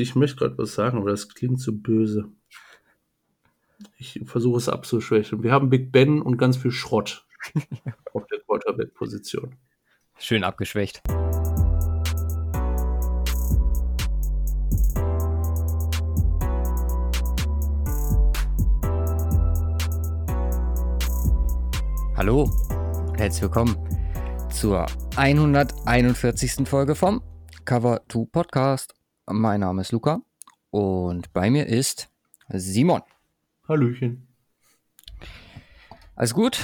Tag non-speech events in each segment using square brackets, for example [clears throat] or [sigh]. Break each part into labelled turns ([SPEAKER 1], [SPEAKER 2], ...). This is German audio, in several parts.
[SPEAKER 1] Ich möchte gerade was sagen, aber das klingt so böse. Ich versuche es abzuschwächen. Wir haben Big Ben und ganz viel Schrott [laughs] auf der Quarterback-Position.
[SPEAKER 2] Schön abgeschwächt. Hallo, herzlich willkommen zur 141. Folge vom Cover 2 Podcast. Mein Name ist Luca und bei mir ist Simon.
[SPEAKER 1] Hallöchen.
[SPEAKER 2] Alles gut?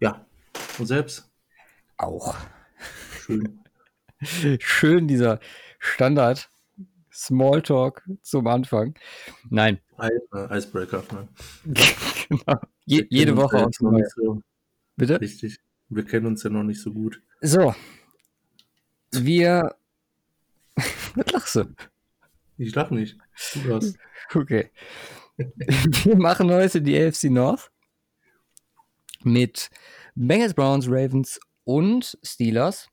[SPEAKER 1] Ja. Und selbst?
[SPEAKER 2] Auch.
[SPEAKER 1] Schön. [laughs]
[SPEAKER 2] Schön dieser Standard Smalltalk zum Anfang. Nein.
[SPEAKER 1] Icebreaker. Ne? [laughs]
[SPEAKER 2] genau. Je, jede Woche aufs Neue.
[SPEAKER 1] So.
[SPEAKER 2] Bitte?
[SPEAKER 1] Richtig. Wir kennen uns ja noch nicht so gut.
[SPEAKER 2] So. Wir. Lachst du?
[SPEAKER 1] Ich lach nicht. Du hast. [laughs]
[SPEAKER 2] Okay. Wir machen heute die AFC North mit Bengals, Browns, Ravens und Steelers.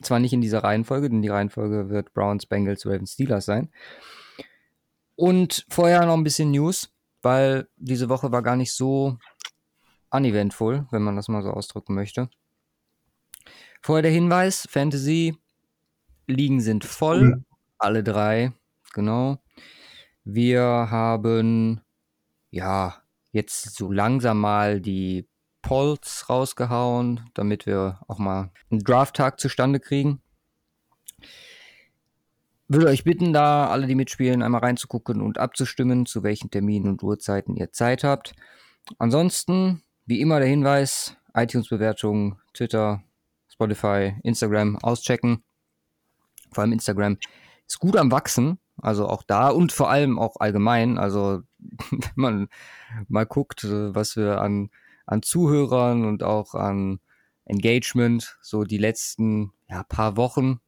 [SPEAKER 2] Zwar nicht in dieser Reihenfolge, denn die Reihenfolge wird Browns, Bengals, Ravens, Steelers sein. Und vorher noch ein bisschen News, weil diese Woche war gar nicht so uneventful, wenn man das mal so ausdrücken möchte. Vorher der Hinweis: Fantasy Ligen sind voll. Alle drei, genau. Wir haben ja jetzt so langsam mal die Polls rausgehauen, damit wir auch mal einen Draft-Tag zustande kriegen. Würde euch bitten, da alle, die mitspielen, einmal reinzugucken und abzustimmen, zu welchen Terminen und Uhrzeiten ihr Zeit habt. Ansonsten, wie immer der Hinweis, iTunes-Bewertungen, Twitter, Spotify, Instagram auschecken. Vor allem Instagram ist gut am Wachsen. Also auch da und vor allem auch allgemein. Also [laughs] wenn man mal guckt, äh, was wir an, an Zuhörern und auch an Engagement so die letzten ja, paar Wochen.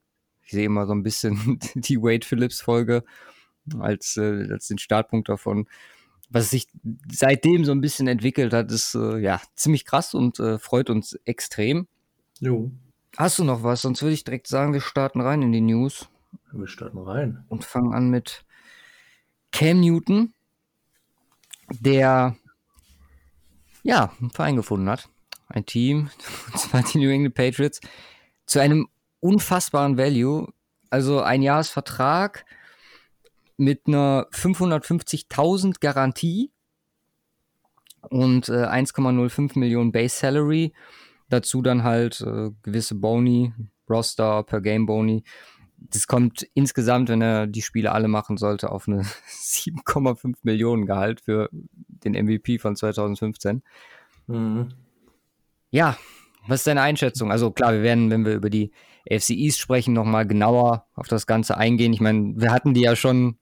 [SPEAKER 2] Ich sehe immer so ein bisschen [laughs] die Wade Phillips Folge als, äh, als den Startpunkt davon. Was sich seitdem so ein bisschen entwickelt hat, ist äh, ja ziemlich krass und äh, freut uns extrem.
[SPEAKER 1] Jo.
[SPEAKER 2] Hast du noch was? Sonst würde ich direkt sagen, wir starten rein in die News.
[SPEAKER 1] Wir starten rein.
[SPEAKER 2] Und fangen an mit Cam Newton, der ja einen Verein gefunden hat. Ein Team, [laughs] und zwar die New England Patriots, zu einem unfassbaren Value. Also ein Jahresvertrag mit einer 550.000 Garantie und äh, 1,05 Millionen Base Salary. Dazu dann halt äh, gewisse Boni, Roster per Game Boni das kommt insgesamt, wenn er die Spiele alle machen sollte, auf eine [laughs] 7,5 Millionen Gehalt für den MVP von 2015. Mhm. Ja, was ist deine Einschätzung? Also klar, wir werden, wenn wir über die AFC East sprechen, nochmal genauer auf das Ganze eingehen. Ich meine, wir hatten die ja schon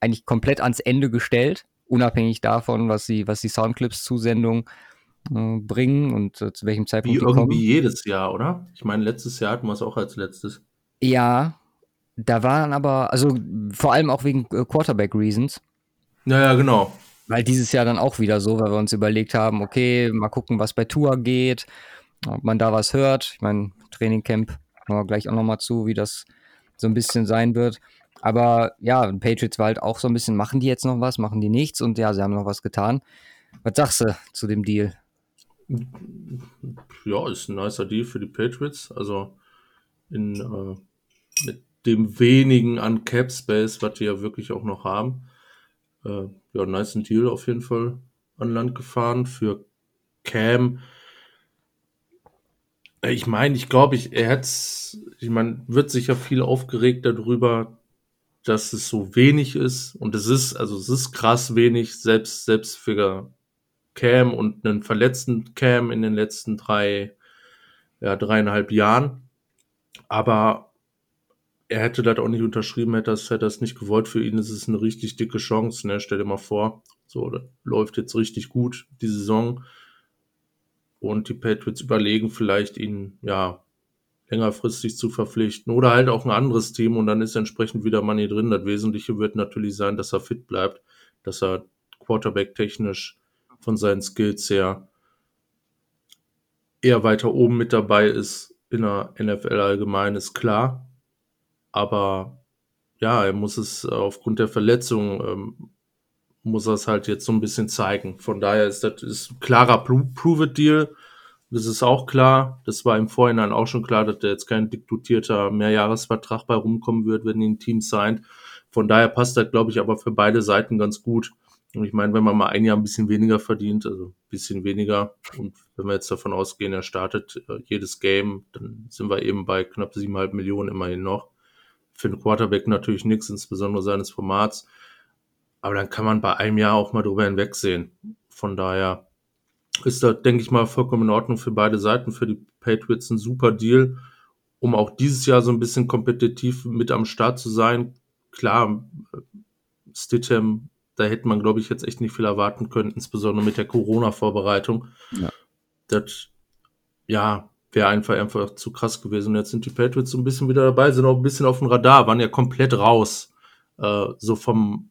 [SPEAKER 2] eigentlich komplett ans Ende gestellt, unabhängig davon, was die, was die Soundclips-Zusendung äh, bringen und äh, zu welchem Zeitpunkt
[SPEAKER 1] Wie die irgendwie kommen. jedes Jahr, oder? Ich meine, letztes Jahr hatten wir es auch als letztes.
[SPEAKER 2] Ja, da waren aber, also vor allem auch wegen äh, Quarterback-Reasons.
[SPEAKER 1] Ja, ja, genau.
[SPEAKER 2] Weil dieses Jahr dann auch wieder so, weil wir uns überlegt haben, okay, mal gucken, was bei Tour geht, ob man da was hört. Ich meine, Trainingcamp kommen wir gleich auch nochmal zu, wie das so ein bisschen sein wird. Aber ja, Patriots war halt auch so ein bisschen, machen die jetzt noch was, machen die nichts und ja, sie haben noch was getan. Was sagst du zu dem Deal?
[SPEAKER 1] Ja, ist ein nicer Deal für die Patriots. Also in, äh, mit dem wenigen an Cap Space, was wir ja wirklich auch noch haben. Äh, ja, nice Deal auf jeden Fall an Land gefahren für Cam. Äh, ich meine, ich glaube, ich, er hat ich meine, wird sich ja viel aufgeregt darüber, dass es so wenig ist. Und es ist, also es ist krass wenig, selbst, selbst für Cam und einen verletzten Cam in den letzten drei, ja, dreieinhalb Jahren. Aber er hätte das auch nicht unterschrieben, hätte das, hätte das nicht gewollt. Für ihn ist es eine richtig dicke Chance. Ne? Stell dir mal vor, so, das läuft jetzt richtig gut, die Saison. Und die Patriots überlegen vielleicht, ihn, ja, längerfristig zu verpflichten oder halt auch ein anderes Team und dann ist entsprechend wieder Money drin. Das Wesentliche wird natürlich sein, dass er fit bleibt, dass er Quarterback technisch von seinen Skills her eher weiter oben mit dabei ist in der NFL allgemein, ist klar. Aber ja, er muss es aufgrund der Verletzung, ähm, muss er es halt jetzt so ein bisschen zeigen. Von daher ist das ist ein klarer Prove-It-Deal. Das ist auch klar. Das war im Vorhinein auch schon klar, dass da jetzt kein diktutierter Mehrjahresvertrag bei rumkommen wird, wenn ihn Team signed. Von daher passt das, glaube ich, aber für beide Seiten ganz gut. Und ich meine, wenn man mal ein Jahr ein bisschen weniger verdient, also ein bisschen weniger, und wenn wir jetzt davon ausgehen, er startet äh, jedes Game, dann sind wir eben bei knapp siebeneinhalb Millionen immerhin noch. Für einen Quarterback natürlich nichts, insbesondere seines Formats. Aber dann kann man bei einem Jahr auch mal drüber hinwegsehen. Von daher ist das, denke ich mal, vollkommen in Ordnung für beide Seiten. Für die Patriots ein super Deal, um auch dieses Jahr so ein bisschen kompetitiv mit am Start zu sein. Klar, Stidham, da hätte man, glaube ich, jetzt echt nicht viel erwarten können, insbesondere mit der Corona-Vorbereitung. Ja. Das, ja, wäre einfach, einfach zu krass gewesen. Und jetzt sind die Patriots so ein bisschen wieder dabei, sind auch ein bisschen auf dem Radar, waren ja komplett raus. Äh, so vom,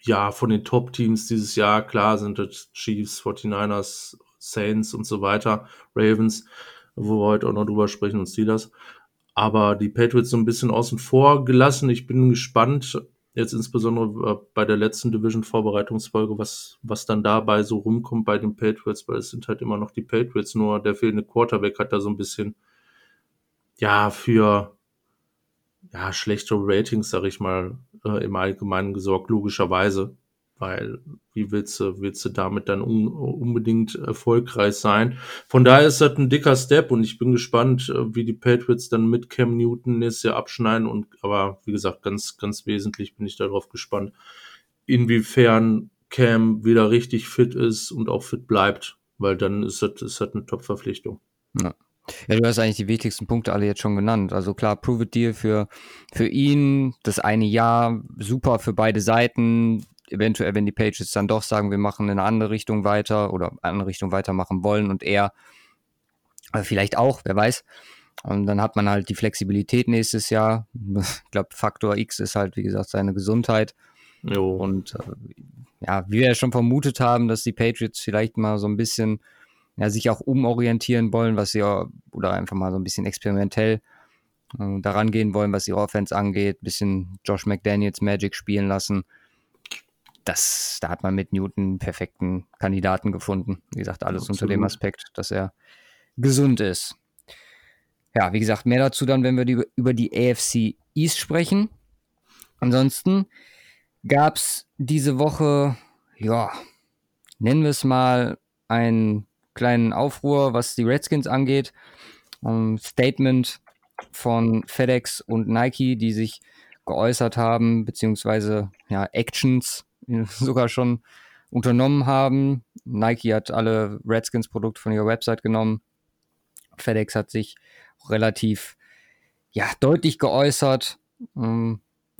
[SPEAKER 1] ja, von den Top-Teams dieses Jahr, klar sind das Chiefs, 49ers, Saints und so weiter, Ravens, wo wir heute auch noch drüber sprechen und Steelers. Aber die Patriots so ein bisschen außen vor gelassen. Ich bin gespannt, jetzt insbesondere äh, bei der letzten Division-Vorbereitungsfolge, was, was dann dabei so rumkommt bei den Patriots, weil es sind halt immer noch die Patriots, nur der fehlende Quarterback hat da so ein bisschen, ja, für ja, schlechte Ratings, sag ich mal, äh, im Allgemeinen gesorgt, logischerweise. Weil wie willst du, willst du damit dann un unbedingt erfolgreich sein? Von daher ist das ein dicker Step und ich bin gespannt, äh, wie die Patriots dann mit Cam Newton nächstes Jahr abschneiden. Und aber wie gesagt, ganz, ganz wesentlich bin ich darauf gespannt, inwiefern Cam wieder richtig fit ist und auch fit bleibt, weil dann ist das, ist das eine Top-Verpflichtung.
[SPEAKER 2] Ja. Ja, du hast eigentlich die wichtigsten Punkte alle jetzt schon genannt. Also klar, Prove It Deal für, für ihn, das eine Jahr, super für beide Seiten. Eventuell, wenn die Pages dann doch sagen, wir machen in eine andere Richtung weiter oder eine andere Richtung weitermachen wollen und er äh, vielleicht auch, wer weiß. Und dann hat man halt die Flexibilität nächstes Jahr. Ich glaube, Faktor X ist halt, wie gesagt, seine Gesundheit. Jo. Und äh, ja, wie wir ja schon vermutet haben, dass die Patriots vielleicht mal so ein bisschen ja, sich auch umorientieren wollen, was sie oder einfach mal so ein bisschen experimentell äh, daran gehen wollen, was ihre Offense angeht, bisschen Josh McDaniels Magic spielen lassen. Das, da hat man mit Newton einen perfekten Kandidaten gefunden. Wie gesagt, alles Absolut. unter dem Aspekt, dass er gesund ist. Ja, wie gesagt, mehr dazu dann, wenn wir die, über die AFC East sprechen. Ansonsten gab es diese Woche, ja, nennen wir es mal ein kleinen Aufruhr, was die Redskins angeht. Um, Statement von FedEx und Nike, die sich geäußert haben, beziehungsweise ja, Actions [laughs] sogar schon unternommen haben. Nike hat alle Redskins-Produkte von ihrer Website genommen. FedEx hat sich relativ ja, deutlich geäußert.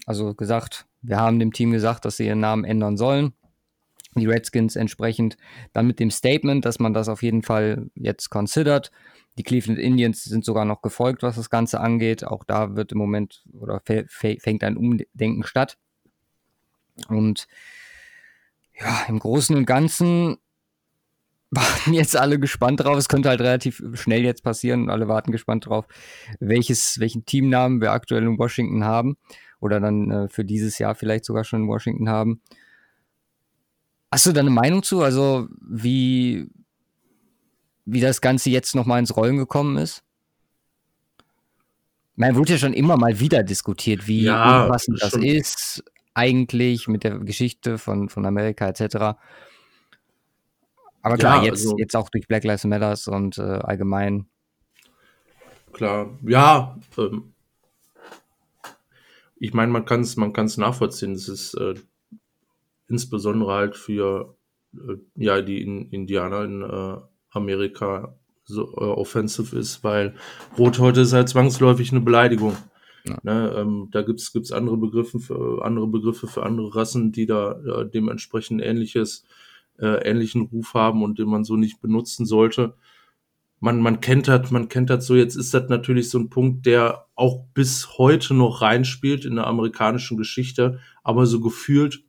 [SPEAKER 2] Also gesagt, wir haben dem Team gesagt, dass sie ihren Namen ändern sollen die Redskins entsprechend dann mit dem Statement, dass man das auf jeden Fall jetzt considert. Die Cleveland Indians sind sogar noch gefolgt, was das Ganze angeht. Auch da wird im Moment oder fängt ein Umdenken statt. Und ja, im Großen und Ganzen [laughs] warten jetzt alle gespannt drauf. Es könnte halt relativ schnell jetzt passieren und alle warten gespannt drauf, welches, welchen Teamnamen wir aktuell in Washington haben oder dann äh, für dieses Jahr vielleicht sogar schon in Washington haben. Hast du da eine Meinung zu? Also, wie, wie das Ganze jetzt nochmal ins Rollen gekommen ist? Man wurde ja schon immer mal wieder diskutiert, wie ja, umfassend das ist, eigentlich mit der Geschichte von, von Amerika etc. Aber klar, ja, jetzt, also, jetzt auch durch Black Lives Matter und äh, allgemein.
[SPEAKER 1] Klar, ja. Ähm, ich meine, man kann es man kann's nachvollziehen. Es ist äh, insbesondere halt für äh, ja die in, Indianer in äh, Amerika so äh, offensive ist, weil Rot heute ist halt zwangsläufig eine Beleidigung. Ja. Ne, ähm, da gibt's gibt's andere Begriffe für andere Begriffe für andere Rassen, die da äh, dementsprechend ähnliches äh, ähnlichen Ruf haben und den man so nicht benutzen sollte. Man man kennt das, man kennt das so. Jetzt ist das natürlich so ein Punkt, der auch bis heute noch reinspielt in der amerikanischen Geschichte, aber so gefühlt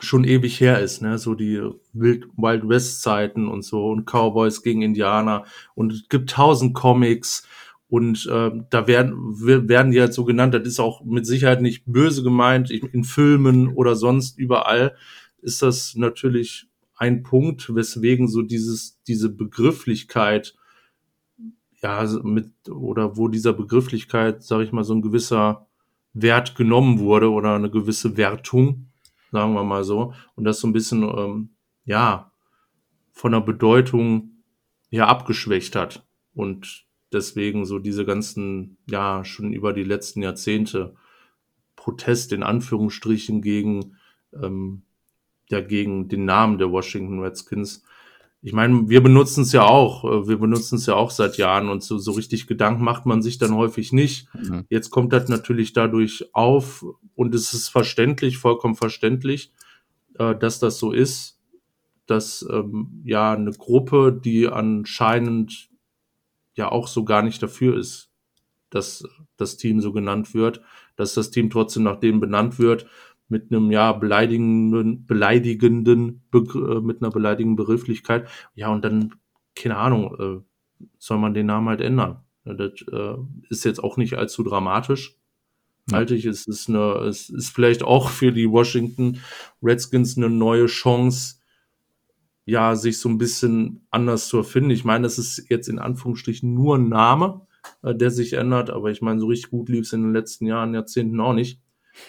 [SPEAKER 1] schon ewig her ist, ne? So die Wild Wild West Zeiten und so und Cowboys gegen Indianer und es gibt tausend Comics Und äh, da werden, werden die halt so genannt, das ist auch mit Sicherheit nicht böse gemeint, in Filmen oder sonst überall ist das natürlich ein Punkt, weswegen so dieses, diese Begrifflichkeit, ja, mit, oder wo dieser Begrifflichkeit, sage ich mal, so ein gewisser Wert genommen wurde oder eine gewisse Wertung, sagen wir mal so, und das so ein bisschen, ähm, ja, von der Bedeutung ja abgeschwächt hat. Und deswegen so diese ganzen, ja, schon über die letzten Jahrzehnte Protest in Anführungsstrichen gegen, ähm, ja, gegen den Namen der Washington Redskins. Ich meine, wir benutzen es ja auch, äh, wir benutzen es ja auch seit Jahren und so, so richtig Gedanken macht man sich dann häufig nicht. Mhm. Jetzt kommt das natürlich dadurch auf und es ist verständlich, vollkommen verständlich, äh, dass das so ist, dass ähm, ja eine Gruppe, die anscheinend ja auch so gar nicht dafür ist, dass das Team so genannt wird, dass das Team trotzdem nach dem benannt wird, mit einem ja beleidigenden, beleidigenden Begr mit einer beleidigenden Begrifflichkeit. Ja, und dann, keine Ahnung, äh, soll man den Namen halt ändern. Das äh, ist jetzt auch nicht allzu dramatisch. Ja. Halte ich, es ist eine, es ist vielleicht auch für die Washington Redskins eine neue Chance, ja, sich so ein bisschen anders zu erfinden. Ich meine, das ist jetzt in Anführungsstrichen nur ein Name, äh, der sich ändert, aber ich meine, so richtig gut lief es in den letzten Jahren, Jahrzehnten auch nicht.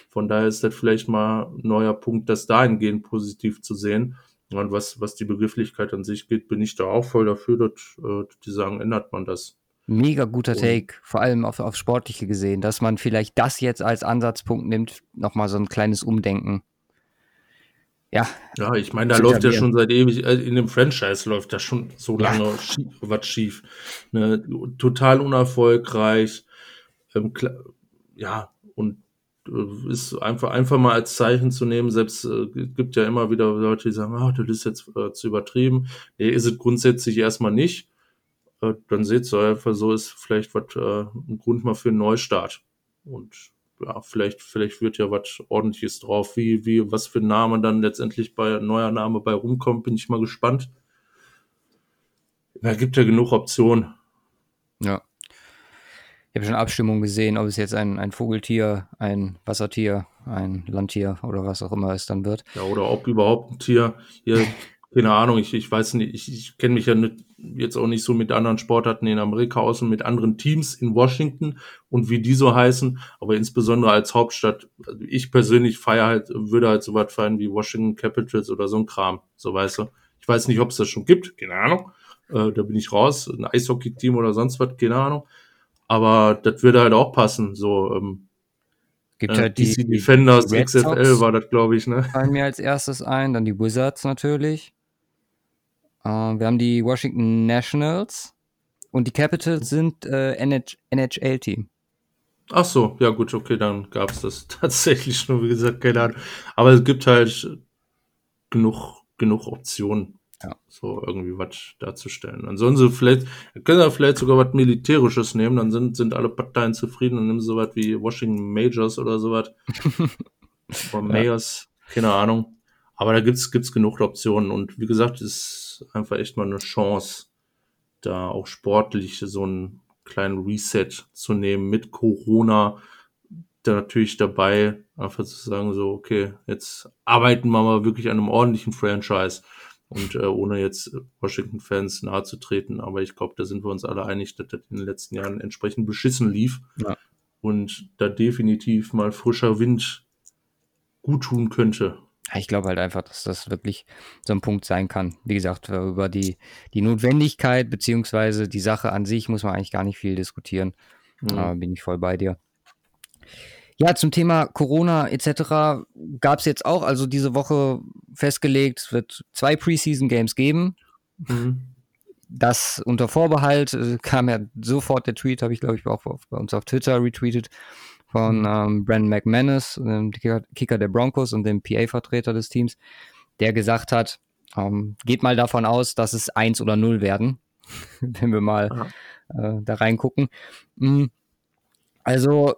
[SPEAKER 1] Von daher ist das vielleicht mal ein neuer Punkt, das dahingehend positiv zu sehen. Und was, was die Begrifflichkeit an sich geht, bin ich da auch voll dafür, dass, äh, die sagen, ändert man das.
[SPEAKER 2] Mega guter Take, vor allem auf, auf Sportliche gesehen, dass man vielleicht das jetzt als Ansatzpunkt nimmt, nochmal so ein kleines Umdenken.
[SPEAKER 1] Ja. Ja, ich meine, da läuft ja schon seit ewig, äh, in dem Franchise läuft da schon so lange ja. schief, was schief. Ne, total unerfolgreich. Ähm, ja, und äh, ist einfach, einfach mal als Zeichen zu nehmen. Selbst äh, gibt ja immer wieder Leute, die sagen, ah, das ist jetzt äh, zu übertrieben. Nee, ist es grundsätzlich erstmal nicht. Äh, dann seht ihr einfach so, ist vielleicht was, äh, ein Grund mal für einen Neustart. Und ja, vielleicht, vielleicht wird ja was ordentliches drauf. Wie, wie, was für ein Name dann letztendlich bei neuer Name bei rumkommt, bin ich mal gespannt. Da gibt ja genug Optionen.
[SPEAKER 2] Ja. Ich habe schon Abstimmungen gesehen, ob es jetzt ein, ein Vogeltier, ein Wassertier, ein Landtier oder was auch immer es dann wird.
[SPEAKER 1] Ja, oder ob überhaupt ein Tier. Hier, keine Ahnung, ich, ich weiß nicht, ich, ich kenne mich ja nicht, jetzt auch nicht so mit anderen Sportarten in Amerika aus und mit anderen Teams in Washington und wie die so heißen, aber insbesondere als Hauptstadt, also ich persönlich feiere halt, würde halt so was feiern wie Washington Capitals oder so ein Kram, so weißt du. Ich weiß nicht, ob es das schon gibt, keine Ahnung. Äh, da bin ich raus, ein Eishockey-Team oder sonst was, keine Ahnung. Aber das würde halt auch passen. So, ähm,
[SPEAKER 2] Gibt äh, halt die,
[SPEAKER 1] DC Defenders, die XFL war das, glaube ich, ne?
[SPEAKER 2] Fallen mir als erstes ein, dann die Wizards natürlich. Äh, wir haben die Washington Nationals und die Capitals sind äh, NHL-Team.
[SPEAKER 1] Ach so, ja gut, okay, dann gab es das [laughs] tatsächlich nur, wie gesagt, keine Ahnung. Aber es gibt halt genug, genug Optionen. Ja. So irgendwie was darzustellen. Ansonsten vielleicht, können sie vielleicht sogar was Militärisches nehmen, dann sind, sind alle Parteien zufrieden und nehmen so was wie Washington Majors oder sowas. [laughs] oder Mayors, ja. keine Ahnung. Aber da gibt's, gibt's genug Optionen und wie gesagt, ist einfach echt mal eine Chance, da auch sportlich so einen kleinen Reset zu nehmen mit Corona, da natürlich dabei, einfach zu sagen so, okay, jetzt arbeiten wir mal wirklich an einem ordentlichen Franchise und äh, ohne jetzt Washington-Fans nahe zu treten, aber ich glaube, da sind wir uns alle einig, dass das in den letzten Jahren entsprechend beschissen lief. Ja. Und da definitiv mal frischer Wind gut tun könnte.
[SPEAKER 2] Ich glaube halt einfach, dass das wirklich so ein Punkt sein kann. Wie gesagt, über die, die Notwendigkeit beziehungsweise die Sache an sich muss man eigentlich gar nicht viel diskutieren. Mhm. Äh, bin ich voll bei dir. Ja, zum Thema Corona etc. gab es jetzt auch, also diese Woche festgelegt, es wird zwei Preseason Games geben. Mhm. Das unter Vorbehalt äh, kam ja sofort der Tweet, habe ich glaube ich auch bei uns auf Twitter retweetet von mhm. ähm, Brandon McManus, dem Kicker der Broncos und dem PA-Vertreter des Teams, der gesagt hat, ähm, geht mal davon aus, dass es eins oder null werden, [laughs] wenn wir mal äh, da reingucken. Mhm. Also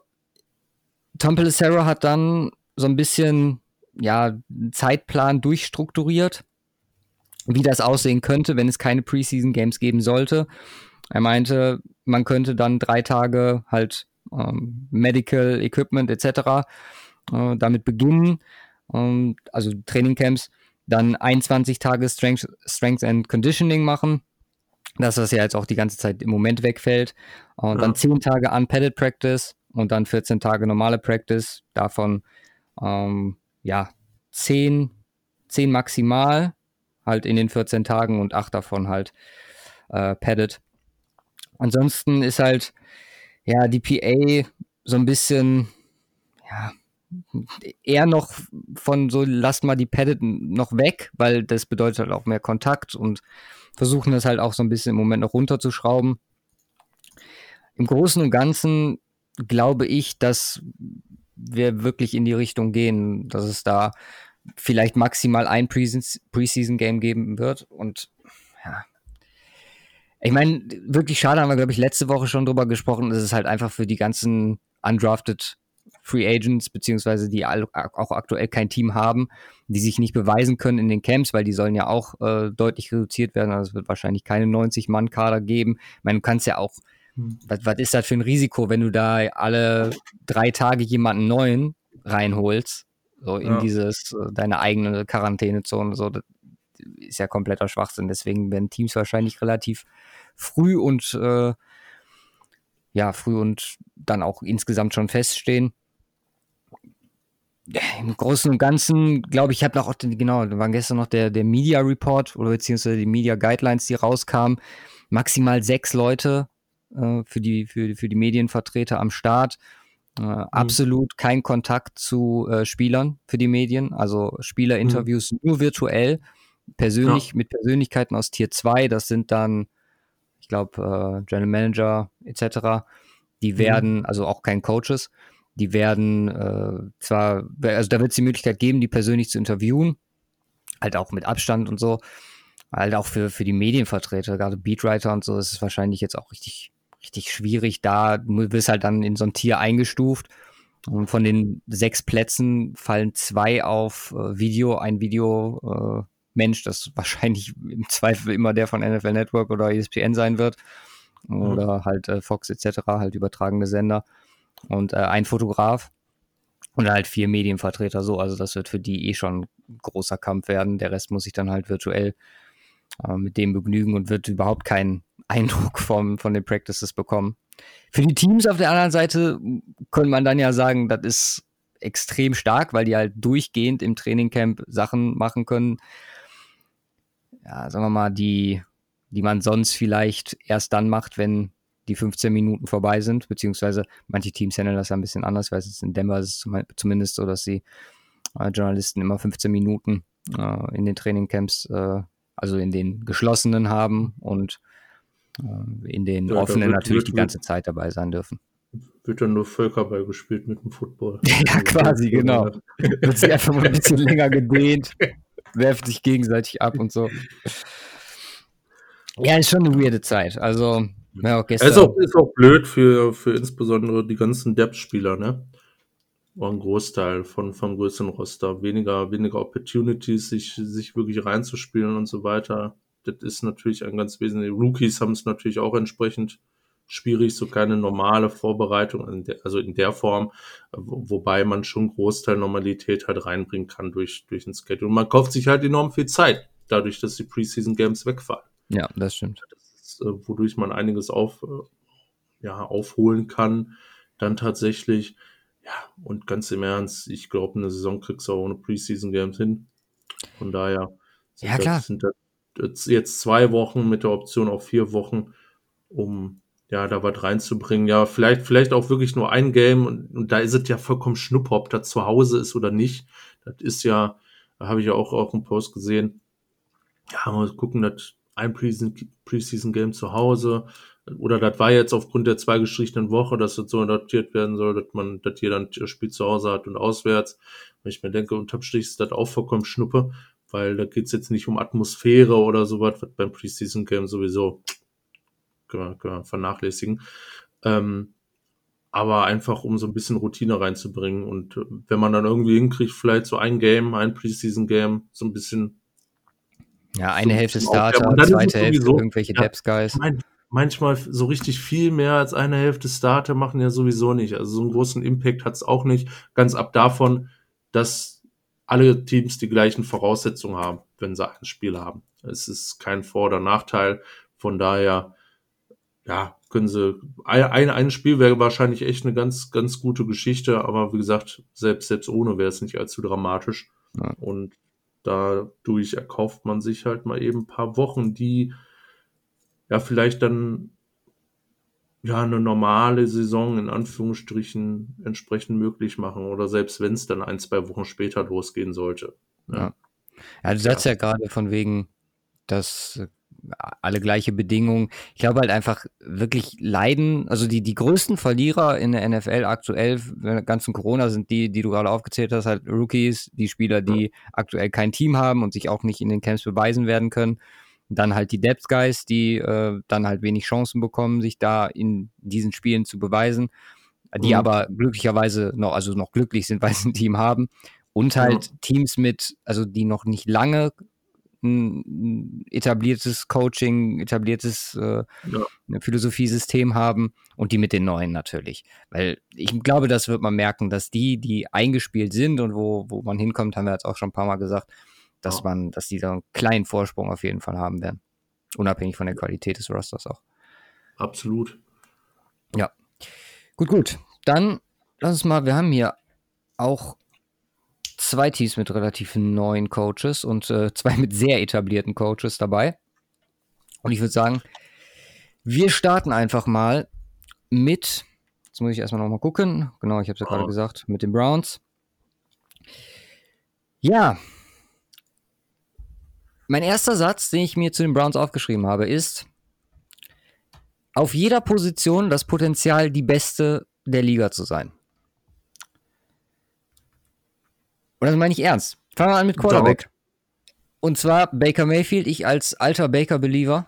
[SPEAKER 2] Tom Pelissero hat dann so ein bisschen ja, einen Zeitplan durchstrukturiert, wie das aussehen könnte, wenn es keine Preseason Games geben sollte. Er meinte, man könnte dann drei Tage halt ähm, Medical Equipment etc. Äh, damit beginnen, ähm, also Trainingcamps, dann 21 Tage Strength, Strength and Conditioning machen, dass das ja jetzt auch die ganze Zeit im Moment wegfällt. Und ja. dann 10 Tage Unpadded Practice und dann 14 Tage normale Practice, davon ähm, ja 10, 10 maximal halt in den 14 Tagen und 8 davon halt äh, padded. Ansonsten ist halt ja die PA so ein bisschen ja eher noch von so lasst mal die padded noch weg, weil das bedeutet halt auch mehr Kontakt und versuchen das halt auch so ein bisschen im Moment noch runterzuschrauben. Im Großen und Ganzen glaube ich, dass wir wirklich in die Richtung gehen, dass es da vielleicht maximal ein Preseason-Game geben wird. Und ja, ich meine, wirklich schade, haben wir, glaube ich, letzte Woche schon drüber gesprochen. Es ist halt einfach für die ganzen undrafted Free Agents, beziehungsweise die auch aktuell kein Team haben, die sich nicht beweisen können in den Camps, weil die sollen ja auch äh, deutlich reduziert werden. Also es wird wahrscheinlich keine 90-Mann-Kader geben. Ich meine, du kannst ja auch, hm. was, was ist das für ein Risiko, wenn du da alle drei Tage jemanden neuen reinholst, so in ja. dieses, äh, deine eigene Quarantänezone, so, das ist ja kompletter Schwachsinn. Deswegen werden Teams wahrscheinlich relativ früh und äh, ja, früh und dann auch insgesamt schon feststehen im Großen und Ganzen, glaube ich, habe noch genau, da war gestern noch der, der Media Report oder beziehungsweise die Media Guidelines, die rauskamen. Maximal sechs Leute äh, für, die, für, für die Medienvertreter am Start. Äh, mhm. Absolut kein Kontakt zu äh, Spielern für die Medien, also Spielerinterviews mhm. nur virtuell, persönlich ja. mit Persönlichkeiten aus Tier 2. Das sind dann, ich glaube, äh, General Manager etc. Die mhm. werden, mhm. also auch kein Coaches die werden äh, zwar, also da wird es die Möglichkeit geben, die persönlich zu interviewen, halt auch mit Abstand und so. Halt auch für, für die Medienvertreter, gerade Beatwriter und so, ist es wahrscheinlich jetzt auch richtig, richtig schwierig. Da du wirst halt dann in so ein Tier eingestuft. Und von den sechs Plätzen fallen zwei auf äh, Video, ein Video äh, Mensch, das wahrscheinlich im Zweifel immer der von NFL Network oder ESPN sein wird. Oder mhm. halt äh, Fox etc., halt übertragene Sender und äh, ein Fotograf und halt vier Medienvertreter so. Also das wird für die eh schon ein großer Kampf werden. Der Rest muss sich dann halt virtuell äh, mit dem begnügen und wird überhaupt keinen [laughs] Eindruck vom, von den Practices bekommen. Für die Teams auf der anderen Seite könnte man dann ja sagen, das ist extrem stark, weil die halt durchgehend im Trainingcamp Sachen machen können. Ja, sagen wir mal, die, die man sonst vielleicht erst dann macht, wenn die 15 Minuten vorbei sind, beziehungsweise manche Teams handeln das ja ein bisschen anders, weil es in Denver ist es zumindest so, dass die äh, Journalisten immer 15 Minuten äh, in den Trainingcamps, äh, also in den geschlossenen haben und äh, in den ja, offenen wird, natürlich wird, die ganze Zeit dabei sein dürfen.
[SPEAKER 1] Wird dann nur Völkerball gespielt mit dem Football. [laughs]
[SPEAKER 2] ja, quasi, genau. wird sich einfach mal ein bisschen [laughs] länger gedehnt, werft sich gegenseitig ab und so. Ja, ist schon eine weirde Zeit. Also
[SPEAKER 1] ja, gestern. Ist auch, ist auch blöd für, für insbesondere die ganzen Depth-Spieler, ne? War ein Großteil von, vom größeren Roster. Weniger, weniger Opportunities, sich, sich wirklich reinzuspielen und so weiter. Das ist natürlich ein ganz wesentlicher. Rookies haben es natürlich auch entsprechend schwierig, so keine normale Vorbereitung, in der, also in der Form, wobei man schon Großteil Normalität halt reinbringen kann durch, durch ein Schedule. Und man kauft sich halt enorm viel Zeit, dadurch, dass die Preseason Games wegfallen.
[SPEAKER 2] Ja, das stimmt. Das
[SPEAKER 1] äh, wodurch man einiges auf, äh, ja, aufholen kann. Dann tatsächlich, ja, und ganz im Ernst, ich glaube, eine Saison kriegst du auch ohne Preseason Games hin. Von daher
[SPEAKER 2] sind, ja, klar.
[SPEAKER 1] Das, sind das jetzt zwei Wochen mit der Option auf vier Wochen, um ja, da was reinzubringen. Ja, vielleicht, vielleicht auch wirklich nur ein Game und, und da ist es ja vollkommen schnuppe, ob das zu Hause ist oder nicht. Das ist ja, da habe ich ja auch auf dem Post gesehen. Ja, mal gucken, dass ein Preseason-Game zu Hause. Oder das war jetzt aufgrund der zwei gestrichenen Woche, dass das so adaptiert werden soll, dass man, dass jeder ein Spiel zu Hause hat und auswärts. Weil ich mir denke, unterm Strich ist das auch vollkommen Schnuppe, weil da geht's jetzt nicht um Atmosphäre oder sowas, was beim Preseason-Game sowieso können wir, können wir vernachlässigen. Ähm, aber einfach um so ein bisschen Routine reinzubringen. Und wenn man dann irgendwie hinkriegt, vielleicht so ein Game, ein Preseason-Game, so ein bisschen
[SPEAKER 2] ja, eine so Hälfte Starter, zweite Hälfte irgendwelche ja, Depth Guys.
[SPEAKER 1] Mein, manchmal so richtig viel mehr als eine Hälfte Starter machen ja sowieso nicht. Also so einen großen Impact hat es auch nicht. Ganz ab davon, dass alle Teams die gleichen Voraussetzungen haben, wenn sie ein Spiel haben. Es ist kein Vor- oder Nachteil. Von daher, ja, können sie, ein, ein Spiel wäre wahrscheinlich echt eine ganz, ganz gute Geschichte, aber wie gesagt, selbst, selbst ohne wäre es nicht allzu dramatisch. Ja. Und dadurch erkauft man sich halt mal eben ein paar Wochen, die ja vielleicht dann ja eine normale Saison in Anführungsstrichen entsprechend möglich machen oder selbst wenn es dann ein, zwei Wochen später losgehen sollte.
[SPEAKER 2] Ne? Ja. ja, du sagst ja, ja gerade von wegen, dass alle gleiche Bedingungen. Ich glaube halt einfach wirklich leiden, also die, die größten Verlierer in der NFL aktuell, ganzen Corona, sind die, die du gerade aufgezählt hast, halt Rookies, die Spieler, die ja. aktuell kein Team haben und sich auch nicht in den Camps beweisen werden können. Dann halt die Depth Guys, die äh, dann halt wenig Chancen bekommen, sich da in diesen Spielen zu beweisen, die mhm. aber glücklicherweise noch, also noch glücklich sind, [laughs] weil sie ein Team haben. Und halt ja. Teams mit, also die noch nicht lange ein etabliertes Coaching, etabliertes äh, ja. Philosophiesystem haben und die mit den neuen natürlich. Weil ich glaube, das wird man merken, dass die, die eingespielt sind und wo, wo man hinkommt, haben wir jetzt auch schon ein paar Mal gesagt, dass ja. man, dass die da einen kleinen Vorsprung auf jeden Fall haben werden. Unabhängig von der Qualität des Rosters auch.
[SPEAKER 1] Absolut.
[SPEAKER 2] Ja. Gut, gut. Dann lass uns mal, wir haben hier auch zwei Teams mit relativ neuen Coaches und äh, [laughs] zwei mit sehr etablierten Coaches dabei. Und ich würde sagen, wir starten einfach mal mit, jetzt muss ich erstmal nochmal gucken, genau, ich habe es ja gerade gesagt, mit den Browns. Ja, mein erster Satz, den ich mir zu den Browns aufgeschrieben habe, ist, auf jeder Position das Potenzial, die beste der Liga zu sein. Und das meine ich ernst. Fangen wir an mit Quarterback. Und zwar Baker Mayfield, ich als alter Baker-Believer.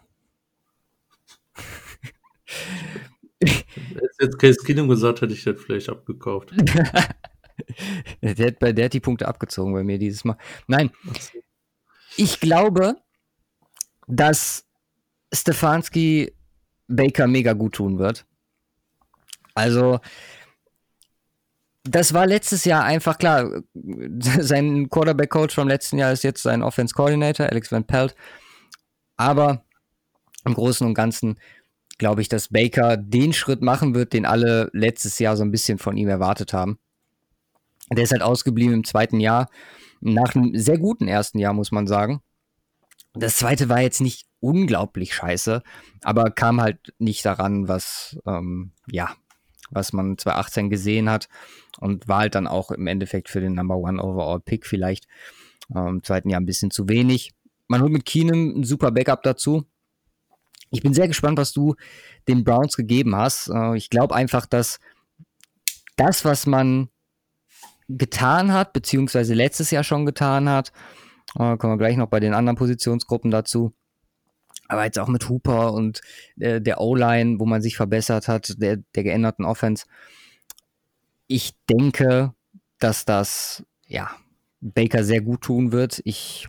[SPEAKER 1] jetzt Case Keenum gesagt, hätte ich das vielleicht abgekauft. [laughs]
[SPEAKER 2] der, hat, der hat die Punkte abgezogen bei mir dieses Mal. Nein, ich glaube, dass Stefanski Baker mega gut tun wird. Also, das war letztes Jahr einfach klar. [laughs] Sein Quarterback-Coach vom letzten Jahr ist jetzt sein Offense-Coordinator, Alex Van Pelt. Aber im Großen und Ganzen glaube ich, dass Baker den Schritt machen wird, den alle letztes Jahr so ein bisschen von ihm erwartet haben. Der ist halt ausgeblieben im zweiten Jahr, nach einem sehr guten ersten Jahr, muss man sagen. Das zweite war jetzt nicht unglaublich scheiße, aber kam halt nicht daran, was, ähm, ja, was man 2018 gesehen hat und war halt dann auch im Endeffekt für den Number One Overall Pick vielleicht ähm, im zweiten Jahr ein bisschen zu wenig. Man holt mit Keenum ein super Backup dazu. Ich bin sehr gespannt, was du den Browns gegeben hast. Äh, ich glaube einfach, dass das, was man getan hat, beziehungsweise letztes Jahr schon getan hat, äh, kommen wir gleich noch bei den anderen Positionsgruppen dazu, aber jetzt auch mit Hooper und äh, der O-Line, wo man sich verbessert hat, der, der geänderten Offense. Ich denke, dass das, ja, Baker sehr gut tun wird. Ich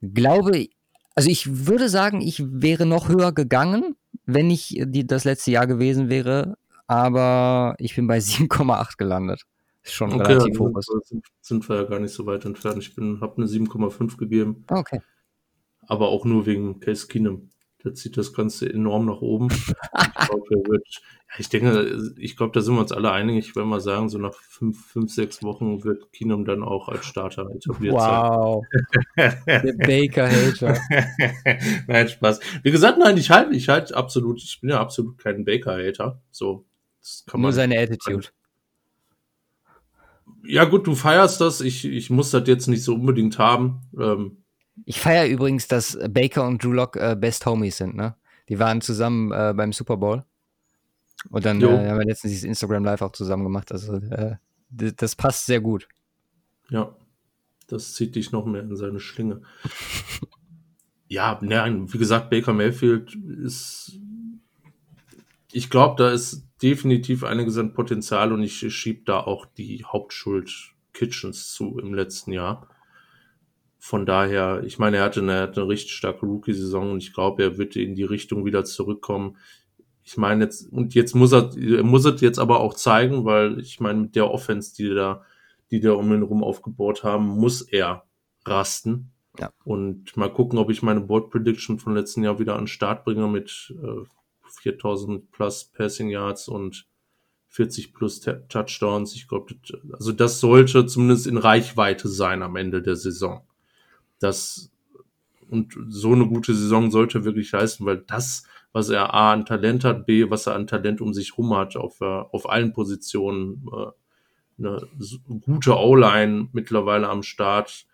[SPEAKER 2] glaube, also ich würde sagen, ich wäre noch höher gegangen, wenn ich die, das letzte Jahr gewesen wäre, aber ich bin bei [laughs] 7,8 gelandet. Ist schon okay, relativ hoch.
[SPEAKER 1] Sind, sind wir ja gar nicht so weit entfernt. Ich habe eine 7,5 gegeben.
[SPEAKER 2] Okay
[SPEAKER 1] aber auch nur wegen Case Keenum. Der zieht das Ganze enorm nach oben. ich, glaub, wird, ja, ich denke, ich glaube, da sind wir uns alle einig, wenn wir sagen, so nach fünf, fünf sechs Wochen wird Keenum dann auch als Starter etabliert
[SPEAKER 2] wow. sein. Wow. [laughs] Der Baker-Hater. [laughs]
[SPEAKER 1] nein, Spaß. Wie gesagt, nein, ich halte, ich halte absolut, ich bin ja absolut kein Baker-Hater. So,
[SPEAKER 2] Nur seine Attitude.
[SPEAKER 1] Ja, gut, du feierst das. Ich, ich muss das jetzt nicht so unbedingt haben. Ähm,
[SPEAKER 2] ich feiere übrigens, dass Baker und Drew Lock äh, Best Homies sind, ne? Die waren zusammen äh, beim Super Bowl. Und dann äh, haben wir letztens dieses Instagram Live auch zusammen gemacht. Also äh, das passt sehr gut.
[SPEAKER 1] Ja, das zieht dich noch mehr in seine Schlinge. [laughs] ja, nein, wie gesagt, Baker Mayfield ist. Ich glaube, da ist definitiv einiges an Potenzial und ich schiebe da auch die Hauptschuld Kitchens zu im letzten Jahr von daher, ich meine, er hatte eine, hatte eine richtig starke Rookie-Saison und ich glaube, er wird in die Richtung wieder zurückkommen. Ich meine jetzt, und jetzt muss er, er muss es jetzt aber auch zeigen, weil ich meine, mit der Offense, die da, die da um ihn herum aufgebaut haben, muss er rasten.
[SPEAKER 2] Ja.
[SPEAKER 1] Und mal gucken, ob ich meine Board Prediction von letzten Jahr wieder an den Start bringe mit äh, 4000 plus Passing Yards und 40 plus Touchdowns. Ich glaube, also das sollte zumindest in Reichweite sein am Ende der Saison. Das und so eine gute Saison sollte wirklich leisten, weil das, was er A an Talent hat, B, was er an Talent um sich rum hat, auf, äh, auf allen Positionen, äh, eine gute O-Line mittlerweile am Start.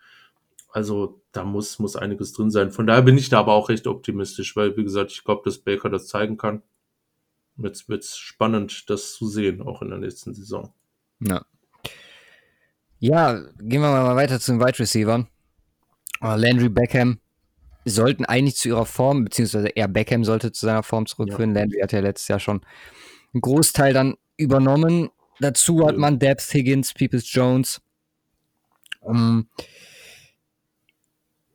[SPEAKER 1] Also da muss, muss einiges drin sein. Von daher bin ich da aber auch recht optimistisch, weil, wie gesagt, ich glaube, dass Baker das zeigen kann. Jetzt wird es spannend, das zu sehen, auch in der nächsten Saison.
[SPEAKER 2] Ja. Ja, gehen wir mal weiter zu den Wide Receivers. Uh, Landry Beckham sollten eigentlich zu ihrer Form, beziehungsweise eher Beckham sollte zu seiner Form zurückführen. Ja. Landry hat ja letztes Jahr schon einen Großteil dann übernommen. Dazu hat man Depth, Higgins, Peoples Jones. Um,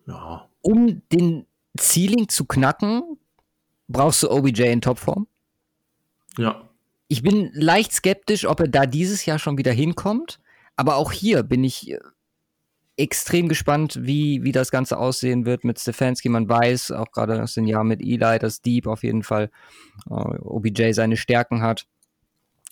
[SPEAKER 2] ja. um den Ceiling zu knacken, brauchst du OBJ in Topform.
[SPEAKER 1] Ja.
[SPEAKER 2] Ich bin leicht skeptisch, ob er da dieses Jahr schon wieder hinkommt. Aber auch hier bin ich äh, extrem gespannt, wie, wie das Ganze aussehen wird mit Stefanski. Man weiß, auch gerade aus den Jahren mit Eli, dass Deep auf jeden Fall äh, OBJ seine Stärken hat.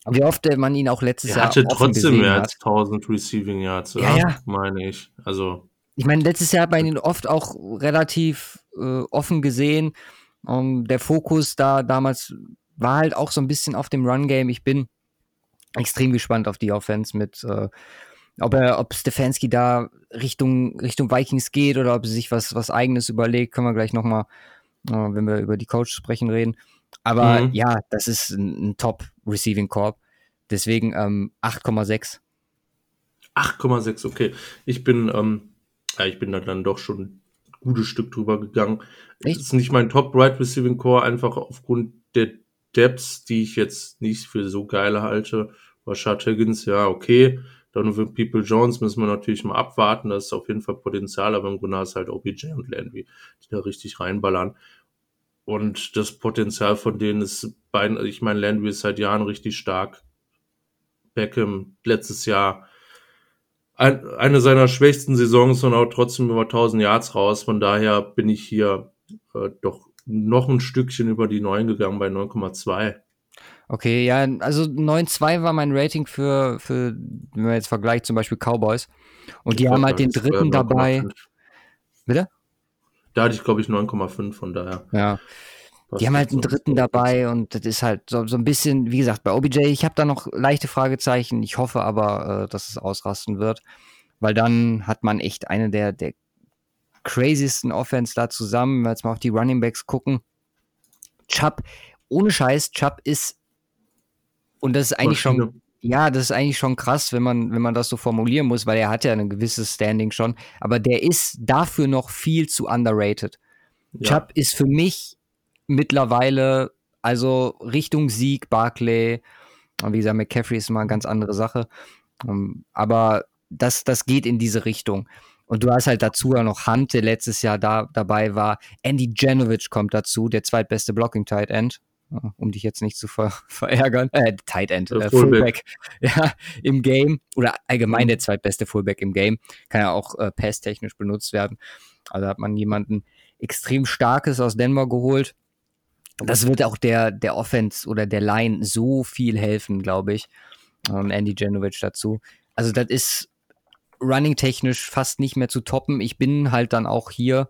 [SPEAKER 2] Wie oft man ihn auch letztes er Jahr
[SPEAKER 1] hatte trotzdem mehr als 1000 Receiving Yards, ja, ja. meine ich. Also
[SPEAKER 2] ich meine, letztes Jahr hat man ihn oft auch relativ äh, offen gesehen. Um, ähm, der Fokus da damals war halt auch so ein bisschen auf dem Run-Game. Ich bin extrem gespannt auf die Offense mit, äh, ob er, ob Stefanski da Richtung, Richtung Vikings geht oder ob er sich was, was eigenes überlegt, können wir gleich nochmal, äh, wenn wir über die Coach sprechen, reden. Aber mhm. ja, das ist ein, ein Top Receiving Corp. Deswegen ähm, 8,6.
[SPEAKER 1] 8,6, okay. Ich bin, ähm, ja, ich bin da dann doch schon ein gutes Stück drüber gegangen. Echt? Das ist nicht mein Top Right Receiving Core, einfach aufgrund der Depths, die ich jetzt nicht für so geil halte. Rashad Higgins, ja, okay. Donovan People Jones müssen wir natürlich mal abwarten. Das ist auf jeden Fall Potenzial, aber im Grunde ist halt OBJ und Landry, die da richtig reinballern. Und das Potenzial von denen ist beiden, ich meine, Landry ist seit Jahren richtig stark. Beckham letztes Jahr ein, eine seiner schwächsten Saisons und auch trotzdem über 1000 Yards raus. Von daher bin ich hier äh, doch noch ein Stückchen über die 9 gegangen bei 9,2.
[SPEAKER 2] Okay, ja, also 9,2 war mein Rating für, für, wenn man jetzt vergleicht, zum Beispiel Cowboys. Und die haben halt den dritten dabei. Bitte?
[SPEAKER 1] Da hatte ich, glaube ich, 9,5 von daher.
[SPEAKER 2] Ja. Die haben halt einen dritten dabei und das ist halt so, so ein bisschen, wie gesagt, bei OBJ, ich habe da noch leichte Fragezeichen. Ich hoffe aber, äh, dass es ausrasten wird, weil dann hat man echt eine der, der craziesten Offense da zusammen. Wenn wir jetzt mal auf die Running Backs gucken. Chubb, ohne Scheiß, Chubb ist, und das ist eigentlich schon, ja, das ist eigentlich schon krass, wenn man, wenn man das so formulieren muss, weil er hat ja ein gewisses Standing schon, aber der ist dafür noch viel zu underrated. Ja. Chubb ist für mich mittlerweile, also Richtung Sieg, Barclay, wie gesagt, McCaffrey ist mal eine ganz andere Sache, ähm, aber das, das geht in diese Richtung. Und du hast halt dazu ja noch Hunt, der letztes Jahr da dabei war. Andy Janovic kommt dazu, der zweitbeste Blocking Tight End. Um dich jetzt nicht zu ver [laughs] verärgern. Äh, Tight End, äh, Fullback. [laughs] Ja, im Game. Oder allgemein der zweitbeste Fullback im Game. Kann ja auch äh, passtechnisch benutzt werden. Also hat man jemanden extrem Starkes aus Denver geholt. Das wird auch der, der Offense oder der Line so viel helfen, glaube ich. Ähm, Andy Janovic dazu. Also das ist running-technisch fast nicht mehr zu toppen. Ich bin halt dann auch hier,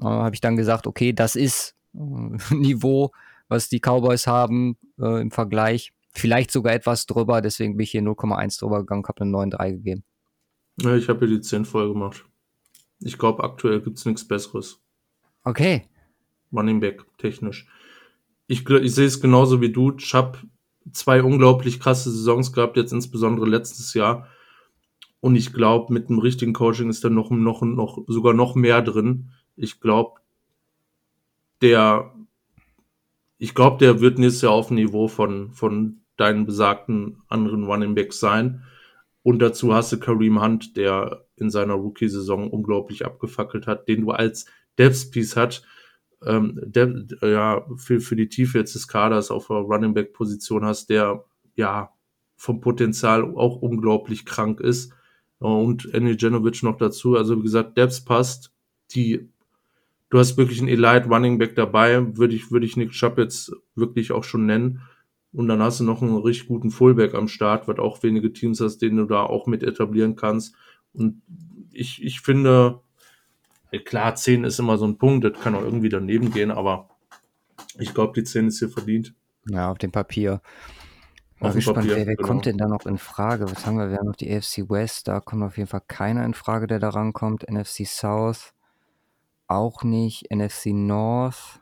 [SPEAKER 2] äh, habe ich dann gesagt, okay, das ist äh, [laughs] Niveau, was die Cowboys haben äh, im Vergleich. Vielleicht sogar etwas drüber, deswegen bin ich hier 0,1 drüber gegangen, habe eine 9,3 gegeben.
[SPEAKER 1] Ja, ich habe hier die 10 voll gemacht. Ich glaube, aktuell gibt es nichts Besseres.
[SPEAKER 2] Okay.
[SPEAKER 1] Running Back technisch. Ich, ich sehe es genauso wie du. Ich habe zwei unglaublich krasse Saisons gehabt, jetzt insbesondere letztes Jahr. Und ich glaube, mit dem richtigen Coaching ist da noch, noch, noch, sogar noch mehr drin. Ich glaube, der, ich glaube, der wird nächstes Jahr auf dem Niveau von, von deinen besagten anderen Running Backs sein. Und dazu hast du Kareem Hunt, der in seiner Rookie-Saison unglaublich abgefackelt hat, den du als Depth-Piece hat, ähm, der, ja, für, für die Tiefe jetzt des Kaders auf der Running Back-Position hast, der ja vom Potenzial auch unglaublich krank ist. Und Andy Janovic noch dazu. Also wie gesagt, Depth passt. Die, du hast wirklich einen Elite Running Back dabei, würde ich, würde ich Nick Chubb jetzt wirklich auch schon nennen. Und dann hast du noch einen richtig guten Fullback am Start, was auch wenige Teams hast, den du da auch mit etablieren kannst. Und ich, ich finde, klar, 10 ist immer so ein Punkt, das kann auch irgendwie daneben gehen, aber ich glaube, die 10 ist hier verdient.
[SPEAKER 2] Ja, auf dem Papier. Mal gespannt, Papier, wer, wer genau. kommt denn da noch in Frage? Was haben wir? Wir haben noch die AFC West, da kommt auf jeden Fall keiner in Frage, der da rankommt. NFC South auch nicht. NFC North.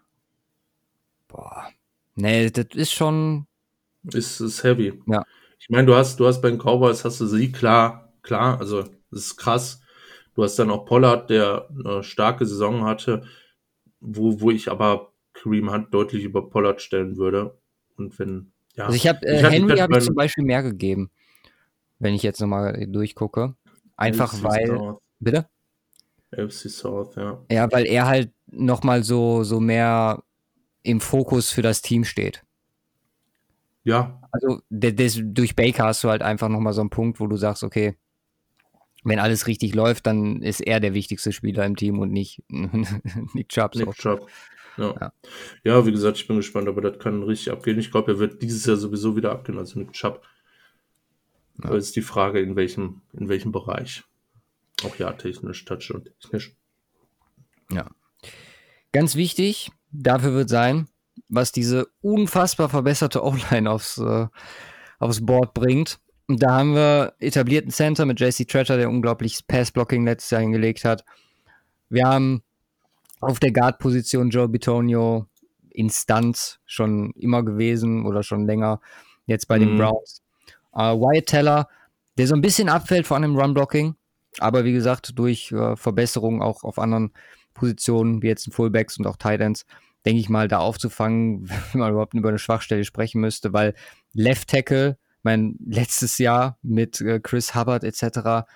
[SPEAKER 2] Boah. Nee, das ist schon.
[SPEAKER 1] Ist, ist heavy.
[SPEAKER 2] Ja.
[SPEAKER 1] Ich meine, du hast, du hast bei den Cowboys hast du sie klar, klar, also das ist krass. Du hast dann auch Pollard, der eine starke Saison hatte, wo, wo ich aber Kareem Hunt deutlich über Pollard stellen würde. Und wenn
[SPEAKER 2] ja. Also ich habe äh, Henry habe ich zum Beispiel mehr gegeben, wenn ich jetzt nochmal durchgucke. Einfach weil. Bitte?
[SPEAKER 1] FC South, ja.
[SPEAKER 2] Ja, weil er halt nochmal so, so mehr im Fokus für das Team steht.
[SPEAKER 1] Ja.
[SPEAKER 2] Also der, durch Baker hast du halt einfach nochmal so einen Punkt, wo du sagst, okay, wenn alles richtig läuft, dann ist er der wichtigste Spieler im Team und nicht [laughs] Nick Chubb.
[SPEAKER 1] Nick Chubb. Ja. ja. ja. wie gesagt, ich bin gespannt, aber das kann richtig abgehen. Ich glaube, er wird dieses Jahr sowieso wieder abgehen, also mit Chubb. Ja. Aber ist die Frage, in welchem, in welchem Bereich. Auch ja, technisch, touch und technisch.
[SPEAKER 2] Ja. Ganz wichtig, dafür wird sein, was diese unfassbar verbesserte [laughs] O-Line aufs, äh, aufs Board bringt. Und da haben wir etablierten Center mit JC Tretter, der unglaublich Pass-Blocking letztes Jahr hingelegt hat. Wir haben auf der Guard-Position Joe Bitonio Instanz schon immer gewesen oder schon länger. Jetzt bei den mhm. Browns. Uh, Wyatt Teller, der so ein bisschen abfällt vor allem Run-Blocking, aber wie gesagt, durch uh, Verbesserungen auch auf anderen Positionen, wie jetzt in Fullbacks und auch Tight Ends, denke ich mal, da aufzufangen, [laughs] wenn man überhaupt über eine Schwachstelle sprechen müsste, weil Left Tackle, mein letztes Jahr mit uh, Chris Hubbard etc.,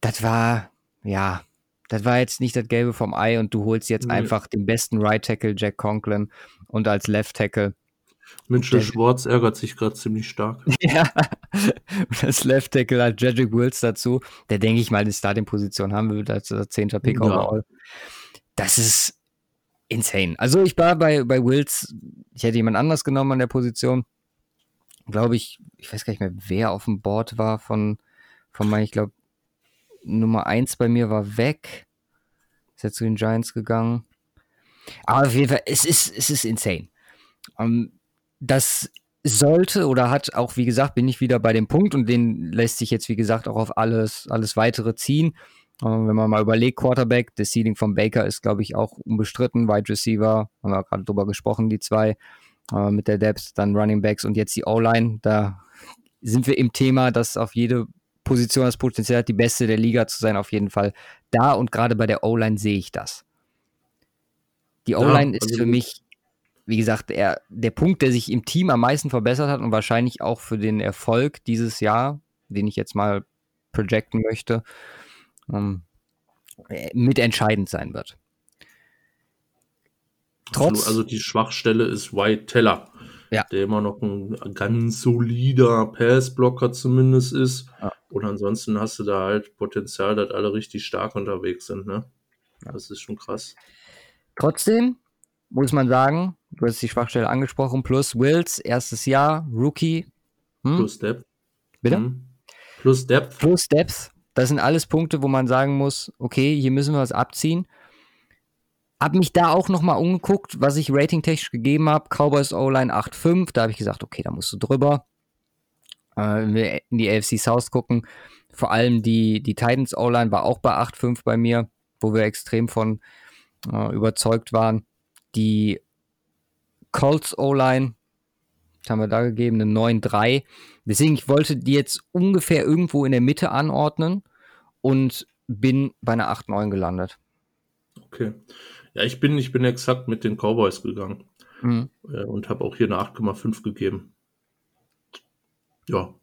[SPEAKER 2] das war, ja, das war jetzt nicht das Gelbe vom Ei und du holst jetzt nee. einfach den besten Right Tackle Jack Conklin und als Left Tackle.
[SPEAKER 1] Mitchell Schwartz ärgert sich gerade ziemlich stark. [laughs]
[SPEAKER 2] ja, und als Left Tackle hat Jedrick Wills dazu, der denke ich mal eine Starting-Position haben will, als 10. Pick ja. overall. Das ist insane. Also ich war bei, bei Wills, ich hätte jemand anders genommen an der Position. Glaube ich, ich weiß gar nicht mehr, wer auf dem Board war von, von meinen, ich glaube, Nummer 1 bei mir war weg. Ist ja zu den Giants gegangen. Aber auf jeden Fall, es ist, es ist insane. Um, ähm, das sollte oder hat auch, wie gesagt, bin ich wieder bei dem Punkt und den lässt sich jetzt, wie gesagt, auch auf alles, alles weitere ziehen. Ähm, wenn man mal überlegt, Quarterback, das Seeding von Baker ist, glaube ich, auch unbestritten. Wide Receiver, haben wir gerade drüber gesprochen, die zwei uh, mit der Depth, dann Running Backs und jetzt die O-Line. Da sind wir im Thema, dass auf jede Position das Potenzial hat, die beste der Liga zu sein, auf jeden Fall da. Und gerade bei der O-Line sehe ich das. Die O-Line ja, ist also für mich, wie gesagt, der, der Punkt, der sich im Team am meisten verbessert hat und wahrscheinlich auch für den Erfolg dieses Jahr, den ich jetzt mal projecten möchte, ähm, mitentscheidend sein wird.
[SPEAKER 1] Trotz, also die Schwachstelle ist White Teller
[SPEAKER 2] ja.
[SPEAKER 1] der immer noch ein ganz solider Passblocker zumindest ist. Ja. Und ansonsten hast du da halt Potenzial, dass alle richtig stark unterwegs sind. Ne? Das ist schon krass.
[SPEAKER 2] Trotzdem muss man sagen, du hast die Schwachstelle angesprochen, plus Wills, erstes Jahr, Rookie.
[SPEAKER 1] Hm? Plus Depth.
[SPEAKER 2] Bitte? Hm.
[SPEAKER 1] Plus Depth.
[SPEAKER 2] Plus Depth. Das sind alles Punkte, wo man sagen muss, okay, hier müssen wir was abziehen. Hab mich da auch nochmal umgeguckt, was ich ratingtechnisch gegeben habe. Cowboys O-Line 8,5. Da habe ich gesagt, okay, da musst du drüber. Äh, wenn wir in die AFC South gucken, vor allem die, die Titans O-Line war auch bei 8,5 bei mir, wo wir extrem von äh, überzeugt waren. Die Colts O-Line, haben wir da gegeben, eine 9,3. Deswegen, ich wollte die jetzt ungefähr irgendwo in der Mitte anordnen und bin bei einer 8,9 gelandet.
[SPEAKER 1] Okay. Ja, ich bin, ich bin exakt mit den Cowboys gegangen mhm. äh, und habe auch hier eine 8,5 gegeben. Ja,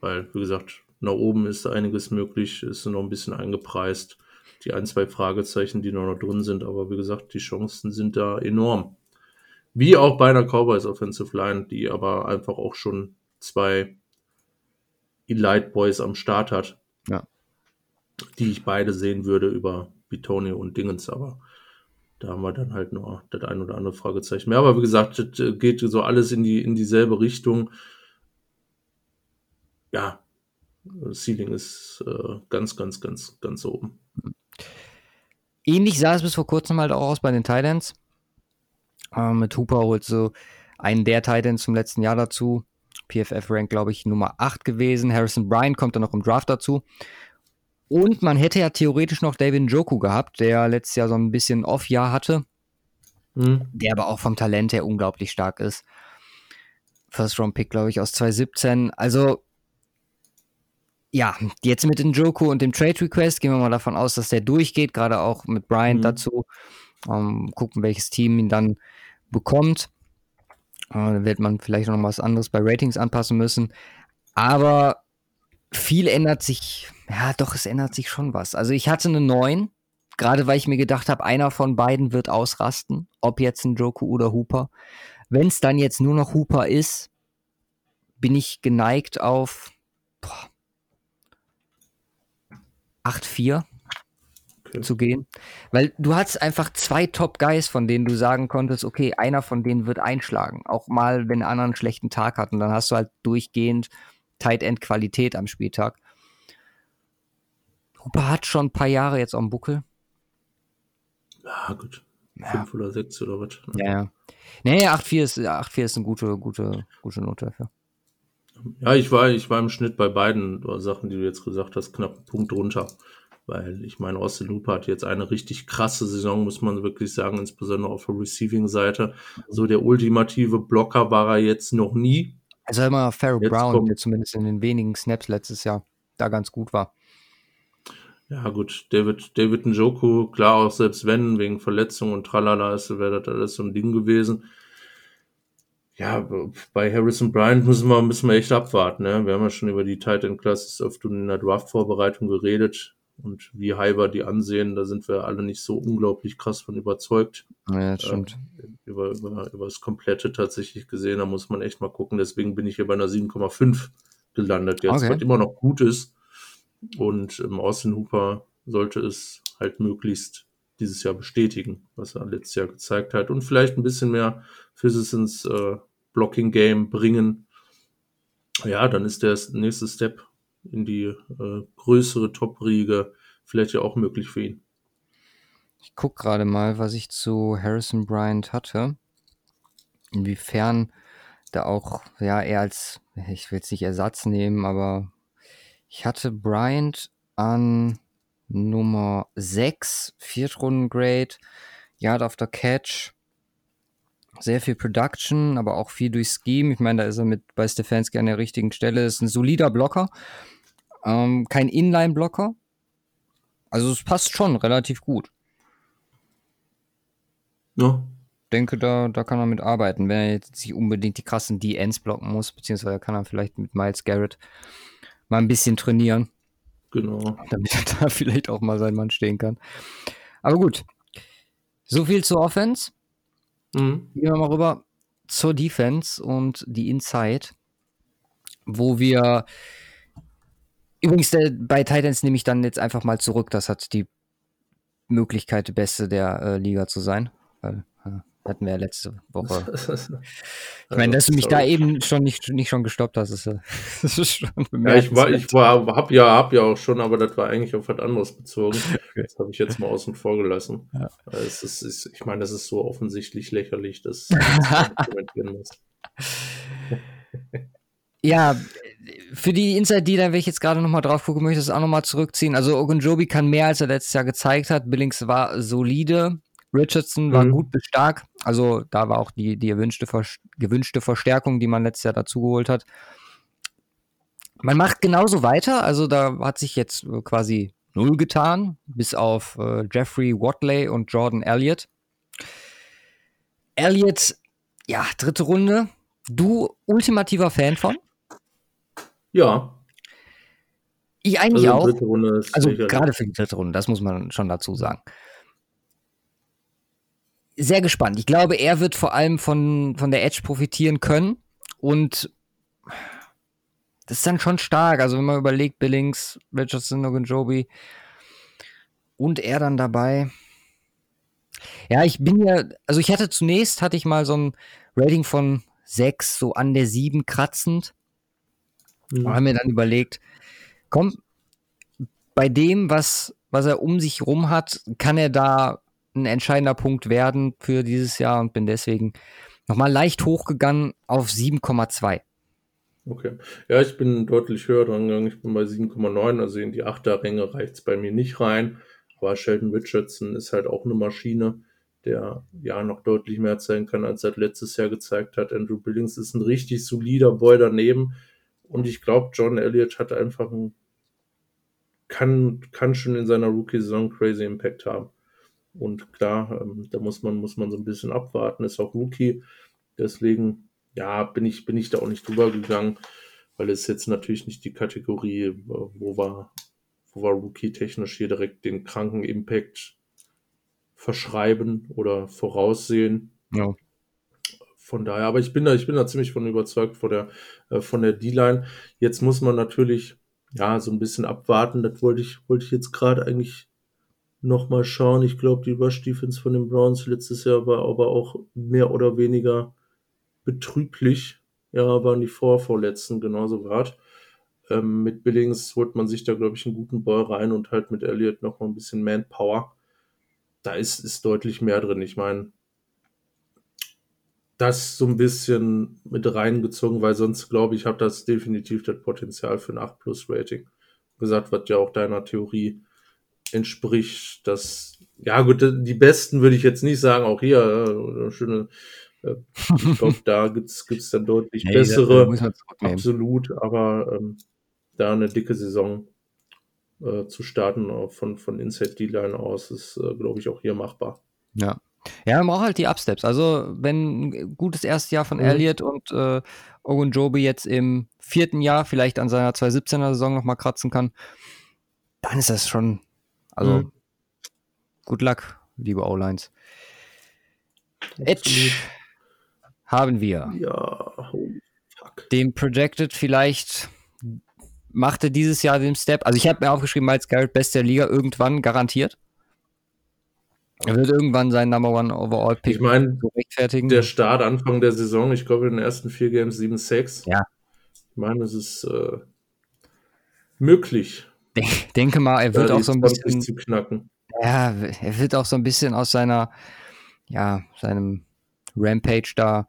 [SPEAKER 1] weil, wie gesagt, nach oben ist einiges möglich, ist noch ein bisschen eingepreist. Die ein, zwei Fragezeichen, die noch drin sind, aber wie gesagt, die Chancen sind da enorm. Wie auch bei einer Cowboys Offensive Line, die aber einfach auch schon zwei Elite Boys am Start hat.
[SPEAKER 2] Ja.
[SPEAKER 1] Die ich beide sehen würde über Bitonio und Dingens, aber da haben wir dann halt nur das ein oder andere Fragezeichen mehr. Aber wie gesagt, das geht so alles in die in dieselbe Richtung. Ja, Ceiling ist äh, ganz, ganz, ganz, ganz oben.
[SPEAKER 2] Ähnlich sah es bis vor kurzem halt auch aus bei den Titans. Äh, mit Hooper holt so einen der Titans zum letzten Jahr dazu. PFF-Rank, glaube ich, Nummer 8 gewesen. Harrison Bryant kommt dann noch im Draft dazu. Und man hätte ja theoretisch noch David Njoku gehabt, der letztes Jahr so ein bisschen Off-Jahr hatte. Mhm. Der aber auch vom Talent her unglaublich stark ist. First-Round-Pick, glaube ich, aus 2017. Also, ja, jetzt mit Njoku und dem Trade-Request gehen wir mal davon aus, dass der durchgeht, gerade auch mit Bryant mhm. dazu. Um, gucken, welches Team ihn dann bekommt. Uh, dann wird man vielleicht noch was anderes bei Ratings anpassen müssen. Aber viel ändert sich, ja, doch, es ändert sich schon was. Also ich hatte eine 9, gerade weil ich mir gedacht habe, einer von beiden wird ausrasten, ob jetzt ein Joku oder Hooper. Wenn es dann jetzt nur noch Hooper ist, bin ich geneigt auf 8-4 okay. zu gehen. Weil du hast einfach zwei Top-Guys, von denen du sagen konntest, okay, einer von denen wird einschlagen. Auch mal, wenn der andere einen schlechten Tag hat. Und dann hast du halt durchgehend Tight End Qualität am Spieltag. Hooper hat schon ein paar Jahre jetzt am Buckel.
[SPEAKER 1] Ja, gut. Ja. Fünf oder sechs oder was.
[SPEAKER 2] Ja, ja. Nee, 8-4 ist, 8 ist eine gute, gute, gute Note dafür.
[SPEAKER 1] Ja, ich war, ich war im Schnitt bei beiden Sachen, die du jetzt gesagt hast, knapp einen Punkt runter. Weil ich meine, Austin Hooper hat jetzt eine richtig krasse Saison, muss man wirklich sagen, insbesondere auf der Receiving-Seite. So der ultimative Blocker war er jetzt noch nie.
[SPEAKER 2] Also immer Pharaoh Brown, der zumindest in den wenigen Snaps letztes Jahr da ganz gut war.
[SPEAKER 1] Ja, gut, David, David Njoku, klar, auch selbst wenn, wegen Verletzung und tralala, wäre das alles so ein Ding gewesen. Ja, bei Harrison Bryant müssen wir, müssen wir echt abwarten, ne? Wir haben ja schon über die Titan Classes oft in der Draft-Vorbereitung geredet und wie high wir die ansehen, da sind wir alle nicht so unglaublich krass von überzeugt.
[SPEAKER 2] Ja, das stimmt.
[SPEAKER 1] Äh, über, über, über das Komplette tatsächlich gesehen, da muss man echt mal gucken. Deswegen bin ich hier bei einer 7,5 gelandet jetzt, okay. was immer noch gut ist. Und im Austin Hooper sollte es halt möglichst dieses Jahr bestätigen, was er letztes Jahr gezeigt hat. Und vielleicht ein bisschen mehr Physics ins äh, Blocking Game bringen. Ja, dann ist der nächste Step in die äh, größere Top-Riege vielleicht ja auch möglich für ihn.
[SPEAKER 2] Ich gucke gerade mal, was ich zu Harrison Bryant hatte. Inwiefern da auch, ja, eher als, ich will es nicht Ersatz nehmen, aber ich hatte Bryant an Nummer 6, Viertrunden-Grade, Yard after Catch, sehr viel Production, aber auch viel durch Scheme. Ich meine, da ist er mit bei Stefanski an der richtigen Stelle. Ist ein solider Blocker. Ähm, kein Inline-Blocker. Also es passt schon relativ gut.
[SPEAKER 1] Ja.
[SPEAKER 2] Denke, da, da kann man mit arbeiten, wenn er jetzt nicht unbedingt die krassen DNs blocken muss, beziehungsweise kann er vielleicht mit Miles Garrett mal ein bisschen trainieren.
[SPEAKER 1] Genau.
[SPEAKER 2] Damit er [laughs] da vielleicht auch mal sein Mann stehen kann. Aber gut. So viel zur Offense. Mhm. Gehen wir mal rüber zur Defense und die Inside, wo wir übrigens der, bei Titans nehme ich dann jetzt einfach mal zurück. Das hat die Möglichkeit, die beste der äh, Liga zu sein. Weil, äh, hatten wir ja letzte Woche. [laughs] ich meine, dass du mich da eben schon nicht, nicht schon gestoppt hast, ist, [laughs]
[SPEAKER 1] das ist schon Ja, ich war, ich war, hab ja, hab ja auch schon, aber das war eigentlich auf was anderes bezogen. [laughs] Okay. Das habe ich jetzt mal außen vor gelassen. Ja. Es ist, ist, ich meine, das ist so offensichtlich lächerlich, dass das.
[SPEAKER 2] Ja, für die Inside Dealer, wenn ich jetzt gerade nochmal drauf gucke, möchte ich das auch nochmal zurückziehen. Also Ogunjobi kann mehr, als er letztes Jahr gezeigt hat. Billings war solide. Richardson war mhm. gut bis stark. Also da war auch die, die erwünschte, gewünschte Verstärkung, die man letztes Jahr dazugeholt hat. Man macht genauso weiter. Also da hat sich jetzt quasi null getan, bis auf äh, Jeffrey Watley und Jordan Elliott. Elliott, ja, dritte Runde. Du ultimativer Fan von?
[SPEAKER 1] Ja.
[SPEAKER 2] Ich eigentlich also auch. also gerade für die dritte Runde, das muss man schon dazu sagen. Sehr gespannt. Ich glaube, er wird vor allem von, von der Edge profitieren können. Und das ist dann schon stark. Also wenn man überlegt, Billings, Richardson, Ogunjobi und er dann dabei. Ja, ich bin ja, also ich hatte zunächst, hatte ich mal so ein Rating von 6, so an der 7 kratzend. Mhm. Und habe mir dann überlegt, komm, bei dem, was, was er um sich rum hat, kann er da ein entscheidender Punkt werden für dieses Jahr und bin deswegen nochmal leicht hochgegangen auf 7,2.
[SPEAKER 1] Okay. Ja, ich bin deutlich höher dran gegangen. Ich bin bei 7,9, also in die Achterränge reicht es bei mir nicht rein. Aber Sheldon Richardson ist halt auch eine Maschine, der ja noch deutlich mehr zeigen kann, als er letztes Jahr gezeigt hat. Andrew Billings ist ein richtig solider Boy daneben. Und ich glaube, John Elliott hat einfach ein, kann, kann schon in seiner Rookie-Saison crazy Impact haben. Und klar, ähm, da muss man, muss man so ein bisschen abwarten, ist auch Rookie. Deswegen, ja, bin ich, bin ich da auch nicht drüber gegangen, weil es jetzt natürlich nicht die Kategorie, wo wir, wo wir Rookie-technisch hier direkt den kranken Impact verschreiben oder voraussehen. Ja. Von daher, aber ich bin da, ich bin da ziemlich von überzeugt von der, äh, von der D-Line. Jetzt muss man natürlich, ja, so ein bisschen abwarten. Das wollte ich, wollte ich jetzt gerade eigentlich nochmal schauen. Ich glaube, die Rush Defense von den Browns letztes Jahr war aber auch mehr oder weniger betrüblich. Ja, waren die Vorvorletzten genauso gerade. Ähm, mit Billings holt man sich da, glaube ich, einen guten Ball rein und halt mit Elliott nochmal ein bisschen Manpower. Da ist, ist deutlich mehr drin. Ich meine, das so ein bisschen mit reingezogen, weil sonst glaube ich, hat das definitiv das Potenzial für ein 8 Plus Rating. Gesagt, was ja auch deiner Theorie entspricht. Das, ja gut, die besten würde ich jetzt nicht sagen, auch hier, äh, schöne, äh, ich glaube, da gibt's gibt's dann deutlich hey, bessere, absolut, aber ähm, da eine dicke Saison äh, zu starten äh, von, von Inside D-Line aus, ist, äh, glaube ich, auch hier machbar.
[SPEAKER 2] Ja. Ja, man braucht halt die Upsteps. Also, wenn ein gutes erstes Jahr von mhm. Elliott und äh, Ogunjobi jetzt im vierten Jahr vielleicht an seiner 2017er Saison nochmal kratzen kann, dann ist das schon also, mhm. good luck, liebe O-Lines. Edge haben wir.
[SPEAKER 1] Ja,
[SPEAKER 2] fuck. Den Projected vielleicht machte dieses Jahr den Step. Also ich habe mir aufgeschrieben, Miles Garrett best der Liga irgendwann garantiert. Er wird irgendwann seinen Number One Overall Pick
[SPEAKER 1] ich mein, rechtfertigen. Der Start Anfang der Saison, ich glaube in den ersten vier Games 7-6.
[SPEAKER 2] Ja.
[SPEAKER 1] Ich meine, es ist äh, möglich
[SPEAKER 2] denke mal, er wird
[SPEAKER 1] ja,
[SPEAKER 2] auch so ein bisschen.
[SPEAKER 1] Zu knacken.
[SPEAKER 2] Ja, er wird auch so ein bisschen aus seiner, ja, seinem Rampage da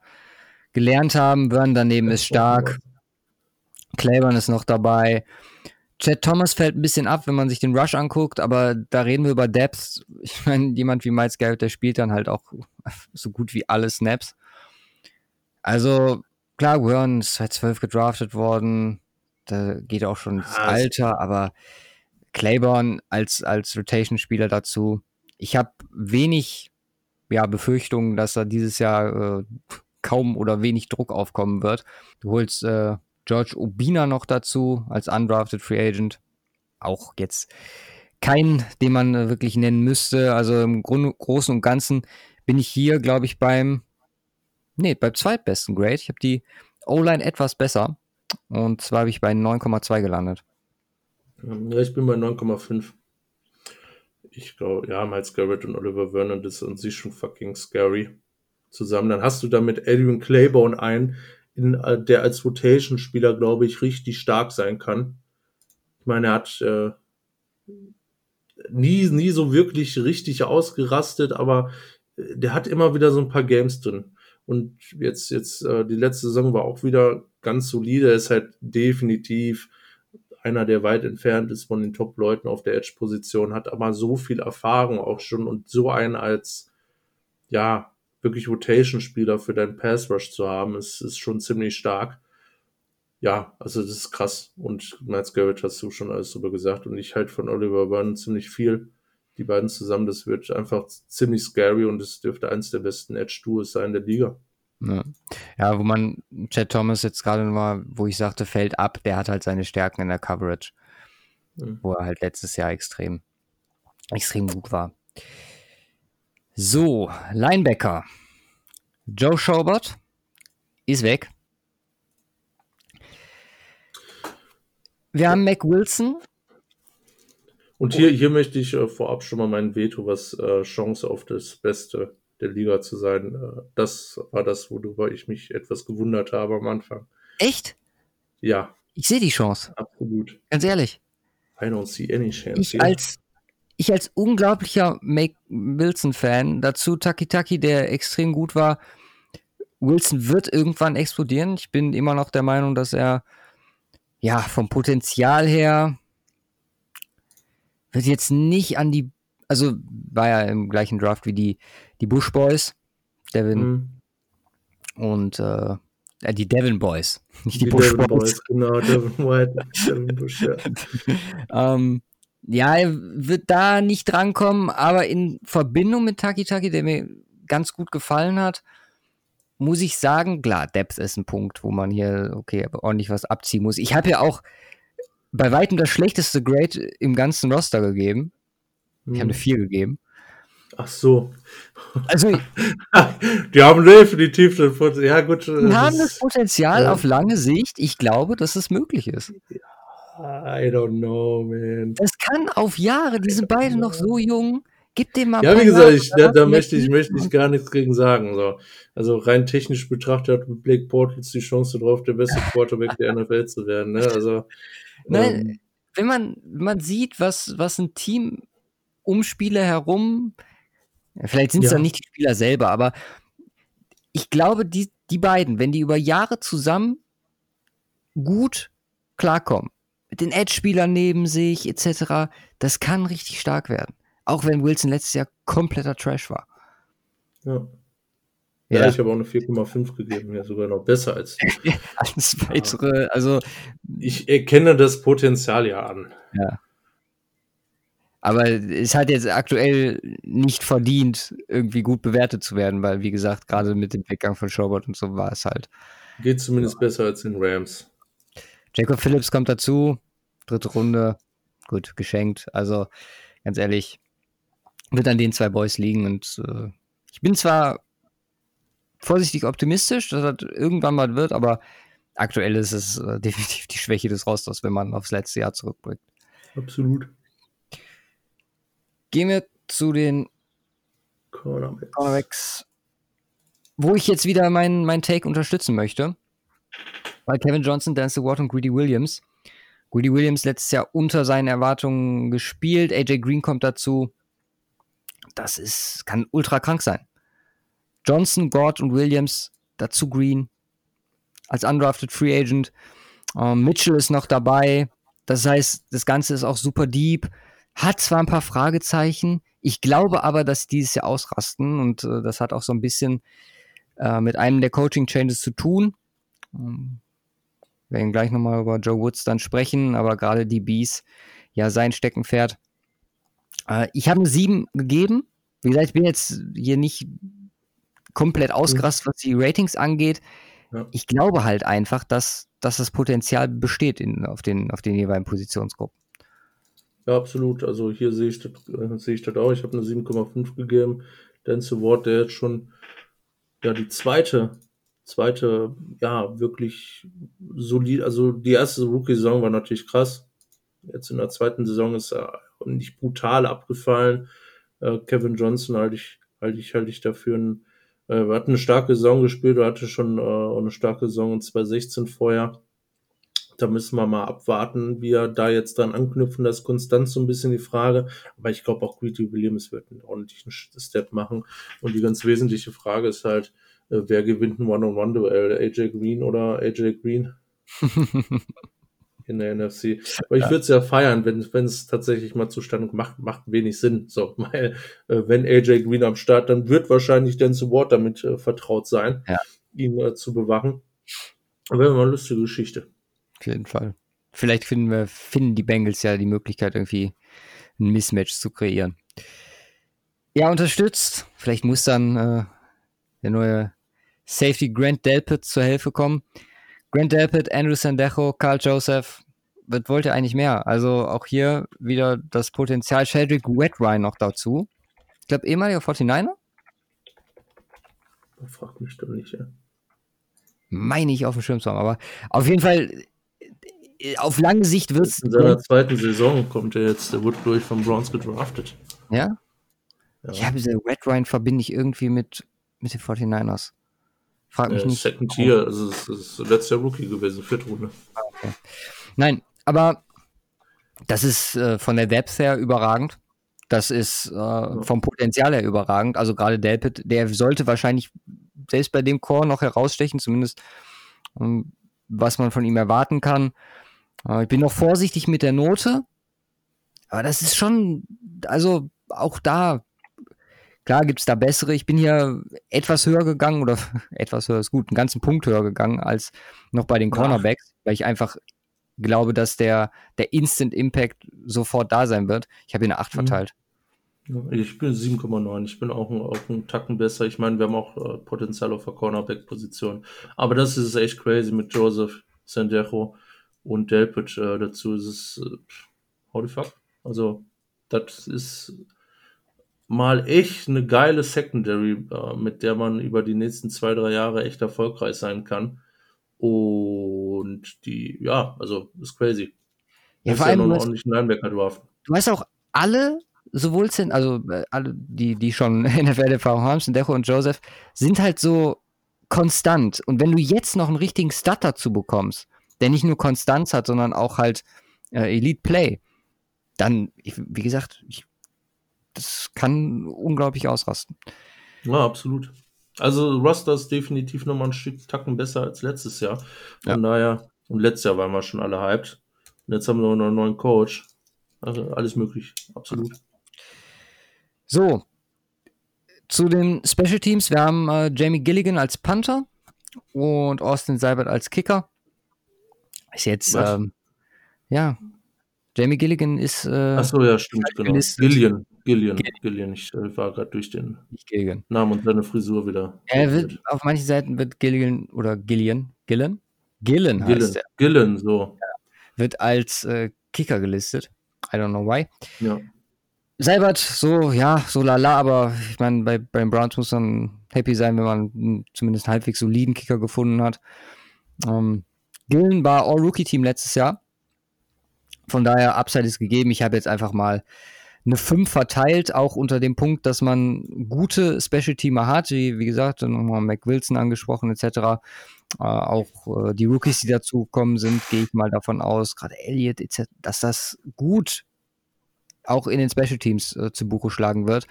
[SPEAKER 2] gelernt haben. Burn daneben ist stark. Claiborne ist noch dabei. Chad Thomas fällt ein bisschen ab, wenn man sich den Rush anguckt, aber da reden wir über Depth. Ich meine, jemand wie Miles Garrett, der spielt dann halt auch so gut wie alle Snaps. Also, klar, Gurn ist 2012 gedraftet worden. Da geht auch schon das Alter, aber Claiborne als, als Rotation-Spieler dazu. Ich habe wenig ja, Befürchtungen, dass da dieses Jahr äh, kaum oder wenig Druck aufkommen wird. Du holst äh, George Obina noch dazu als undrafted Free Agent. Auch jetzt kein, den man äh, wirklich nennen müsste. Also im Grund, Großen und Ganzen bin ich hier, glaube ich, beim, nee, beim zweitbesten Grade. Ich habe die O-Line etwas besser. Und zwar habe ich bei 9,2 gelandet.
[SPEAKER 1] Ja, ich bin bei 9,5. Ich glaube, ja, Miles Garrett und Oliver Vernon, das ist an sich schon fucking scary zusammen. Dann hast du damit Adrian Claiborne ein, in, äh, der als Rotation-Spieler, glaube ich, richtig stark sein kann. Ich meine, er hat äh, nie, nie so wirklich richtig ausgerastet, aber äh, der hat immer wieder so ein paar Games drin. Und jetzt, jetzt, äh, die letzte Saison war auch wieder ganz solide. Er ist halt definitiv einer, der weit entfernt ist von den Top-Leuten auf der Edge-Position, hat aber so viel Erfahrung auch schon und so einen als, ja, wirklich Rotation-Spieler für deinen Pass-Rush zu haben, ist, ist schon ziemlich stark. Ja, also das ist krass. Und Miles Garrett hast du schon alles drüber gesagt. Und ich halt von Oliver Vernon ziemlich viel. Die beiden zusammen, das wird einfach ziemlich scary und es dürfte eins der besten Edge-Duos sein der Liga.
[SPEAKER 2] Ja. ja, wo man Chad Thomas jetzt gerade mal, wo ich sagte, fällt ab, der hat halt seine Stärken in der Coverage. mhm. wo er halt letztes Jahr extrem, extrem gut war. So, Linebacker. Joe Schobert ist weg. Wir haben Mac Wilson.
[SPEAKER 1] Und hier, hier möchte ich äh, vorab schon mal mein Veto, was äh, Chance auf das Beste der Liga zu sein. Äh, das war das, worüber ich mich etwas gewundert habe am Anfang.
[SPEAKER 2] Echt?
[SPEAKER 1] Ja.
[SPEAKER 2] Ich sehe die Chance.
[SPEAKER 1] Absolut.
[SPEAKER 2] Ganz ehrlich.
[SPEAKER 1] I don't see any chance.
[SPEAKER 2] Ich als, ich als unglaublicher Make Wilson-Fan, dazu Taki Taki, der extrem gut war. Wilson wird irgendwann explodieren. Ich bin immer noch der Meinung, dass er ja vom Potenzial her wird jetzt nicht an die, also war ja im gleichen Draft wie die, die Bush Boys, Devin mhm. und äh, die Devin Boys, [laughs] nicht die, die Bush Devin Boys. Boys. Genau, Devin [laughs] White, Devin Bush, ja. [laughs] ähm, ja, er wird da nicht drankommen, aber in Verbindung mit Taki Taki, der mir ganz gut gefallen hat, muss ich sagen, klar, Depth ist ein Punkt, wo man hier, okay, ordentlich was abziehen muss. Ich habe ja auch bei weitem das schlechteste Grade im ganzen Roster gegeben. Ich habe eine 4 hm. gegeben.
[SPEAKER 1] Ach so. Also, [laughs] die haben definitiv das Potenzial. Ja, gut.
[SPEAKER 2] Die haben das Potenzial ja. auf lange Sicht. Ich glaube, dass es möglich ist.
[SPEAKER 1] I don't know, man.
[SPEAKER 2] Das kann auf Jahre, die sind beide noch so jung. Gib dem mal.
[SPEAKER 1] Ja, wie gesagt, ich, da, da möchte ich, möchte ich gar nichts gegen sagen. So. Also rein technisch betrachtet hat Blake Portals die Chance darauf, der beste [laughs] Quarterback der NFL zu werden. Ne? Also,
[SPEAKER 2] Nein, ähm, wenn man, man sieht, was, was ein Team um Spieler herum, vielleicht sind es ja. dann nicht die Spieler selber, aber ich glaube, die, die beiden, wenn die über Jahre zusammen gut klarkommen, mit den Edge-Spielern neben sich etc., das kann richtig stark werden. Auch wenn Wilson letztes Jahr kompletter Trash war.
[SPEAKER 1] Ja. Ja, ja. ich habe auch eine 4,5 gegeben, ja sogar noch besser als [laughs]
[SPEAKER 2] alles weitere. Also
[SPEAKER 1] ich erkenne das Potenzial ja an.
[SPEAKER 2] Ja. Aber es hat jetzt aktuell nicht verdient, irgendwie gut bewertet zu werden, weil, wie gesagt, gerade mit dem Weggang von Schobert und so war es halt.
[SPEAKER 1] Geht zumindest ja. besser als in Rams.
[SPEAKER 2] Jacob Phillips kommt dazu, dritte Runde, gut, geschenkt. Also, ganz ehrlich, wird an den zwei Boys liegen. Und äh, ich bin zwar vorsichtig optimistisch, dass das irgendwann mal wird, aber aktuell ist es äh, [laughs] definitiv die Schwäche des Rosters, wenn man aufs letzte Jahr zurückblickt.
[SPEAKER 1] Absolut.
[SPEAKER 2] Gehen wir zu den
[SPEAKER 1] Cornerbacks.
[SPEAKER 2] Cornerbacks, wo ich jetzt wieder meinen mein Take unterstützen möchte. Weil Kevin Johnson, Denzel Ward und Greedy Williams. Greedy Williams letztes Jahr unter seinen Erwartungen gespielt. AJ Green kommt dazu das ist, kann ultra krank sein. Johnson, Gord und Williams, dazu Green als undrafted Free Agent. Ähm, Mitchell ist noch dabei. Das heißt, das Ganze ist auch super deep. Hat zwar ein paar Fragezeichen. Ich glaube aber, dass die dieses Jahr ausrasten und äh, das hat auch so ein bisschen äh, mit einem der Coaching Changes zu tun. Ähm, wir werden gleich nochmal über Joe Woods dann sprechen, aber gerade die Bees, ja, sein Steckenpferd. Äh, ich habe eine 7 gegeben. Wie gesagt, ich bin jetzt hier nicht komplett ausgerastet, was die Ratings angeht. Ja. Ich glaube halt einfach, dass, dass das Potenzial besteht in, auf, den, auf den jeweiligen Positionsgruppen.
[SPEAKER 1] Ja, absolut. Also hier sehe ich das, äh, sehe ich das auch. Ich habe eine 7,5 gegeben. Dance Ward, der jetzt schon ja die zweite, zweite, ja, wirklich solid, also die erste Rookie-Saison war natürlich krass. Jetzt in der zweiten Saison ist er nicht brutal abgefallen. Äh, Kevin Johnson halte ich, halte ich, halte ich dafür ein, äh, hat eine starke Saison gespielt, er hatte schon äh, eine starke Saison in 2016 vorher. Da müssen wir mal abwarten, wie er da jetzt dann anknüpfen. Das ist konstant so ein bisschen die Frage. Aber ich glaube auch Greedy Williams wird einen ordentlichen Step machen. Und die ganz wesentliche Frage ist halt, äh, wer gewinnt ein One-on-One-Duell? AJ Green oder AJ Green? [laughs] in der NFC. Aber ich würde es ja feiern, wenn wenn es tatsächlich mal zustande macht, macht wenig Sinn. So, [laughs] weil äh, wenn AJ Green am Start, dann wird wahrscheinlich Denzel Ward damit äh, vertraut sein,
[SPEAKER 2] ja.
[SPEAKER 1] ihn äh, zu bewachen. Aber immer eine lustige Geschichte.
[SPEAKER 2] Auf jeden Fall. Vielleicht finden wir, finden die Bengals ja die Möglichkeit, irgendwie ein Mismatch zu kreieren. Ja, unterstützt. Vielleicht muss dann äh, der neue Safety Grant Delpit zur Hilfe kommen. Grant Delpit, Andrew Sandejo, Carl Joseph was wollte er eigentlich mehr? Also auch hier wieder das Potenzial. Sheldrick Wettrine noch dazu. Ich glaube, ehemaliger 49er?
[SPEAKER 1] Frag mich doch nicht, ja.
[SPEAKER 2] Meine ich auf dem Schirm zu haben, aber auf jeden Fall auf lange Sicht wird es.
[SPEAKER 1] In seiner zweiten Saison kommt er jetzt, der wurde durch von Browns gedraftet.
[SPEAKER 2] Ja? ja. Ich habe diese Red Ryan verbinde ich irgendwie mit, mit den 49ers. Frag mich äh, nicht.
[SPEAKER 1] Second Tier, also es ist letzter Rookie gewesen, vierte Runde.
[SPEAKER 2] Ah, okay. Nein, aber das ist äh, von der Depth her überragend. Das ist äh, ja. vom Potenzial her überragend. Also gerade Delpit, der sollte wahrscheinlich selbst bei dem Core noch herausstechen, zumindest ähm, was man von ihm erwarten kann. Äh, ich bin noch vorsichtig mit der Note, aber das ist schon, also auch da, klar gibt es da bessere. Ich bin hier etwas höher gegangen oder [laughs] etwas höher ist gut, einen ganzen Punkt höher gegangen als noch bei den Cornerbacks, weil ich einfach glaube, dass der, der Instant Impact sofort da sein wird. Ich habe hier eine 8 mhm. verteilt.
[SPEAKER 1] Ich bin 7,9. Ich bin auch, ein, einen Tacken besser. Ich meine, wir haben auch äh, Potenzial auf der Cornerback-Position. Aber das ist echt crazy mit Joseph Sandejo und Delpit äh, dazu. ist Es äh, how the fuck? Also, das ist mal echt eine geile Secondary, äh, mit der man über die nächsten zwei, drei Jahre echt erfolgreich sein kann. Und die, ja, also ist crazy.
[SPEAKER 2] Ja, vor allem ja noch einen Linebacker draften. Du hast auch alle, sowohl sind, also äh, alle, die, die schon [laughs] NFL-Erfahrung haben, Sendejo und Joseph, sind halt so konstant. Und wenn du jetzt noch einen richtigen Stud dazu bekommst, der nicht nur Konstanz hat, sondern auch halt äh, Elite Play, dann, ich, wie gesagt, ich, das kann unglaublich ausrasten.
[SPEAKER 1] Ja, absolut. Also Roster ist definitiv nochmal ein Stück Tacken besser als letztes Jahr. Von ja. daher, und letztes Jahr waren wir schon alle hyped. Und jetzt haben wir noch einen neuen Coach. Also alles möglich, absolut.
[SPEAKER 2] So, zu den Special Teams. Wir haben äh, Jamie Gilligan als Panther und Austin Seibert als Kicker. Ist jetzt, ähm, ja, Jamie Gilligan ist.
[SPEAKER 1] Äh, Achso, ja, stimmt, genau. Gillian, Gillian, Gillian. Ich äh, war gerade durch den Namen und seine Frisur wieder.
[SPEAKER 2] Er wird, auf manchen Seiten wird Gillian oder Gillian, Gillen?
[SPEAKER 1] Gillen heißt er. Gillen, so. Ja,
[SPEAKER 2] wird als äh, Kicker gelistet. I don't know why.
[SPEAKER 1] Ja.
[SPEAKER 2] Seibert, so, ja, so lala, aber ich meine, bei, beim Browns muss man happy sein, wenn man zumindest einen halbwegs soliden Kicker gefunden hat. Ähm, Gillen war All-Rookie-Team letztes Jahr. Von daher, Upside ist gegeben. Ich habe jetzt einfach mal eine 5 verteilt, auch unter dem Punkt, dass man gute Special-Teamer hat, wie, wie gesagt, nochmal Mac Wilson angesprochen, etc. Äh, auch äh, die Rookies, die dazu gekommen sind, gehe ich mal davon aus, gerade Elliott, etc., dass das gut auch in den Special Teams äh, zu Buche schlagen wird.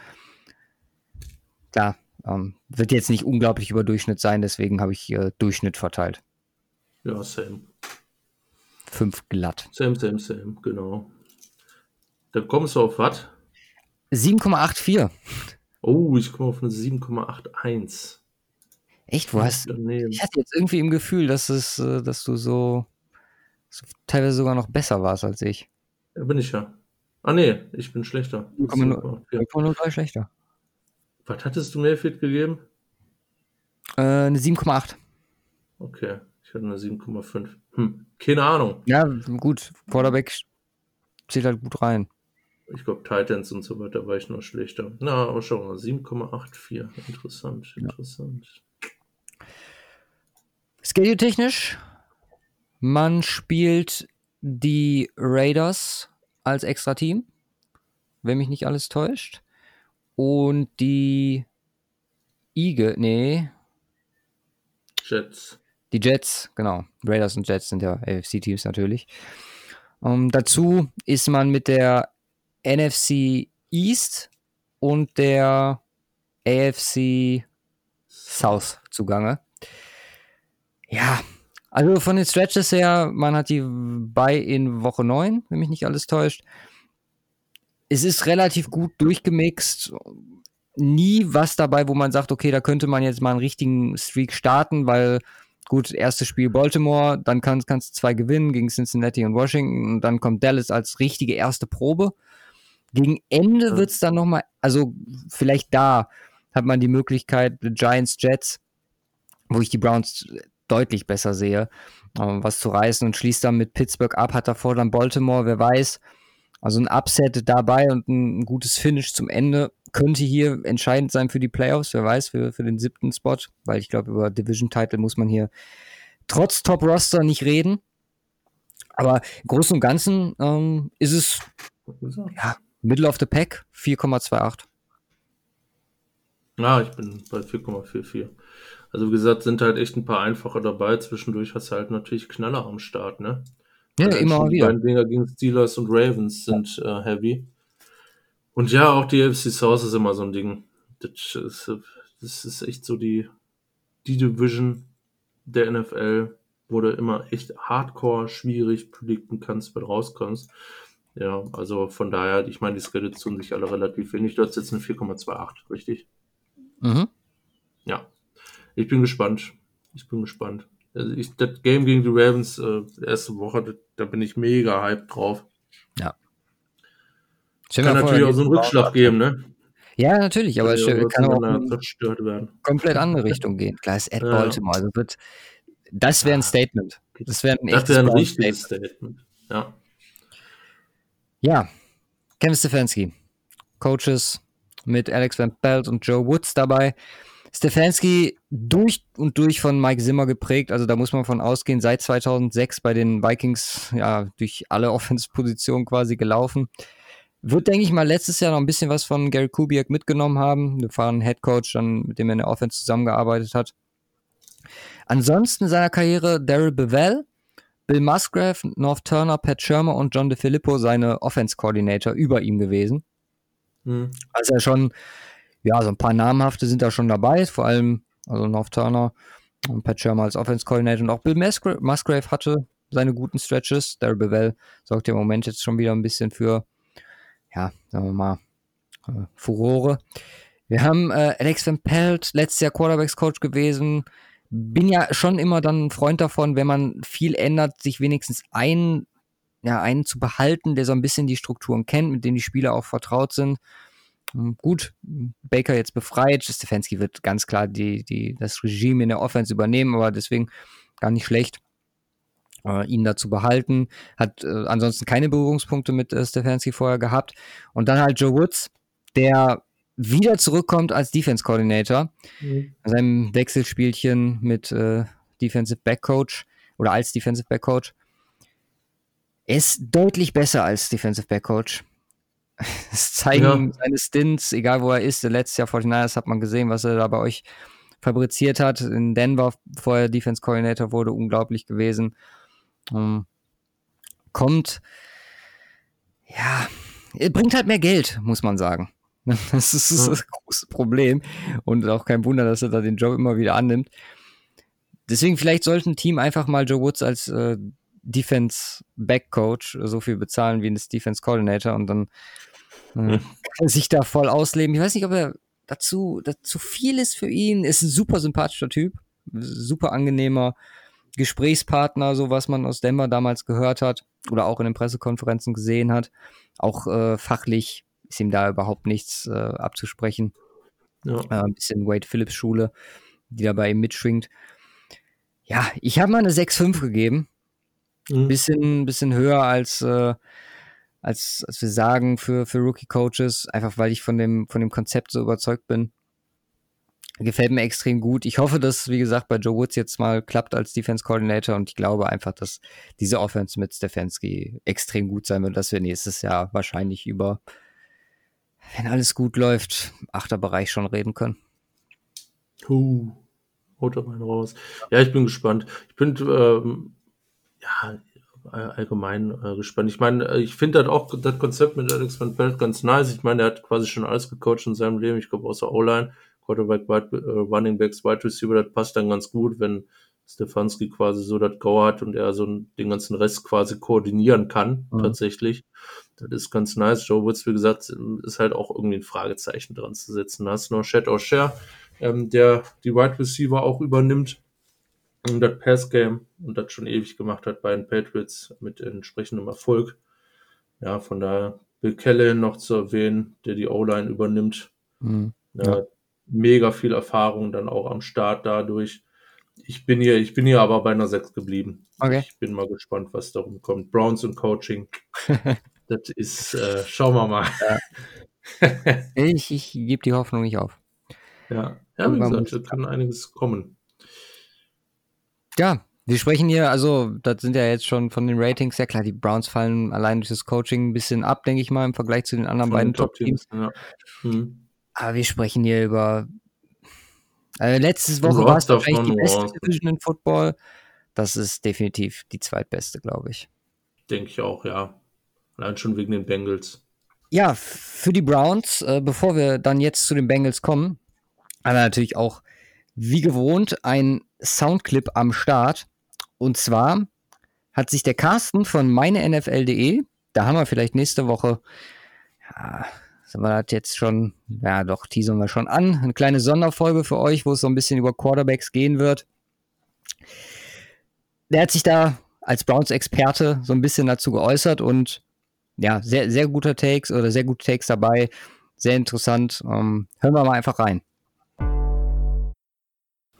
[SPEAKER 2] Klar, ähm, wird jetzt nicht unglaublich über Durchschnitt sein, deswegen habe ich äh, Durchschnitt verteilt.
[SPEAKER 1] Ja, same.
[SPEAKER 2] Fünf glatt.
[SPEAKER 1] Same, same, same, genau. Dann kommst du auf was?
[SPEAKER 2] 7,84.
[SPEAKER 1] Oh, ich komme auf eine 7,81.
[SPEAKER 2] Echt? Wo hast Ich hatte jetzt irgendwie im Gefühl, dass es, äh, dass du so, so teilweise sogar noch besser warst als ich.
[SPEAKER 1] Ja, bin ich ja. Ah nee, ich bin schlechter.
[SPEAKER 2] 0,03 schlechter.
[SPEAKER 1] Was hattest du mir fit gegeben?
[SPEAKER 2] Äh, eine 7,8.
[SPEAKER 1] Okay. Ich hatte eine 7,5. Hm, keine Ahnung.
[SPEAKER 2] Ja, gut. Quarterback zählt halt gut rein.
[SPEAKER 1] Ich glaube, Titans und so weiter war ich noch schlechter. Na, aber schau mal, 7,84. Interessant, interessant. Ja.
[SPEAKER 2] Schedule-technisch, man spielt die Raiders als extra Team, wenn mich nicht alles täuscht. Und die Eagle, nee.
[SPEAKER 1] Jets.
[SPEAKER 2] Die Jets, genau. Raiders und Jets sind ja AFC-Teams natürlich. Um, ähm, dazu ist man mit der NFC East und der AFC South zugange. Ja, also von den Stretches her, man hat die bei in Woche 9, wenn mich nicht alles täuscht. Es ist relativ gut durchgemixt. Nie was dabei, wo man sagt, okay, da könnte man jetzt mal einen richtigen Streak starten, weil gut, erstes Spiel Baltimore, dann kannst, kannst du zwei gewinnen gegen Cincinnati und Washington und dann kommt Dallas als richtige erste Probe. Gegen Ende wird es dann nochmal, also vielleicht da hat man die Möglichkeit, Giants, Jets, wo ich die Browns deutlich besser sehe, ähm, was zu reißen und schließt dann mit Pittsburgh ab, hat davor dann Baltimore, wer weiß. Also ein Upset dabei und ein, ein gutes Finish zum Ende könnte hier entscheidend sein für die Playoffs, wer weiß, für, für den siebten Spot, weil ich glaube, über Division-Title muss man hier trotz Top-Roster nicht reden. Aber im Großen und Ganzen ähm, ist es ja, Middle of the Pack 4,28.
[SPEAKER 1] Ja, ich bin bei 4,44. Also wie gesagt, sind halt echt ein paar einfache dabei. Zwischendurch hast du halt natürlich Knaller am Start, ne?
[SPEAKER 2] Ja, also immer
[SPEAKER 1] wieder. Die beiden Dinger gegen Steelers und Ravens sind äh, heavy. Und ja, auch die AFC South ist immer so ein Ding. Das ist, das ist echt so die, die Division der NFL, wo du immer echt hardcore schwierig predikten kannst, wenn du rauskommst. Ja, also von daher, ich meine, die Schedules tun sich alle relativ wenig. Du hast jetzt eine 4,28, richtig?
[SPEAKER 2] Mhm.
[SPEAKER 1] Ja. Ich bin gespannt. Ich bin gespannt. Also ich, das Game gegen die Ravens, äh, erste Woche, da bin ich mega hyped drauf.
[SPEAKER 2] Ja.
[SPEAKER 1] Kann natürlich auch so einen Rückschlag geben, ne?
[SPEAKER 2] Ja, natürlich, aber es
[SPEAKER 1] Ja,
[SPEAKER 2] kann auch
[SPEAKER 1] werden.
[SPEAKER 2] komplett andere [laughs] Richtung gehen. Klar, ist at
[SPEAKER 1] Ja.
[SPEAKER 2] Baltimore. Also wird, das wäre ein Statement. Das wäre ein
[SPEAKER 1] Das wäre ein richtiges Statement. Ja.
[SPEAKER 2] Ja, Kevin Stefanski. Coaches mit Alex Van Pelt und Joe Woods dabei. Stefanski durch und durch von Mike Zimmer geprägt, also da muss man von ausgehen, seit 2006 bei den Vikings ja durch alle [laughs] Offense-Positionen quasi gelaufen. Wird, denke ich mal, letztes Jahr noch ein bisschen was von Gary Kubiak mitgenommen haben. Wir fahren Head Coach, dann, mit dem er in der Offense zusammengearbeitet hat. Ansonsten in seiner Karriere Daryl Bevell, Bill Musgrave, North Turner, Pat Shermer und John DeFilippo seine Offense-Coordinator über ihm gewesen.
[SPEAKER 1] Hm.
[SPEAKER 2] Also ja schon, ja, so ein paar namhafte sind da schon dabei, vor allem also North Turner und Pat Shermer als Offense Coordinator und auch Bill Musgra Musgrave hatte seine guten Stretches. Daryl Bevell sorgt ja im Moment jetzt schon wieder ein bisschen für, ja, sagen wir mal, äh, Furore. Wir haben äh, Alex Van Pelt, letztes Jahr Quarterbacks Coach gewesen. Bin ja schon immer dann ein Freund davon, wenn man viel ändert, sich wenigstens einen, ja, einen zu behalten, der so ein bisschen die Strukturen kennt, mit denen die Spieler auch vertraut sind. Ähm, Gut, Baker jetzt befreit. Stefanski wird ganz klar die, die, das Regime in der Offense übernehmen, aber deswegen gar nicht schlecht, äh, ihn da zu behalten. Hat äh, ansonsten keine Berührungspunkte mit äh, Stefanski vorher gehabt. Und dann halt Joe Woods, der wieder zurückkommt als Defense Coordinator.
[SPEAKER 1] Mhm.
[SPEAKER 2] Seinem Wechselspielchen mit äh, Defensive Back Coach oder als Defensive Back Coach. Er ist deutlich besser als Defensive Back Coach. [laughs] Es zeigen
[SPEAKER 1] Ja.
[SPEAKER 2] seine Stints, egal wo er ist. Letztes Jahr 49ers hat man gesehen, was er da bei euch fabriziert hat. In Denver, bevor er Defense Coordinator wurde, unglaublich gewesen. Ähm, kommt, ja, er bringt halt mehr Geld, muss man sagen. [laughs] Das ist, das,
[SPEAKER 1] Ja.
[SPEAKER 2] ist das große Problem. Und auch kein Wunder, dass er da den Job immer wieder annimmt. Deswegen, vielleicht sollte ein Team einfach mal Joe Woods als äh, Defense Back Coach so viel bezahlen wie ein Defense Coordinator und dann äh, [laughs] kann er sich da voll ausleben. Ich weiß nicht, ob er dazu, dazu viel ist für ihn. Ist ein super sympathischer Typ, super angenehmer Gesprächspartner, so was man aus Denver damals gehört hat oder auch in den Pressekonferenzen gesehen hat. Auch äh, fachlich ist ihm da überhaupt nichts äh, abzusprechen.
[SPEAKER 1] Ja.
[SPEAKER 2] Äh, ein bisschen Wade Phillips Schule, die da bei ihm mitschwingt. Ja, ich habe mal eine 6,5 gegeben.
[SPEAKER 1] Mhm.
[SPEAKER 2] Bisschen, bisschen höher als, äh, als, als wir sagen für, für Rookie-Coaches, einfach weil ich von dem, von dem Konzept so überzeugt bin. Gefällt mir extrem gut. Ich hoffe, dass, wie gesagt, bei Joe Woods jetzt mal klappt als Defense Coordinator und ich glaube einfach, dass diese Offense mit Stefanski extrem gut sein wird, dass wir nächstes Jahr wahrscheinlich über, wenn alles gut läuft, Achterbereich schon reden können.
[SPEAKER 1] Huh. Haut doch einen raus. Ja, ich bin gespannt. Ich bin ähm, ja all- allgemein äh, gespannt. Ich meine, äh, ich finde halt auch das Konzept mit Alex Van Pelt ganz nice. Ich meine, er hat quasi schon alles gecoacht in seinem Leben. Ich glaube, außer O-Line, Quarterback, Wide, äh, Running Backs, Wide Receiver, das passt dann ganz gut, wenn Stefanski quasi so das Go hat und er so den ganzen Rest quasi koordinieren kann,
[SPEAKER 2] Mhm.
[SPEAKER 1] tatsächlich. Das ist ganz nice. Joe Woods, wie gesagt, ist halt auch irgendwie ein Fragezeichen dran zu setzen. Da hast du noch Shed O'Share, ähm, der die Wide Receiver auch übernimmt und das Pass Game und das schon ewig gemacht hat bei den Patriots mit entsprechendem Erfolg. Ja, von daher Bill Callahan noch zu erwähnen, der die O-Line übernimmt.
[SPEAKER 2] Mhm.
[SPEAKER 1] Ja, Mega viel Erfahrung dann auch am Start dadurch. Ich bin hier, ich bin hier aber bei einer 6 geblieben.
[SPEAKER 2] Okay.
[SPEAKER 1] Ich bin mal gespannt, was darum kommt. Browns und Coaching. [laughs] das ist, äh, schauen wir mal.
[SPEAKER 2] Ja. [laughs] ich ich gebe die Hoffnung nicht auf.
[SPEAKER 1] Ja, ja wie gesagt, da kann einiges kommen.
[SPEAKER 2] Ja, wir sprechen hier, also das sind ja jetzt schon von den Ratings, ja klar, die Browns fallen allein durch das Coaching ein bisschen ab, denke ich mal, im Vergleich zu den anderen von beiden Top-Teams. Top ja. hm. Aber wir sprechen hier über äh, letzte Woche war es wahrscheinlich die beste Division in Football. Das ist definitiv die zweitbeste, glaube ich.
[SPEAKER 1] Denke ich auch, ja. Allein schon wegen den Bengals.
[SPEAKER 2] Ja, für die Browns, äh, bevor wir dann jetzt zu den Bengals kommen, haben wir natürlich auch wie gewohnt ein Soundclip am Start. Und zwar hat sich der Carsten von meinenfl.de, da haben wir vielleicht nächste Woche, ja, sind wir das jetzt schon, ja doch, teasern wir schon an, eine kleine Sonderfolge für euch, wo es so ein bisschen über Quarterbacks gehen wird. Der hat sich da als Browns-Experte so ein bisschen dazu geäußert und ja, sehr, sehr guter Takes oder sehr gute Takes dabei, sehr interessant. Ähm, hören wir mal einfach rein.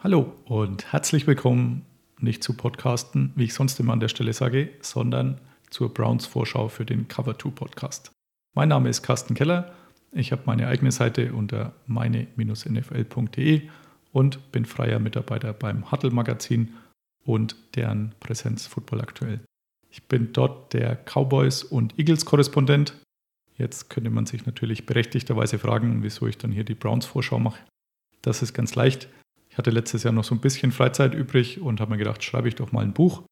[SPEAKER 3] Hallo und herzlich willkommen nicht zu Podcasten, wie ich sonst immer an der Stelle sage, sondern zur Browns Vorschau für den Cover 2 Podcast. Mein Name ist Carsten Keller. Ich habe meine eigene Seite unter meine-nfl.de und bin freier Mitarbeiter beim Huddle Magazin und deren Präsenz Football aktuell. Ich bin dort der Cowboys und Eagles Korrespondent. Jetzt könnte man sich natürlich berechtigterweise fragen, wieso ich dann hier die Browns Vorschau mache. Das ist ganz leicht. Ich hatte letztes Jahr noch so ein bisschen Freizeit übrig und habe mir gedacht, schreibe ich doch mal ein Buch.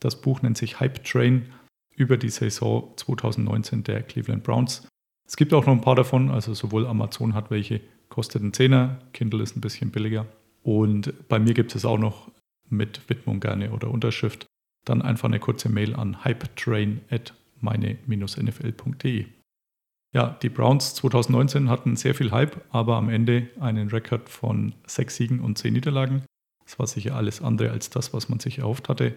[SPEAKER 3] Das Buch nennt sich Hype Train über die Saison 2019 der Cleveland Browns. Es gibt auch noch ein paar davon, also sowohl Amazon hat welche, kostet einen Zehner, Kindle ist ein bisschen billiger. Und bei mir gibt es auch noch mit Widmung gerne oder Unterschrift. Dann einfach eine kurze Mail an hypetrain at meine-nfl.de. Ja, die Browns 2019 hatten sehr viel Hype, aber am Ende einen Rekord von sechs Siegen und zehn Niederlagen. Das war sicher alles andere als das, was man sich erhofft hatte.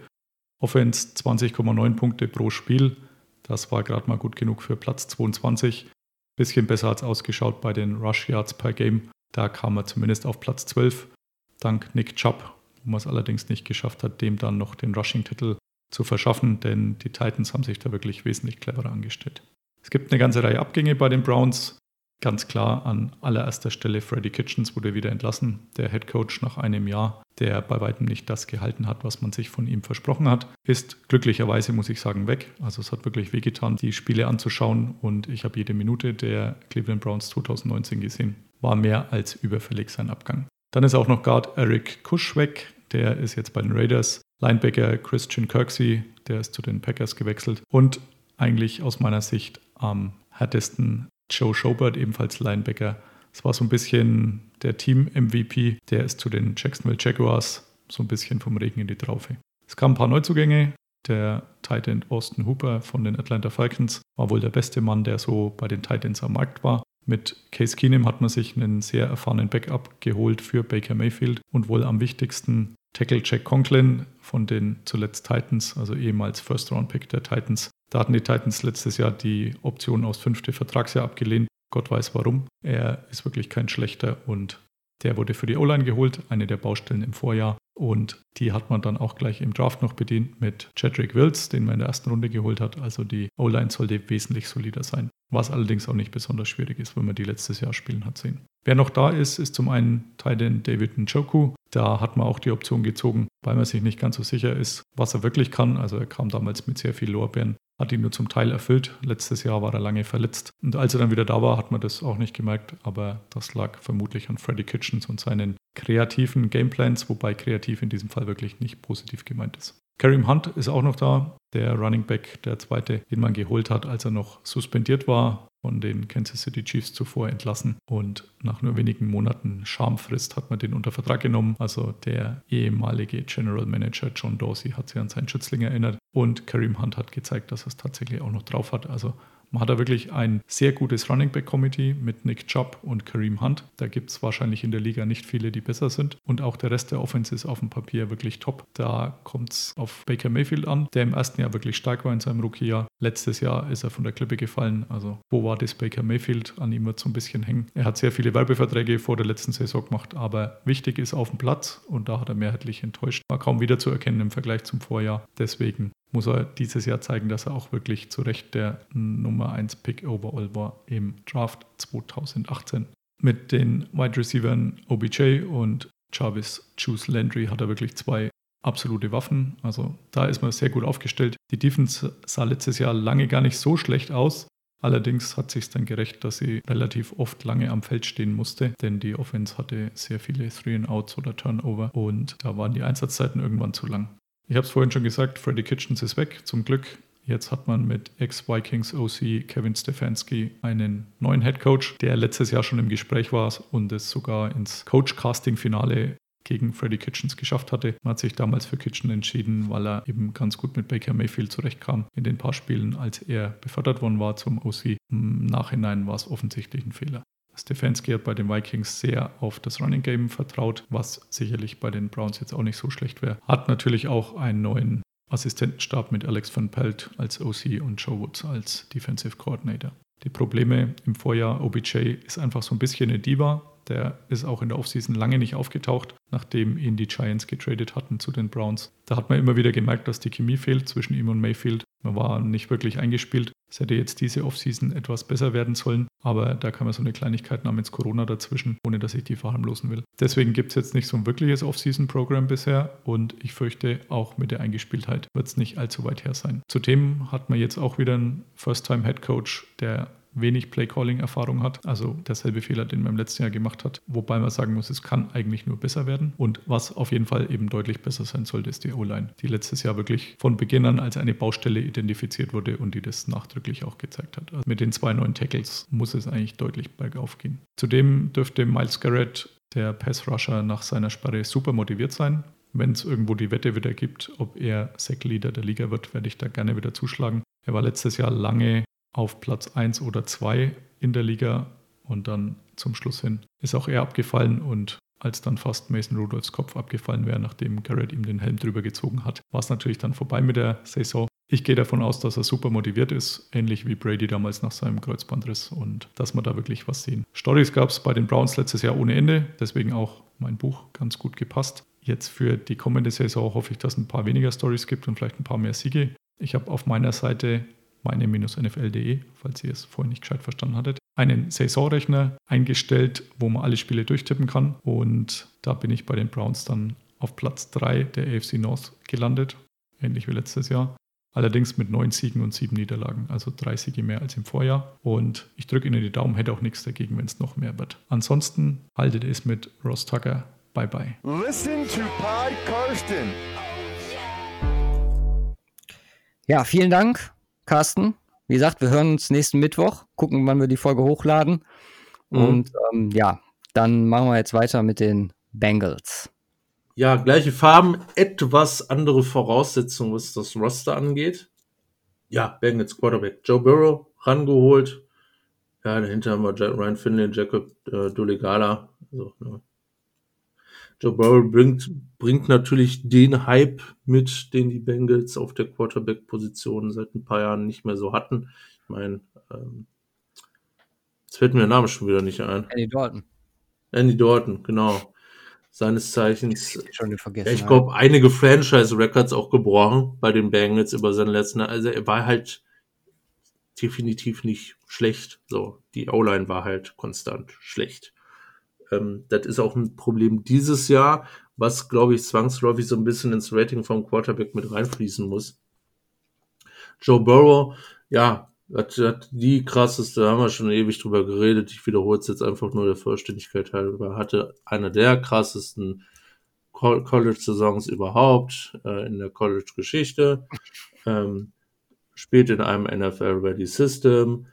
[SPEAKER 3] Offense 20,9 Punkte pro Spiel. Das war gerade mal gut genug für Platz 22. Bisschen besser als ausgeschaut bei den Rush Yards per Game. Da kam er zumindest auf Platz 12. Dank Nick Chubb, wo man es allerdings nicht geschafft hat, dem dann noch den Rushing-Titel zu verschaffen, denn die Titans haben sich da wirklich wesentlich cleverer angestellt. Es gibt eine ganze Reihe Abgänge bei den Browns. Ganz klar an allererster Stelle Freddy Kitchens wurde wieder entlassen, der Head Coach nach einem Jahr, der bei weitem nicht das gehalten hat, was man sich von ihm versprochen hat, ist glücklicherweise, muss ich sagen, weg. Also es hat wirklich wehgetan, die Spiele anzuschauen und ich habe jede Minute der Cleveland Browns 2019 gesehen. War mehr als überfällig sein Abgang. Dann ist auch noch Guard Eric Kusch weg, der ist jetzt bei den Raiders. Linebacker Christian Kirksey, der ist zu den Packers gewechselt. Und eigentlich aus meiner Sicht am härtesten Joe Schobert, ebenfalls Linebacker. Es war so ein bisschen der Team-MVP, der ist zu den Jacksonville Jaguars so ein bisschen vom Regen in die Traufe. Es kamen ein paar Neuzugänge. Der Titan Austin Hooper von den Atlanta Falcons war wohl der beste Mann, der so bei den Titans am Markt war. Mit Case Keenum hat man sich einen sehr erfahrenen Backup geholt für Baker Mayfield und wohl am wichtigsten Tackle Jack Conklin von den zuletzt Titans, also ehemals First-Round-Pick der Titans, da hatten die Titans letztes Jahr die Option aus fünfte Vertragsjahr abgelehnt. Gott weiß warum. Er ist wirklich kein schlechter und der wurde für die O-Line geholt, eine der Baustellen im Vorjahr. Und die hat man dann auch gleich im Draft noch bedient mit Chadrick Wills, den man in der ersten Runde geholt hat. Also die O-Line sollte wesentlich solider sein. Was allerdings auch nicht besonders schwierig ist, wenn man die letztes Jahr spielen hat sehen. Wer noch da ist, ist zum einen Titan David Njoku. Da hat man auch die Option gezogen, weil man sich nicht ganz so sicher ist, was er wirklich kann. Also er kam damals mit sehr viel Lorbeeren hat ihn nur zum Teil erfüllt. Letztes Jahr war er lange verletzt. Und als er dann wieder da war, hat man das auch nicht gemerkt. Aber das lag vermutlich an Freddy Kitchens und seinen kreativen Gameplans, wobei kreativ in diesem Fall wirklich nicht positiv gemeint ist. Kareem Hunt ist auch noch da, der Running Back, der zweite, den man geholt hat, als er noch suspendiert war von den Kansas City Chiefs zuvor entlassen und nach nur wenigen Monaten Schamfrist hat man den unter Vertrag genommen. Also der ehemalige General Manager John Dorsey hat sich an seinen Schützling erinnert und Kareem Hunt hat gezeigt, dass er es tatsächlich auch noch drauf hat. Also Man hat da wirklich ein sehr gutes Running Back Committee mit Nick Chubb und Kareem Hunt. Da gibt es wahrscheinlich in der Liga nicht viele, die besser sind. Und auch der Rest der Offense ist auf dem Papier wirklich top. Da kommt es auf Baker Mayfield an, der im ersten Jahr wirklich stark war in seinem Rookie-Jahr. Letztes Jahr ist er von der Klippe gefallen. Also wo war das Baker Mayfield? An ihm wird so ein bisschen hängen. Er hat sehr viele Werbeverträge vor der letzten Saison gemacht, aber wichtig ist auf dem Platz und da hat er mehrheitlich enttäuscht. War kaum wiederzuerkennen im Vergleich zum Vorjahr. Deswegen muss er dieses Jahr zeigen, dass er auch wirklich zu Recht der Nummer 1 Pick overall war im Draft 2018. Mit den Wide Receivern OBJ und Jarvis Juice Landry hat er wirklich zwei absolute Waffen. Also da ist man sehr gut aufgestellt. Die Defense sah letztes Jahr lange gar nicht so schlecht aus. Allerdings hat sich dann gerecht, dass sie relativ oft lange am Feld stehen musste, denn die Offense hatte sehr viele Three-and-Outs oder Turnover und da waren die Einsatzzeiten irgendwann zu lang. Ich habe es vorhin schon gesagt, Freddy Kitchens ist weg, zum Glück. Jetzt hat man mit Ex-Vikings OC Kevin Stefanski einen neuen Head Coach, der letztes Jahr schon im Gespräch war und es sogar ins Coach-Casting-Finale gegen Freddy Kitchens geschafft hatte. Man hat sich damals für Kitchen entschieden, weil er eben ganz gut mit Baker Mayfield zurechtkam in den paar Spielen, als er befördert worden war zum OC. Im Nachhinein war es offensichtlich ein Fehler. Stefanski hat bei den Vikings sehr auf das Running Game vertraut, was sicherlich bei den Browns jetzt auch nicht so schlecht wäre. Hat natürlich auch einen neuen Assistentenstab mit Alex van Pelt als OC und Joe Woods als Defensive Coordinator. Die Probleme im Vorjahr, OBJ ist einfach so ein bisschen eine Diva. Der ist auch in der Offseason lange nicht aufgetaucht, nachdem ihn die Giants getradet hatten zu den Browns. Da hat man immer wieder gemerkt, dass die Chemie fehlt zwischen ihm und Mayfield. Man war nicht wirklich eingespielt. Es hätte jetzt diese Offseason etwas besser werden sollen, aber da kam ja so eine Kleinigkeit namens Corona dazwischen, ohne dass ich die verharmlosen will. Deswegen gibt es jetzt nicht so ein wirkliches Offseason-Programm bisher und ich fürchte, auch mit der Eingespieltheit wird es nicht allzu weit her sein. Zudem hat man jetzt auch wieder einen First-Time-Head-Coach, der wenig Play-Calling-Erfahrung hat. Also derselbe Fehler, den man im letzten Jahr gemacht hat. Wobei man sagen muss, es kann eigentlich nur besser werden. Und was auf jeden Fall eben deutlich besser sein sollte, ist die O-Line, die letztes Jahr wirklich von Beginn an als eine Baustelle identifiziert wurde und die das nachdrücklich auch gezeigt hat. Also mit den zwei neuen Tackles muss es eigentlich deutlich bergauf gehen. Zudem dürfte Miles Garrett, der Pass-Rusher, nach seiner Sperre super motiviert sein wenn es irgendwo die Wette wieder gibt, ob er Sack-Leader der Liga wird, werde ich da gerne wieder zuschlagen. Er war letztes Jahr lange auf Platz 1 oder 2 in der Liga und dann zum Schluss hin ist auch er abgefallen und als dann fast Mason Rudolphs Kopf abgefallen wäre, nachdem Garrett ihm den Helm drüber gezogen hat, war es natürlich dann vorbei mit der Saison. Ich gehe davon aus, dass er super motiviert ist, ähnlich wie Brady damals nach seinem Kreuzbandriss und dass wir da wirklich was sehen. Stories gab es bei den Browns letztes Jahr ohne Ende, deswegen auch mein Buch ganz gut gepasst. Jetzt für die kommende Saison hoffe ich, dass es ein paar weniger Stories gibt und vielleicht ein paar mehr Siege. Ich habe auf meiner Seite meine-nfl.de, falls ihr es vorher nicht gescheit verstanden hattet, einen Saisonrechner eingestellt, wo man alle Spiele durchtippen kann. Und da bin ich bei den Browns dann auf Platz 3 der AFC North gelandet, ähnlich wie letztes Jahr. Allerdings mit neun Siegen und sieben Niederlagen, also drei Siege mehr als im Vorjahr. Und ich drücke Ihnen die Daumen, hätte auch nichts dagegen, wenn es noch mehr wird. Ansonsten haltet es mit Ross Tucker. Bye bye. Listen to Pi
[SPEAKER 2] Karsten. Ja, vielen Dank Carsten. Wie gesagt, wir hören uns nächsten Mittwoch, gucken, wann wir die Folge hochladen. Mhm. Und ähm, ja, dann machen wir jetzt weiter mit den Bengals.
[SPEAKER 1] Ja, gleiche Farben, etwas andere Voraussetzungen, was das Roster angeht. Ja, Bengals Quarterback Joe Burrow rangeholt. Ja, dahinter haben wir Ryan Finley Jacob äh, Dolegala. Also, ne, Joe Burrow bringt, bringt natürlich den Hype mit, den die Bengals auf der Quarterback-Position seit ein paar Jahren nicht mehr so hatten. Ich meine, ähm, jetzt fällt mir der Name schon wieder nicht ein.
[SPEAKER 2] Andy Dalton.
[SPEAKER 1] Andy Dalton, genau. Seines Zeichens. Schon vergessen, ich glaube, einige Franchise-Records auch gebrochen bei den Bengals über seine letzten. Also er war halt definitiv nicht schlecht. So, die O-Line war halt konstant schlecht. Ähm, das ist auch ein Problem dieses Jahr, was, glaube ich, zwangsläufig so ein bisschen ins Rating vom Quarterback mit reinfließen muss. Joe Burrow, ja, hat, hat die krasseste, da haben wir schon ewig drüber geredet. Ich wiederhole es jetzt einfach nur der Vollständigkeit halber. Hatte eine der krassesten College-Saisons überhaupt äh, in der College-Geschichte. Ähm, spielt in einem NFL-Ready System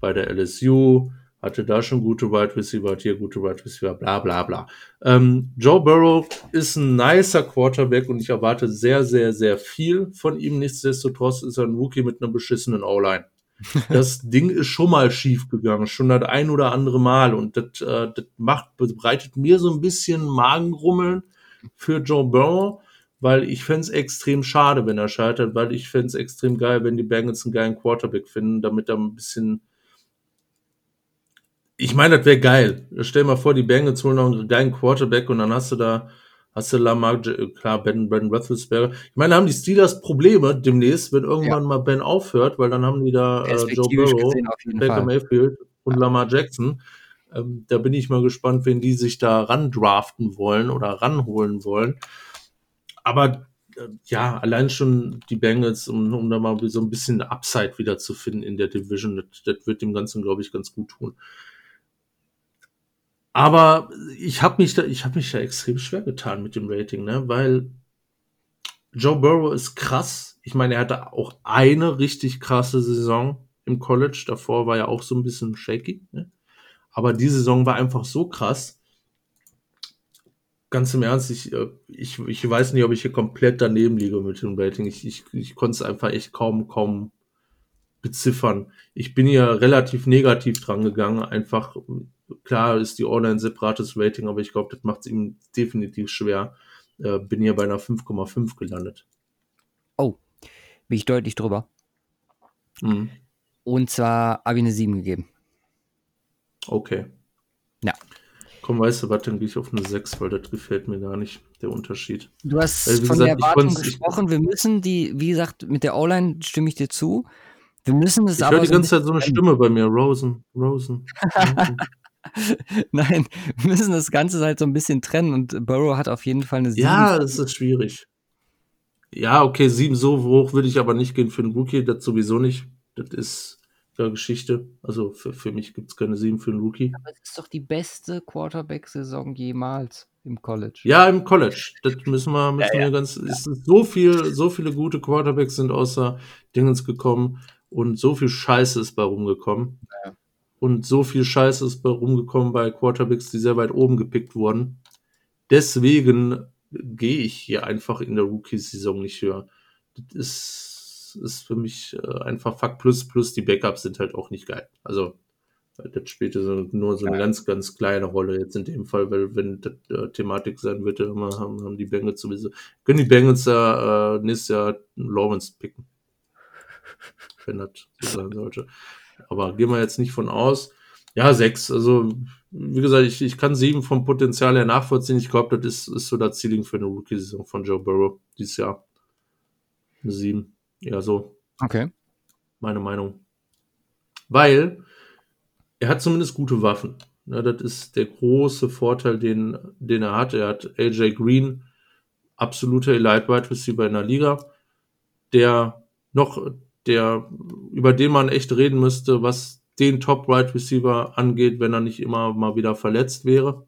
[SPEAKER 1] bei der LSU hatte da schon gute Wide Receiver, hat hier gute Wide Receiver, bla bla bla. Ähm, Joe Burrow ist ein nicer Quarterback und ich erwarte sehr, sehr, sehr viel von ihm. Nichtsdestotrotz ist er ein Rookie mit einer beschissenen O-Line. [laughs] das Ding ist schon mal schief gegangen, schon das ein oder andere Mal. Und das, äh, das macht, bereitet mir so ein bisschen Magenrummeln für Joe Burrow, weil ich fände es extrem schade, wenn er scheitert, weil ich fände es extrem geil, wenn die Bengals einen geilen Quarterback finden, damit er ein bisschen. Ich meine, das wäre geil. Stell dir mal vor, die Bengals holen noch einen geilen Quarterback und dann hast du da hast du Lamar, klar, Ben, Ben Roethlisberger. Ich meine, haben die Steelers Probleme demnächst, wenn irgendwann ja. mal Ben aufhört, weil dann haben die da äh, Joe Burrow, Baker Mayfield und ja. Lamar Jackson. Ähm, da bin ich mal gespannt, wenn die sich da ran draften wollen oder ranholen wollen. Aber äh, ja, allein schon die Bengals, um, um da mal so ein bisschen Upside wieder zu finden in der Division, das, das wird dem Ganzen, glaube ich, ganz gut tun. Aber ich habe mich da, ich habe mich da extrem schwer getan mit dem Rating, ne? Weil Joe Burrow ist krass. Ich meine, er hatte auch eine richtig krasse Saison im College. Davor war er auch so ein bisschen shaky. Ne? Aber die Saison war einfach so krass. Ganz im Ernst, ich, äh, ich, ich weiß nicht, ob ich hier komplett daneben liege mit dem Rating. Ich, ich, ich konnte es einfach echt kaum, kaum beziffern. Ich bin hier relativ negativ dran gegangen, einfach Klar ist die Online ein separates Rating, aber ich glaube, das macht es ihm definitiv schwer. Äh, bin hier bei einer 5,5 gelandet.
[SPEAKER 2] Oh, bin ich deutlich drüber. Mhm. Und zwar habe ich eine 7 gegeben.
[SPEAKER 1] Okay.
[SPEAKER 2] Ja.
[SPEAKER 1] Komm, weißt du was, dann gehe ich auf eine 6, weil das gefällt mir gar nicht, der Unterschied.
[SPEAKER 2] Du hast weil, von gesagt, der Erwartung gesprochen, wir müssen die, wie gesagt, mit der O-Line stimme ich dir zu. Wir müssen es
[SPEAKER 1] aber. Ich höre die ganze Zeit so eine Stimme bei mir, Rosen, Rosen. Rosen. [laughs] [laughs]
[SPEAKER 2] Nein, wir müssen das Ganze halt so ein bisschen trennen und Burrow hat auf jeden Fall eine
[SPEAKER 1] 7. Ja, das ist schwierig. Ja, okay, 7 so hoch würde ich aber nicht gehen für einen Rookie, das sowieso nicht. Das ist ja Geschichte. Also für, für mich gibt es keine 7 für einen Rookie.
[SPEAKER 2] Aber es ist doch die beste Quarterback-Saison jemals im College.
[SPEAKER 1] Ja, im College. Das müssen wir, müssen ja, ja. wir ganz. Es ist so viel, so viele gute Quarterbacks sind außer Dingens gekommen und so viel Scheiße ist bei rumgekommen. Ja. Und so viel Scheiß ist bei rumgekommen bei Quarterbacks, die sehr weit oben gepickt wurden. Deswegen gehe ich hier einfach in der Rookie-Saison nicht höher. Das ist, ist für mich äh, einfach Fakt plus plus die Backups sind halt auch nicht geil. Also das spielt so nur so eine ja. ganz, ganz kleine Rolle jetzt in dem Fall, weil wenn das äh, Thematik sein würde, immer haben, haben die Bengals sowieso, können die Bengals ja äh, nächstes Jahr Lawrence picken. Wenn das so sein sollte. Aber gehen wir jetzt nicht von aus. Ja, sechs. Also, wie gesagt, ich, ich kann sieben vom Potenzial her nachvollziehen. Ich glaube, das ist, ist so das Ceiling für eine Rookie-Saison von Joe Burrow dieses Jahr. Eine sieben. Ja, so.
[SPEAKER 2] Okay.
[SPEAKER 1] Meine Meinung. Weil er hat zumindest gute Waffen. Ja, das ist der große Vorteil, den, den er hat. Er hat AJ Green, absoluter Elite Wide Receiver in der Liga, der noch der, über den man echt reden müsste, was den Top Right Receiver angeht, wenn er nicht immer mal wieder verletzt wäre.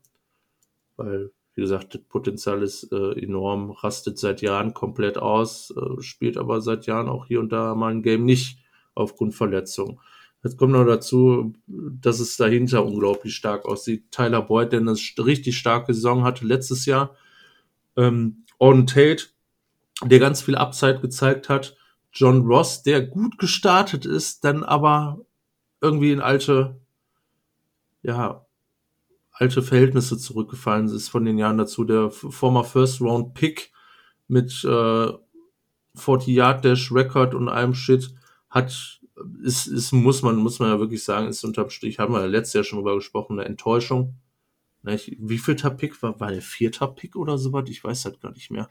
[SPEAKER 1] Weil, wie gesagt, das Potenzial ist äh, enorm, rastet seit Jahren komplett aus, äh, spielt aber seit Jahren auch hier und da mal ein Game nicht aufgrund Verletzung. Jetzt kommt noch dazu, dass es dahinter unglaublich stark aussieht. Tyler Boyd, der eine richtig starke Saison hatte letztes Jahr. Ähm, On Tate, der ganz viel Upside gezeigt hat. John Ross, der gut gestartet ist, dann aber irgendwie in alte, ja, alte Verhältnisse zurückgefallen ist von den Jahren dazu. Der former First Round Pick mit äh, 40 Yard Dash Record und allem Shit hat, ist, ist, muss man, muss man ja wirklich sagen, ist unterm Strich, haben wir ja letztes Jahr schon drüber gesprochen, eine Enttäuschung. Wie viel Pick war, war der vierter Pick oder so was? Ich weiß halt gar nicht mehr.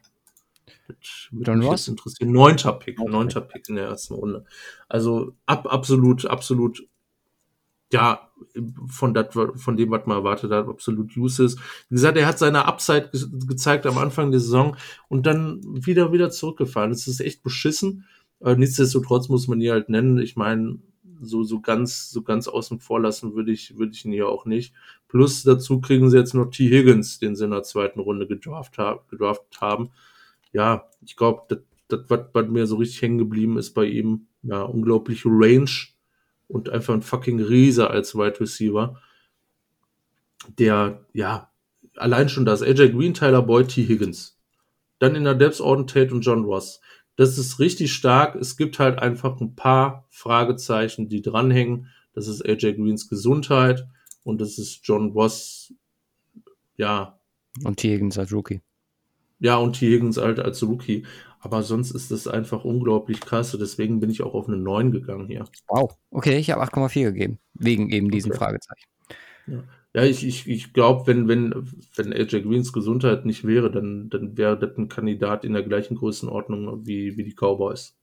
[SPEAKER 1] John Ross? interessieren. Neunter Pick, neunter Pick in der ersten Runde. Also ab, absolut, absolut, ja, von, dat, von dem, was man erwartet hat, absolut useless. Wie gesagt, er hat seine Upside ge gezeigt am Anfang der Saison und dann wieder, wieder zurückgefallen. Das ist echt beschissen. Aber nichtsdestotrotz muss man ihn halt nennen. Ich meine, so, so ganz, so ganz außen vor lassen würde ich, würde ich ihn hier auch nicht. Plus dazu kriegen sie jetzt noch T. Higgins, den sie in der zweiten Runde gedraft, hab, gedraft haben ja, ich glaube, das, das, was, was mir so richtig hängen geblieben ist bei ihm, ja, unglaubliche Range und einfach ein fucking Riese als Wide Receiver. Der, ja, allein schon das AJ Green, Tyler Boyd, T. Higgins. Dann in der Depths Auden Tate und John Ross. das ist richtig stark. Es gibt halt einfach ein paar Fragezeichen, die dranhängen. Das ist AJ Greens Gesundheit und das ist John Ross, ja.
[SPEAKER 2] Und T. Higgins als Rookie.
[SPEAKER 1] Ja, und T. Higgins halt als Rookie. Aber sonst ist das einfach unglaublich krass. Deswegen bin ich auch auf eine 9 gegangen hier.
[SPEAKER 2] Wow. Okay, ich habe 8,4 gegeben. Wegen eben diesen okay. Fragezeichen.
[SPEAKER 1] Ja. Ja, ich, ich, ich glaube, wenn, wenn, wenn AJ Greens Gesundheit nicht wäre, dann, dann wäre das ein Kandidat in der gleichen Größenordnung wie, wie die Cowboys.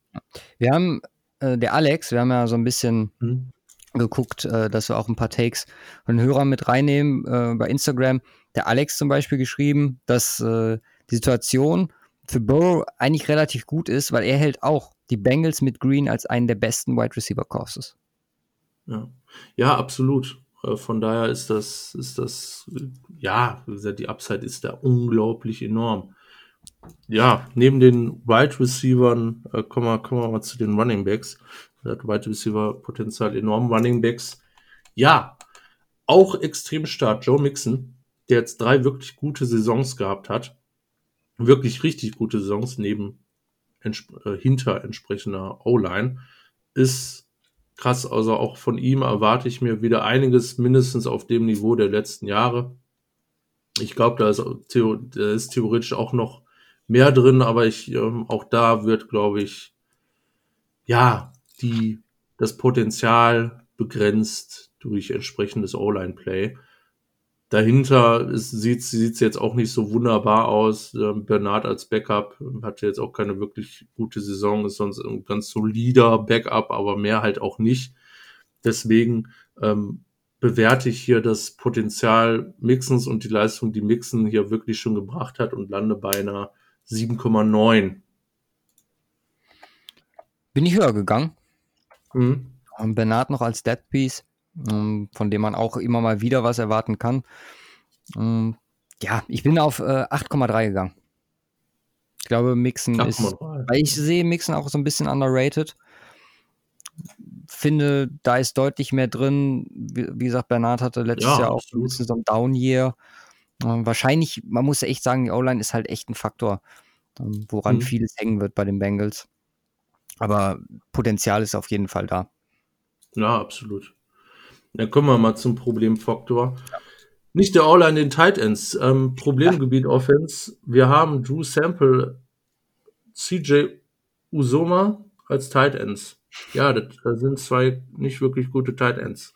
[SPEAKER 2] Wir haben, äh, der Alex, wir haben ja so ein bisschen hm. geguckt, äh, dass wir auch ein paar Takes von Hörern mit reinnehmen äh, bei Instagram. Der Alex zum Beispiel geschrieben, dass äh, die Situation für Burrow eigentlich relativ gut ist, weil er hält auch die Bengals mit Green als einen der besten Wide Receiver Courses.
[SPEAKER 1] Ja. ja, absolut. Äh, von daher ist das, ist das, ja, wie gesagt, die Upside ist da unglaublich enorm. Ja, neben den Wide Receivern äh, kommen, wir, kommen wir mal zu den Running Backs. Hat Wide Receiver Potenzial enorm. Running Backs, ja, auch extrem stark. Joe Mixon, der jetzt drei wirklich gute Saisons gehabt hat. Wirklich richtig gute Saisons neben äh, hinter entsprechender O-Line, ist krass. Also auch von ihm erwarte ich mir wieder einiges mindestens auf dem Niveau der letzten Jahre. Ich glaube, da ist, da ist theoretisch auch noch mehr drin, aber ich, ähm, auch da wird, glaube ich, ja, die, das Potenzial begrenzt durch entsprechendes O-Line-Play. Dahinter sieht es jetzt auch nicht so wunderbar aus. Ähm, Bernard als Backup hatte jetzt auch keine wirklich gute Saison, ist sonst ein ganz solider Backup, aber mehr halt auch nicht. Deswegen ähm, bewerte ich hier das Potenzial Mixens und die Leistung, die Mixen hier wirklich schon gebracht hat und lande bei einer 7,9.
[SPEAKER 2] Bin ich höher gegangen. Mhm. Bernard noch als Dead Piece ähm, von dem man auch immer mal wieder was erwarten kann. Ähm, ja, ich bin auf äh, 8,3 gegangen. Ich glaube, Mixen ist, weil ich sehe Mixen auch so ein bisschen underrated. Finde, da ist deutlich mehr drin. Wie, wie gesagt, Bernard hatte letztes ja, Jahr auch ein bisschen so ein Down-Year. Ähm, wahrscheinlich, man muss echt sagen, die O-Line ist halt echt ein Faktor, ähm, woran mhm. vieles hängen wird bei den Bengals. Aber Potenzial ist auf jeden Fall da.
[SPEAKER 1] Ja, absolut. Dann kommen wir mal zum Problemfaktor. Nicht der All-Line den Tight Ends. Ähm, Problemgebiet ja. Offense. Wir haben Drew Sample, CJ Usoma als Tight Ends. Ja, das, das sind zwei nicht wirklich gute Tight Ends.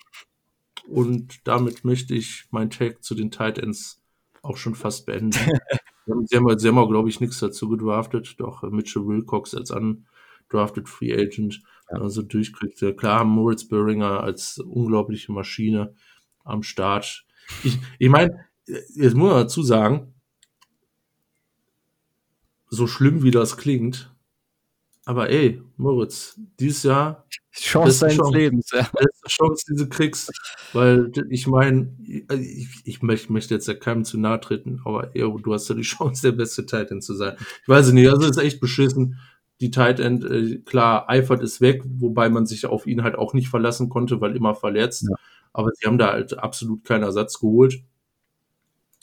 [SPEAKER 1] Und damit möchte ich mein Take zu den Tight Ends auch schon fast beenden. [laughs] sie haben, sie haben, glaube ich, nichts dazu gedraftet. Doch Mitchell Wilcox als undrafted Free Agent also durchkriegt. Klar, Moritz Böhringer als unglaubliche Maschine am Start. Ich, ich meine, jetzt muss man dazu sagen, so schlimm wie das klingt, aber ey, Moritz, dieses Jahr
[SPEAKER 2] Chance deines Chance, Lebens, ja.
[SPEAKER 1] Chance, die du kriegst, weil ich meine, ich, ich möchte, möchte jetzt ja keinem zu nahe treten, aber ey, du hast ja die Chance, der beste Titan zu sein. Ich weiß nicht, also ist echt beschissen die Tight End, äh, klar, Eifert ist weg, wobei man sich auf ihn halt auch nicht verlassen konnte, weil immer verletzt. Ja. Aber sie haben da halt absolut keinen Ersatz geholt.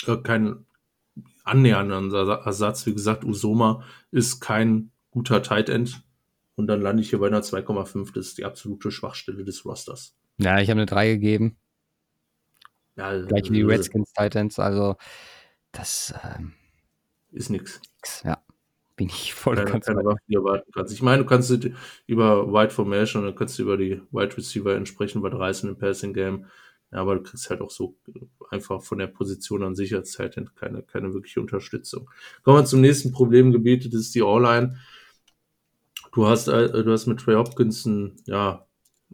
[SPEAKER 1] Äh, keinen annähernden Ersatz. Wie gesagt, Usoma ist kein guter Tight End. Und dann lande ich hier bei einer 2,5. Das ist die absolute Schwachstelle des Rosters.
[SPEAKER 2] Ja, ich habe eine 3 gegeben. Ja, Gleich wie die äh, Redskins Titans. Also, das ähm,
[SPEAKER 1] ist nix.
[SPEAKER 2] Ja bin ich voll
[SPEAKER 1] keine, keine Waffe, die erwarten kannst. Ich meine, du kannst über Wide Formation und dann kannst du über die Wide Receiver entsprechend was reißen im Passing Game. Ja, aber du kriegst halt auch so einfach von der Position an sich als Zeit keine, keine wirkliche Unterstützung. Kommen wir zum nächsten Problemgebiet, das ist die All-Line. Du hast, äh, du hast mit Trey Hopkins einen, ja,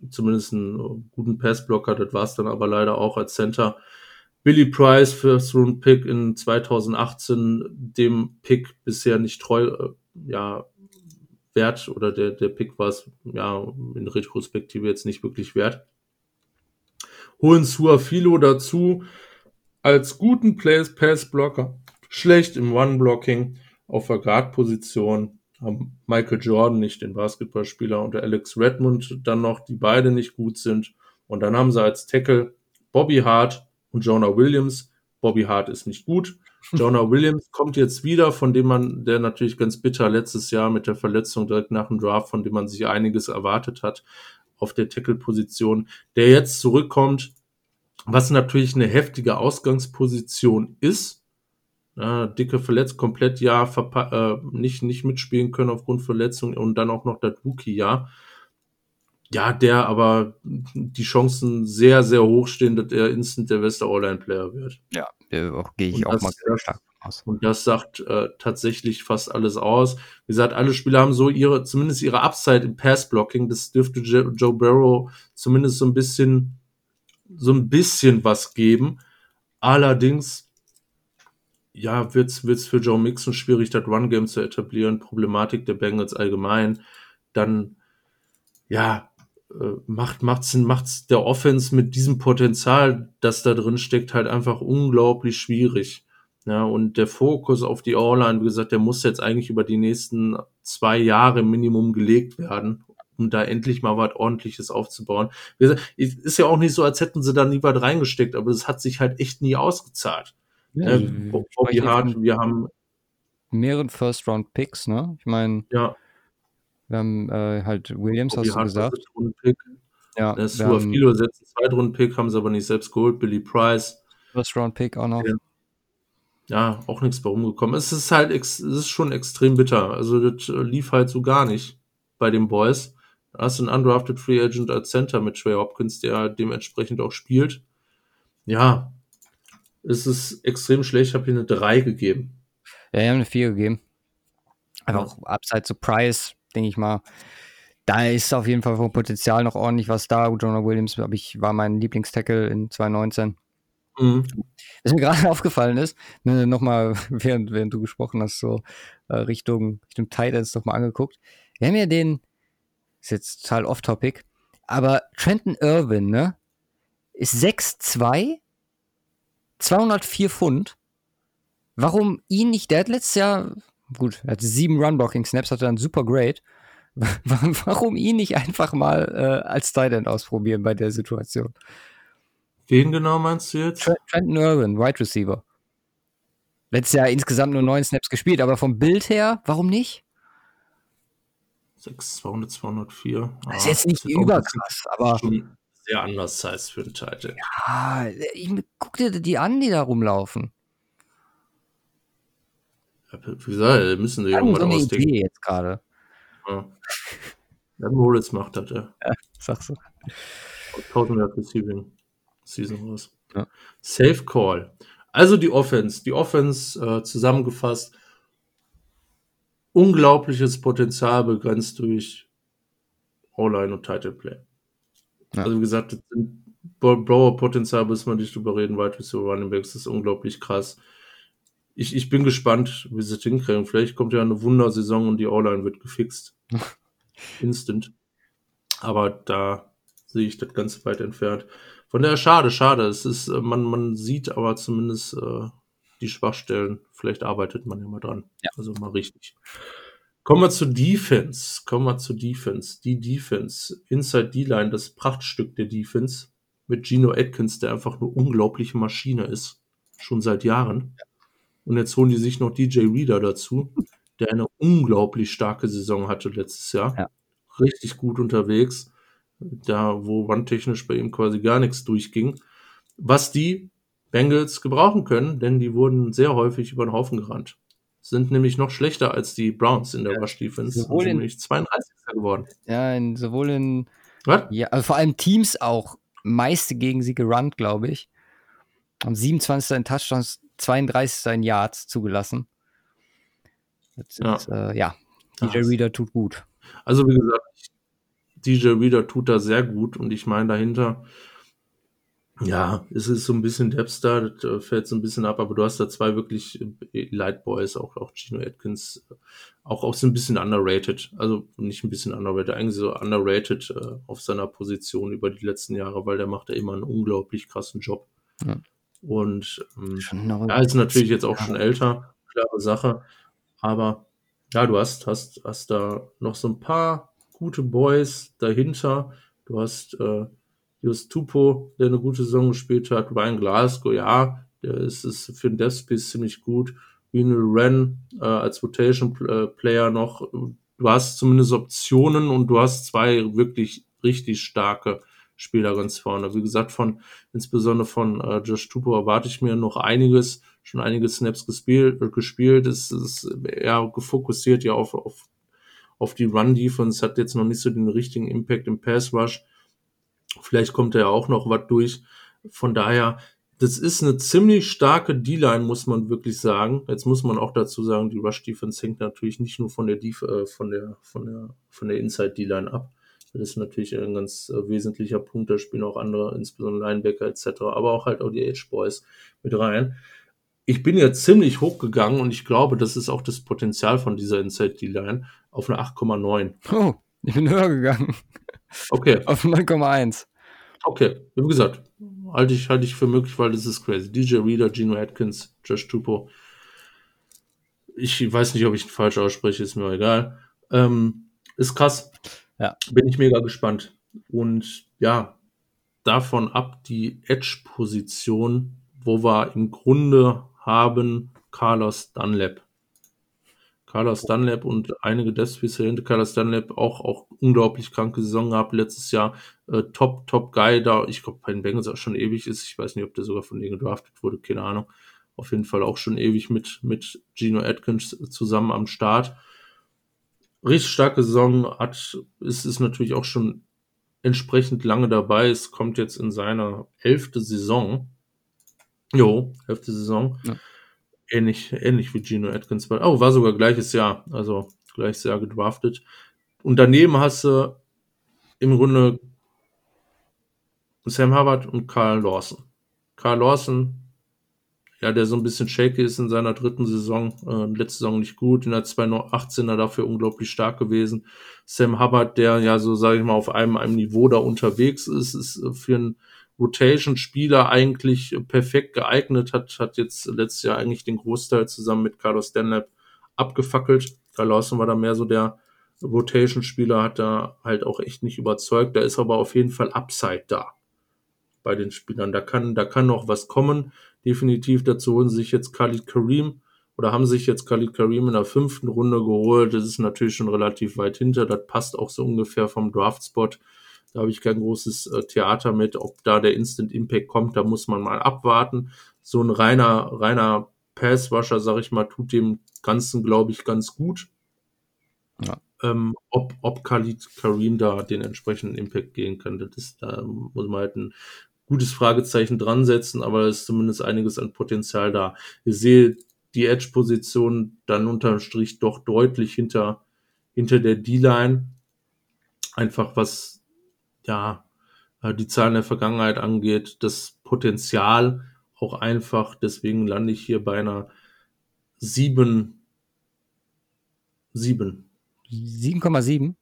[SPEAKER 1] zumindest einen guten Passblocker, das war es dann aber leider auch als Center. Billy Price, First Round Pick in 2018, dem Pick bisher nicht treu, äh, ja, wert oder der, der Pick war es, ja, in Retrospektive jetzt nicht wirklich wert. Holen Suafilo dazu als guten Pass-Blocker, schlecht im One-Blocking auf der Guard-Position, haben Michael Jordan nicht den Basketballspieler und Alex Redmond dann noch, die beide nicht gut sind. Und dann haben sie als Tackle Bobby Hart, und Jonah Williams. Bobby Hart ist nicht gut. [laughs] Jonah Williams kommt jetzt wieder, von dem man, der natürlich ganz bitter letztes Jahr mit der Verletzung direkt nach dem Draft, von dem man sich einiges erwartet hat auf der Tackle-Position, der jetzt zurückkommt, was natürlich eine heftige Ausgangsposition ist. Ja, dicke verletzt, komplett ja äh, nicht, nicht mitspielen können aufgrund Verletzung und dann auch noch das Rookie-Jahr. Ja, der aber die Chancen sehr, sehr hoch stehen, dass er instant der beste All-Line-Player wird.
[SPEAKER 2] Ja, gehe ich und auch das, mal stark
[SPEAKER 1] aus. Und das sagt äh, tatsächlich fast alles aus. Wie gesagt, alle Spieler haben so ihre, zumindest ihre Upside im Pass-Blocking. Das dürfte Joe Barrow zumindest so ein bisschen, so ein bisschen was geben. Allerdings, ja, wird's, wird's für Joe Mixon schwierig, das Run-Game zu etablieren. Problematik der Bengals allgemein. Dann, ja, macht, macht's, macht's der Offense mit diesem Potenzial, das da drin steckt, halt einfach unglaublich schwierig. Ja, und der Fokus auf die All-Line, wie gesagt, der muss jetzt eigentlich über die nächsten zwei Jahre Minimum gelegt werden, um da endlich mal was ordentliches aufzubauen. Wie gesagt, ist ja auch nicht so, als hätten sie da nie was reingesteckt, aber es hat sich halt echt nie ausgezahlt. Ja, äh, Bobby Hart, wir haben
[SPEAKER 2] mehreren First-Round-Picks, ne? Ich meine,
[SPEAKER 1] ja.
[SPEAKER 2] Wir haben äh, halt Williams, Bobby hast du gesagt.
[SPEAKER 1] Ja, der ist Sua Philo setzt einen Zweitrunden-Pick, haben sie aber nicht selbst geholt. Billy Price.
[SPEAKER 2] First-Round-Pick auch noch.
[SPEAKER 1] Ja ja, auch nichts bei rumgekommen. Es ist halt, es ist schon extrem bitter. Also das äh, lief halt so gar nicht bei den Boys. Da hast du einen undrafted Free Agent als Center mit Trey Hopkins, der dementsprechend auch spielt. Ja, es ist extrem schlecht. Ich habe hier eine 3 gegeben.
[SPEAKER 2] Ja, wir haben eine 4 gegeben. Aber ja. auch abseits zu Price, denke ich mal, da ist auf jeden Fall vom Potenzial noch ordentlich was da. Jonah Williams ich, war mein Lieblingstackle in 2019. Mhm. Was mir [laughs] gerade aufgefallen ist, ne, nochmal, [laughs] während, während du gesprochen hast, so äh, Richtung, Richtung Titans nochmal angeguckt. Wir haben ja den, ist jetzt total off-topic, aber Trenton Irwin, ne, ist 6'2, 204 Pfund. Warum ihn nicht, der hat letztes Jahr, gut, er hatte sieben Run-Blocking-Snaps, hatte dann super great. [laughs] Warum ihn nicht einfach mal äh, als Titan ausprobieren bei der Situation?
[SPEAKER 1] Wen genau meinst du jetzt?
[SPEAKER 2] Trenton Irwin, Wide Receiver. Letztes Jahr insgesamt nur neun Snaps gespielt, aber vom Bild her, warum nicht?
[SPEAKER 1] 6, 200, 204.
[SPEAKER 2] Das ist jetzt nicht überkrass, aber. Schon
[SPEAKER 1] sehr anders Size für einen Titel.
[SPEAKER 2] Ja, ich, guck dir die an, die da rumlaufen.
[SPEAKER 1] Wie gesagt, müssen sie ja mal so ausdenken. Idee
[SPEAKER 2] jetzt gerade.
[SPEAKER 1] Ja. Dann Moritz macht das, ja.
[SPEAKER 2] ja sagst du.
[SPEAKER 1] 1000 Receiving. Season raus. Ja. Safe Call. Also die Offense. Die Offense äh, zusammengefasst. Unglaubliches Potenzial begrenzt durch O-Line und Title Play. Ja. Also wie gesagt, Brower Potenzial müssen wir nicht drüber reden. Wide Receiver Running Backs ist unglaublich krass. Ich, ich bin gespannt, wie sie es hinkriegen. Vielleicht kommt ja eine Wundersaison und die O-Line wird gefixt. [laughs] Instant. Aber da sehe ich das ganz weit entfernt. Von daher schade, schade. Es ist, äh, man, man sieht aber zumindest äh, die Schwachstellen. Vielleicht arbeitet man ja mal dran. Ja. Also mal richtig. Kommen wir zu Defense. Kommen wir zu Defense. Die Defense. Inside D-Line, das Prachtstück der Defense. Mit Gino Atkins, der einfach eine unglaubliche Maschine ist. Schon seit Jahren. Und jetzt holen die sich noch DJ Reader dazu, der eine unglaublich starke Saison hatte letztes Jahr. Ja. Richtig gut unterwegs da wo wandtechnisch bei ihm quasi gar nichts durchging, was die Bengals gebrauchen können, denn die wurden sehr häufig über den Haufen gerannt. Sind nämlich noch schlechter als die Browns in der ja, Rush Defense. Sowohl sind nämlich 32 geworden.
[SPEAKER 2] Ja, in, sowohl in. Was? Ja, also vor allem Teams auch meiste gegen sie gerannt, glaube ich. Am 27. in Touchdowns, 32. in Yards zugelassen. Ist, ja. Äh, ja, DJ Reader tut gut.
[SPEAKER 1] Also, wie gesagt, DJ Reader tut da sehr gut und ich meine dahinter, ja, es ist so ein bisschen Depstar, das äh, fällt so ein bisschen ab, aber du hast da zwei wirklich äh, Light Boys, auch, auch Gino Atkins, auch, auch so ein bisschen underrated, also nicht ein bisschen underrated, eigentlich so underrated äh, auf seiner Position über die letzten Jahre, weil der macht ja immer einen unglaublich krassen Job. Ja. Und ähm, er ist natürlich jetzt auch schon älter, klare Sache, aber ja, du hast, hast, hast da noch so ein paar gute Boys dahinter. Du hast äh, Just Tupo, der eine gute Saison gespielt hat. Ryan Glasgow, ja, Der ist, ist für den Death Space ziemlich gut. Renal Ren äh, als Rotation äh, Player noch. Du hast zumindest Optionen und du hast zwei wirklich richtig starke Spieler ganz vorne. Wie gesagt, von insbesondere von äh, Josh Tupo erwarte ich mir noch einiges, schon einige Snaps gespielt. Äh, gespielt. Es ist eher gefokussiert ja auf, auf, auf die Run-Defense, hat jetzt noch nicht so den richtigen Impact im Pass-Rush. Vielleicht kommt er ja auch noch was durch. Von daher, das ist eine ziemlich starke D-Line, muss man wirklich sagen. Jetzt muss man auch dazu sagen, die Rush Defense hängt natürlich nicht nur von der Def äh, von der von der von der Inside D-Line ab. Das ist natürlich ein ganz äh, wesentlicher Punkt. Da spielen auch andere, insbesondere Linebacker etc., aber auch halt auch die Edge Boys mit rein. Ich bin ja ziemlich hochgegangen und ich glaube, das ist auch das Potenzial von dieser Inside D-Line auf eine 8,9.
[SPEAKER 2] Oh, ich bin höher gegangen.
[SPEAKER 1] Okay. [laughs]
[SPEAKER 2] Auf 9,1.
[SPEAKER 1] Okay, wie gesagt, halte ich, halte ich für möglich, weil das ist crazy. DJ Reader, Gino Atkins, Josh Tupo. Ich weiß nicht, ob ich ihn falsch ausspreche, ist mir egal. Ähm, ist krass.
[SPEAKER 2] Ja.
[SPEAKER 1] Bin ich mega gespannt. Und ja, davon ab die Edge-Position, wo wir im Grunde haben Carlos Dunlap. Carlos Dunlap und einige Deathspieces hinter Carlos Dunlap auch, auch unglaublich kranke Saison gehabt letztes Jahr. Äh, top, top Guy da. Ich glaube, bei den Bengals auch schon ewig ist. Ich weiß nicht, ob der sogar von denen gedraftet wurde, keine Ahnung. Auf jeden Fall auch schon ewig mit, mit Gino Atkins zusammen am Start. Richtig starke Saison, hat, ist, ist natürlich auch schon entsprechend lange dabei. Es kommt jetzt in seiner elfte Saison. Jo, elfte Saison. Ja ähnlich, ähnlich wie Gino Atkins. Oh, war sogar gleiches Jahr, also gleiches Jahr gedraftet. Und daneben hast du im Grunde Sam Hubbard und Carl Lawson. Carl Lawson, ja, der so ein bisschen shaky ist in seiner dritten Saison, äh, letzte Saison nicht gut, in der 2018er dafür unglaublich stark gewesen. Sam Hubbard, der ja so, sage ich mal, auf einem, einem Niveau da unterwegs ist, ist für einen Rotation-Spieler eigentlich perfekt geeignet, hat, hat jetzt letztes Jahr eigentlich den Großteil zusammen mit Carlos Dunlap abgefackelt. Carl Lawson war da mehr so der Rotation-Spieler, hat da halt auch echt nicht überzeugt. Da ist aber auf jeden Fall Upside da bei den Spielern. Da kann, da kann noch was kommen. Definitiv dazu holen sich jetzt Khalid Kareem oder haben sich jetzt Khalid Kareem in der fünften Runde geholt. Das ist natürlich schon relativ weit hinter. Das passt auch so ungefähr vom Draft-Spot da habe ich kein großes äh, Theater mit. Ob da der Instant Impact kommt, da muss man mal abwarten. So ein reiner, reiner Passwasher, sag ich mal, tut dem Ganzen, glaube ich, ganz gut. Ja. Ähm, ob, ob Khalid Karim da den entsprechenden Impact gehen könnte, das, da muss man halt ein gutes Fragezeichen dran setzen, aber es ist zumindest einiges an Potenzial da. Ihr seht die Edge-Position dann unterm Strich doch deutlich hinter, hinter der D-Line. Einfach was ja, äh, die Zahlen der Vergangenheit angeht, das Potenzial auch einfach, deswegen lande ich hier bei einer 7, 7.
[SPEAKER 2] 7,7?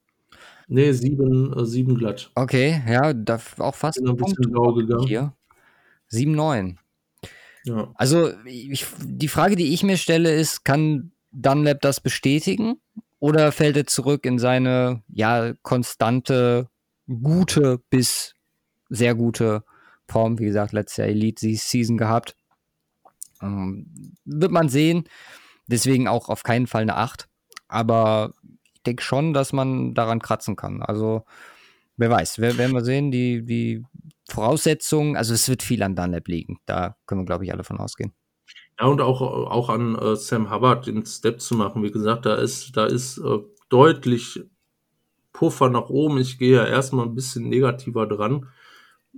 [SPEAKER 1] Nee, 7, 7 äh, glatt.
[SPEAKER 2] Okay, ja, da auch fast
[SPEAKER 1] ein bisschen blau gegangen.
[SPEAKER 2] Hier. 7,9. Ja. Also ich, die Frage, die ich mir stelle, ist, kann Dunlap das bestätigen? Oder fällt er zurück in seine ja konstante gute bis sehr gute Form. Wie gesagt, letztes Jahr Elite Season gehabt. Ähm, wird man sehen. Deswegen auch auf keinen Fall eine 8. Aber ich denke schon, dass man daran kratzen kann. Also, wer weiß, werden wir sehen. Die, die Voraussetzungen, also es wird viel an Dunlap liegen. Da können wir, glaube ich, alle von ausgehen.
[SPEAKER 1] Ja, und auch, auch an äh, Sam Hubbard den Step zu machen. Wie gesagt, da ist, da ist äh, deutlich Puffer nach oben. Ich gehe ja erstmal ein bisschen negativer dran.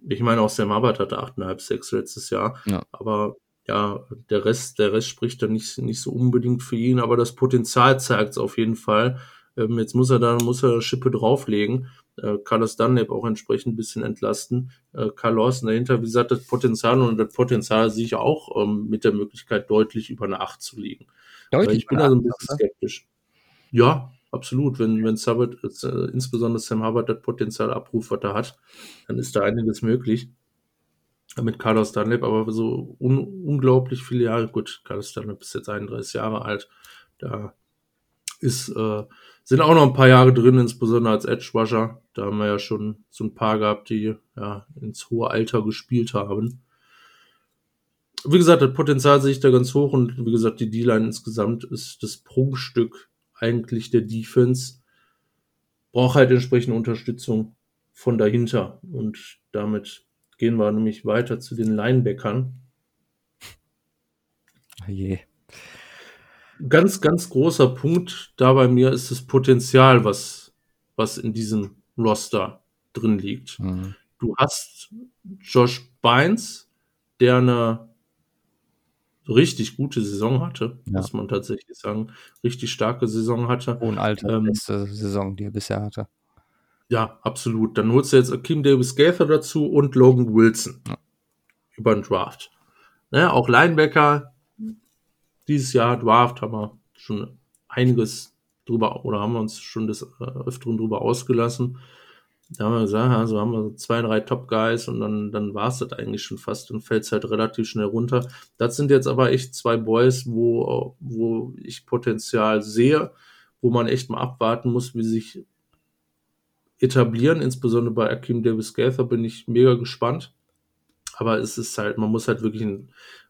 [SPEAKER 1] Ich meine, auch Sam Hubbard hatte 8,5 6 letztes Jahr. Ja. Aber ja, der Rest, der Rest spricht dann nicht, nicht so unbedingt für ihn, aber das Potenzial zeigt es auf jeden Fall. Ähm, jetzt muss er da, muss er Schippe drauflegen. Äh, Carlos Dunlap auch entsprechend ein bisschen entlasten. Äh, Carl Lawson dahinter, wie gesagt, das Potenzial und das Potenzial sehe ich auch ähm, mit der Möglichkeit, deutlich über eine 8 zu liegen. Deutlich ich bin also ein bisschen skeptisch. Ja, absolut. Wenn, wenn Hubbard, äh, insbesondere Sam Hubbard das Potenzial abruft, was er hat, dann ist da einiges möglich. Mit Carlos Dunlap, aber so un unglaublich viele Jahre, gut, Carlos Dunlap ist jetzt 31 Jahre alt, da ist, äh, sind auch noch ein paar Jahre drin, insbesondere als Edge Rusher. Da haben wir ja schon so ein paar gehabt, die ja ins hohe Alter gespielt haben. wie gesagt, das Potenzial sehe ich da ganz hoch und wie gesagt, die D-Line insgesamt ist das Prunkstück eigentlich der Defense. Braucht halt entsprechende Unterstützung von dahinter und damit gehen wir nämlich weiter zu den Linebackern.
[SPEAKER 2] Oh je.
[SPEAKER 1] Ganz, ganz großer Punkt da bei mir ist das Potenzial, was, was in diesem Roster drin liegt.
[SPEAKER 2] Mhm.
[SPEAKER 1] Du hast Josh Bynes, der eine richtig gute Saison hatte,
[SPEAKER 2] Ja.
[SPEAKER 1] muss man tatsächlich sagen. Richtig starke Saison hatte.
[SPEAKER 2] Hohen Alter,
[SPEAKER 1] Ähm,
[SPEAKER 2] beste Saison, die er bisher hatte.
[SPEAKER 1] Ja, absolut. Dann holst du jetzt Akeem Davis Gaither dazu und Logan Wilson
[SPEAKER 2] Ja.
[SPEAKER 1] über den Draft. Ne, auch Linebacker dieses Jahr Draft haben wir schon einiges drüber oder haben wir uns schon des äh, Öfteren drüber ausgelassen. Da haben wir gesagt, also haben wir so zwei, drei Top Guys und dann, dann war es das eigentlich schon fast und fällt es halt relativ schnell runter. Das sind jetzt aber echt zwei Boys, wo, wo ich Potenzial sehe, wo man echt mal abwarten muss, wie sich etablieren, insbesondere bei Akeem Davis Gaither bin ich mega gespannt. Aber es ist halt, man muss halt wirklich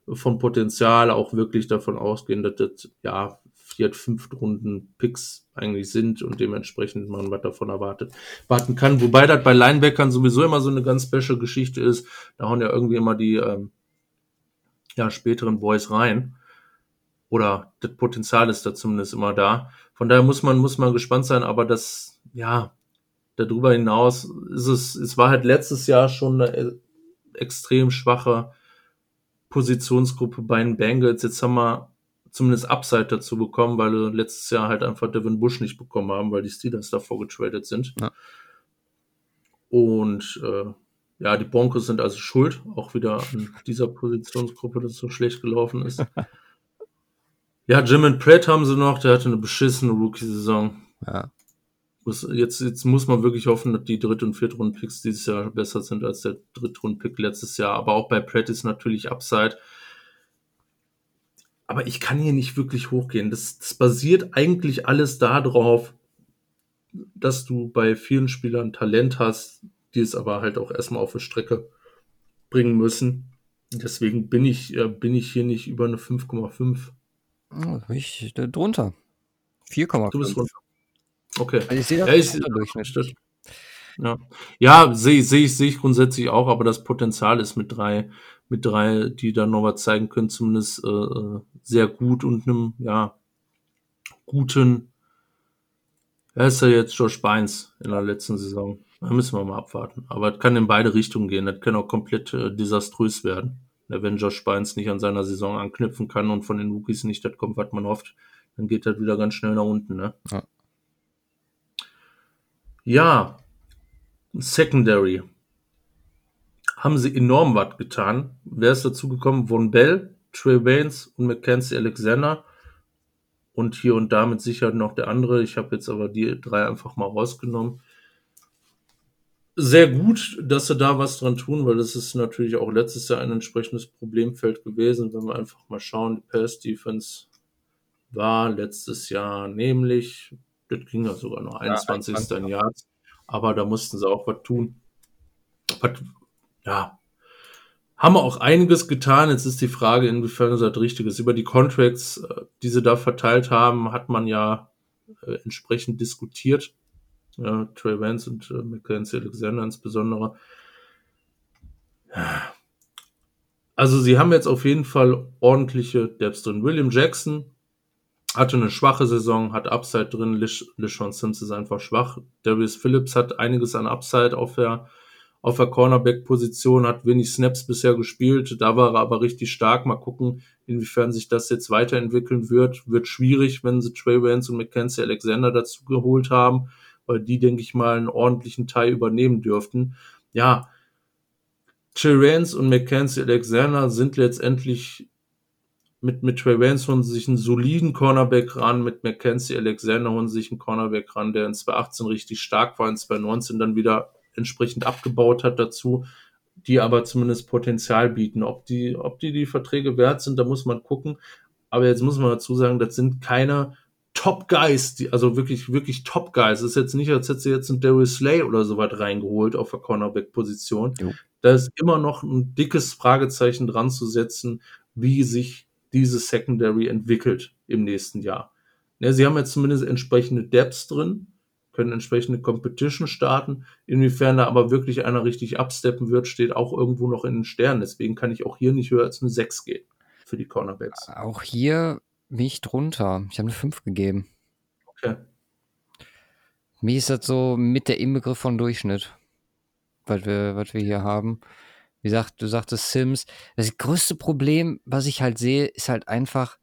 [SPEAKER 1] vom Potenzial auch wirklich davon ausgehen, dass das ja vier, fünf Runden Picks eigentlich sind und dementsprechend man was davon erwartet, warten kann. Wobei das bei Linebackern sowieso immer so eine ganz special Geschichte ist. Da hauen ja irgendwie immer die ähm, ja, späteren Boys rein. Oder das Potenzial ist da zumindest immer da. Von daher muss man, muss man gespannt sein, aber das, ja, darüber hinaus ist es, es war halt letztes Jahr schon eine extrem schwache Positionsgruppe bei den Bengals. Jetzt haben wir zumindest Upside dazu bekommen, weil wir letztes Jahr halt einfach Devin Bush nicht bekommen haben, weil die Steelers davor getradet sind.
[SPEAKER 2] Ja.
[SPEAKER 1] Und äh, ja, die Broncos sind also schuld, auch wieder an dieser Positionsgruppe, dass es so schlecht gelaufen ist. [laughs] ja, Jim Pratt haben sie noch, der hatte eine beschissene Rookie-Saison.
[SPEAKER 2] Ja.
[SPEAKER 1] Muss, jetzt, jetzt muss man wirklich hoffen, dass die Dritt- und Viertrunden-Picks dieses Jahr besser sind als der Drittrunden-Pick letztes Jahr. Aber auch bei Pratt ist natürlich Upside. Aber ich kann hier nicht wirklich hochgehen. Das, das basiert eigentlich alles darauf, dass du bei vielen Spielern Talent hast, die es aber halt auch erstmal auf die Strecke bringen müssen. Deswegen bin ich, äh, bin ich hier nicht über eine 5,5.
[SPEAKER 2] Oh, ich äh, drunter. 4,5.
[SPEAKER 1] Du bist runter. Okay.
[SPEAKER 2] Also ich sehe das
[SPEAKER 1] Ja, ich-
[SPEAKER 2] unterdurchschnittlich.
[SPEAKER 1] Ja, ja sehe seh ich, sehe ich grundsätzlich auch, aber das Potenzial ist mit drei, mit drei, die da noch was zeigen können, zumindest äh, äh, sehr gut und einem, ja, guten, er ist ja jetzt Josh Bynes in der letzten Saison. Da müssen wir mal abwarten. Aber es kann in beide Richtungen gehen. Das kann auch komplett äh, desaströs werden. Wenn Josh Bynes nicht an seiner Saison anknüpfen kann und von den Rookies nicht das kommt, was man hofft, dann geht das wieder ganz schnell nach unten, ne?
[SPEAKER 2] Ja.
[SPEAKER 1] Ja, Secondary. Haben sie enorm was getan. Wer ist dazu gekommen? Von Bell, Trey Waynes und Mackenzie Alexander. Und hier und da mit Sicherheit noch der andere. Ich habe jetzt aber die drei einfach mal rausgenommen. Sehr gut, dass sie da was dran tun, weil das ist natürlich auch letztes Jahr ein entsprechendes Problemfeld gewesen. Wenn wir einfach mal schauen, die Pass Defense war letztes Jahr nämlich, das ging ja sogar noch 21.
[SPEAKER 2] 21.
[SPEAKER 1] Jahr, aber da mussten sie auch was tun. Was, ja, haben wir auch einiges getan. Jetzt ist die Frage, inwiefern das halt richtig ist. Über die Contracts, äh, die sie da verteilt haben, hat man ja äh, entsprechend diskutiert. Ja, Trey Vance und äh, Mackenzie Alexander insbesondere. Ja. Also sie haben jetzt auf jeden Fall ordentliche Depths drin. William Jackson hatte eine schwache Saison, hat Upside drin. Lishon Sims ist einfach schwach. Darius Phillips hat einiges an Upside auf der, auf der Cornerback-Position, hat wenig Snaps bisher gespielt. Da war er aber richtig stark. Mal gucken, inwiefern sich das jetzt weiterentwickeln wird. Wird schwierig, wenn sie Trey Vance und Mackenzie Alexander dazu geholt haben, weil die, denke ich mal, einen ordentlichen Teil übernehmen dürften. Ja, Trey Vance und Mackenzie Alexander sind letztendlich mit, mit Trey Vance holen sie sich einen soliden Cornerback ran, mit Mackenzie Alexander holen sie sich einen Cornerback ran, der in 2018 richtig stark war, in 2019 dann wieder entsprechend abgebaut hat dazu, die aber zumindest Potenzial bieten. Ob die, ob die die Verträge wert sind, da muss man gucken. Aber jetzt muss man dazu sagen, das sind keine Top Guys, die, also wirklich, wirklich Top Guys. Es ist jetzt nicht, als hätte sie jetzt einen Darius Slay oder so was reingeholt auf der Cornerback-Position.
[SPEAKER 2] Jo.
[SPEAKER 1] Da ist immer noch ein dickes Fragezeichen dran zu setzen, wie sich diese Secondary entwickelt im nächsten Jahr. Ja, sie haben jetzt zumindest entsprechende Depths drin, können entsprechende Competition starten. Inwiefern da aber wirklich einer richtig absteppen wird, steht auch irgendwo noch in den Sternen. Deswegen kann ich auch hier nicht höher als eine 6 gehen für die Cornerbacks.
[SPEAKER 2] Auch hier mich drunter. Ich habe eine 5 gegeben.
[SPEAKER 1] Okay.
[SPEAKER 2] Mir ist das so mit der Inbegriff von Durchschnitt, was wir, was wir hier haben. Wie gesagt, du sagtest Sims. Das größte Problem, was ich halt sehe, ist halt einfach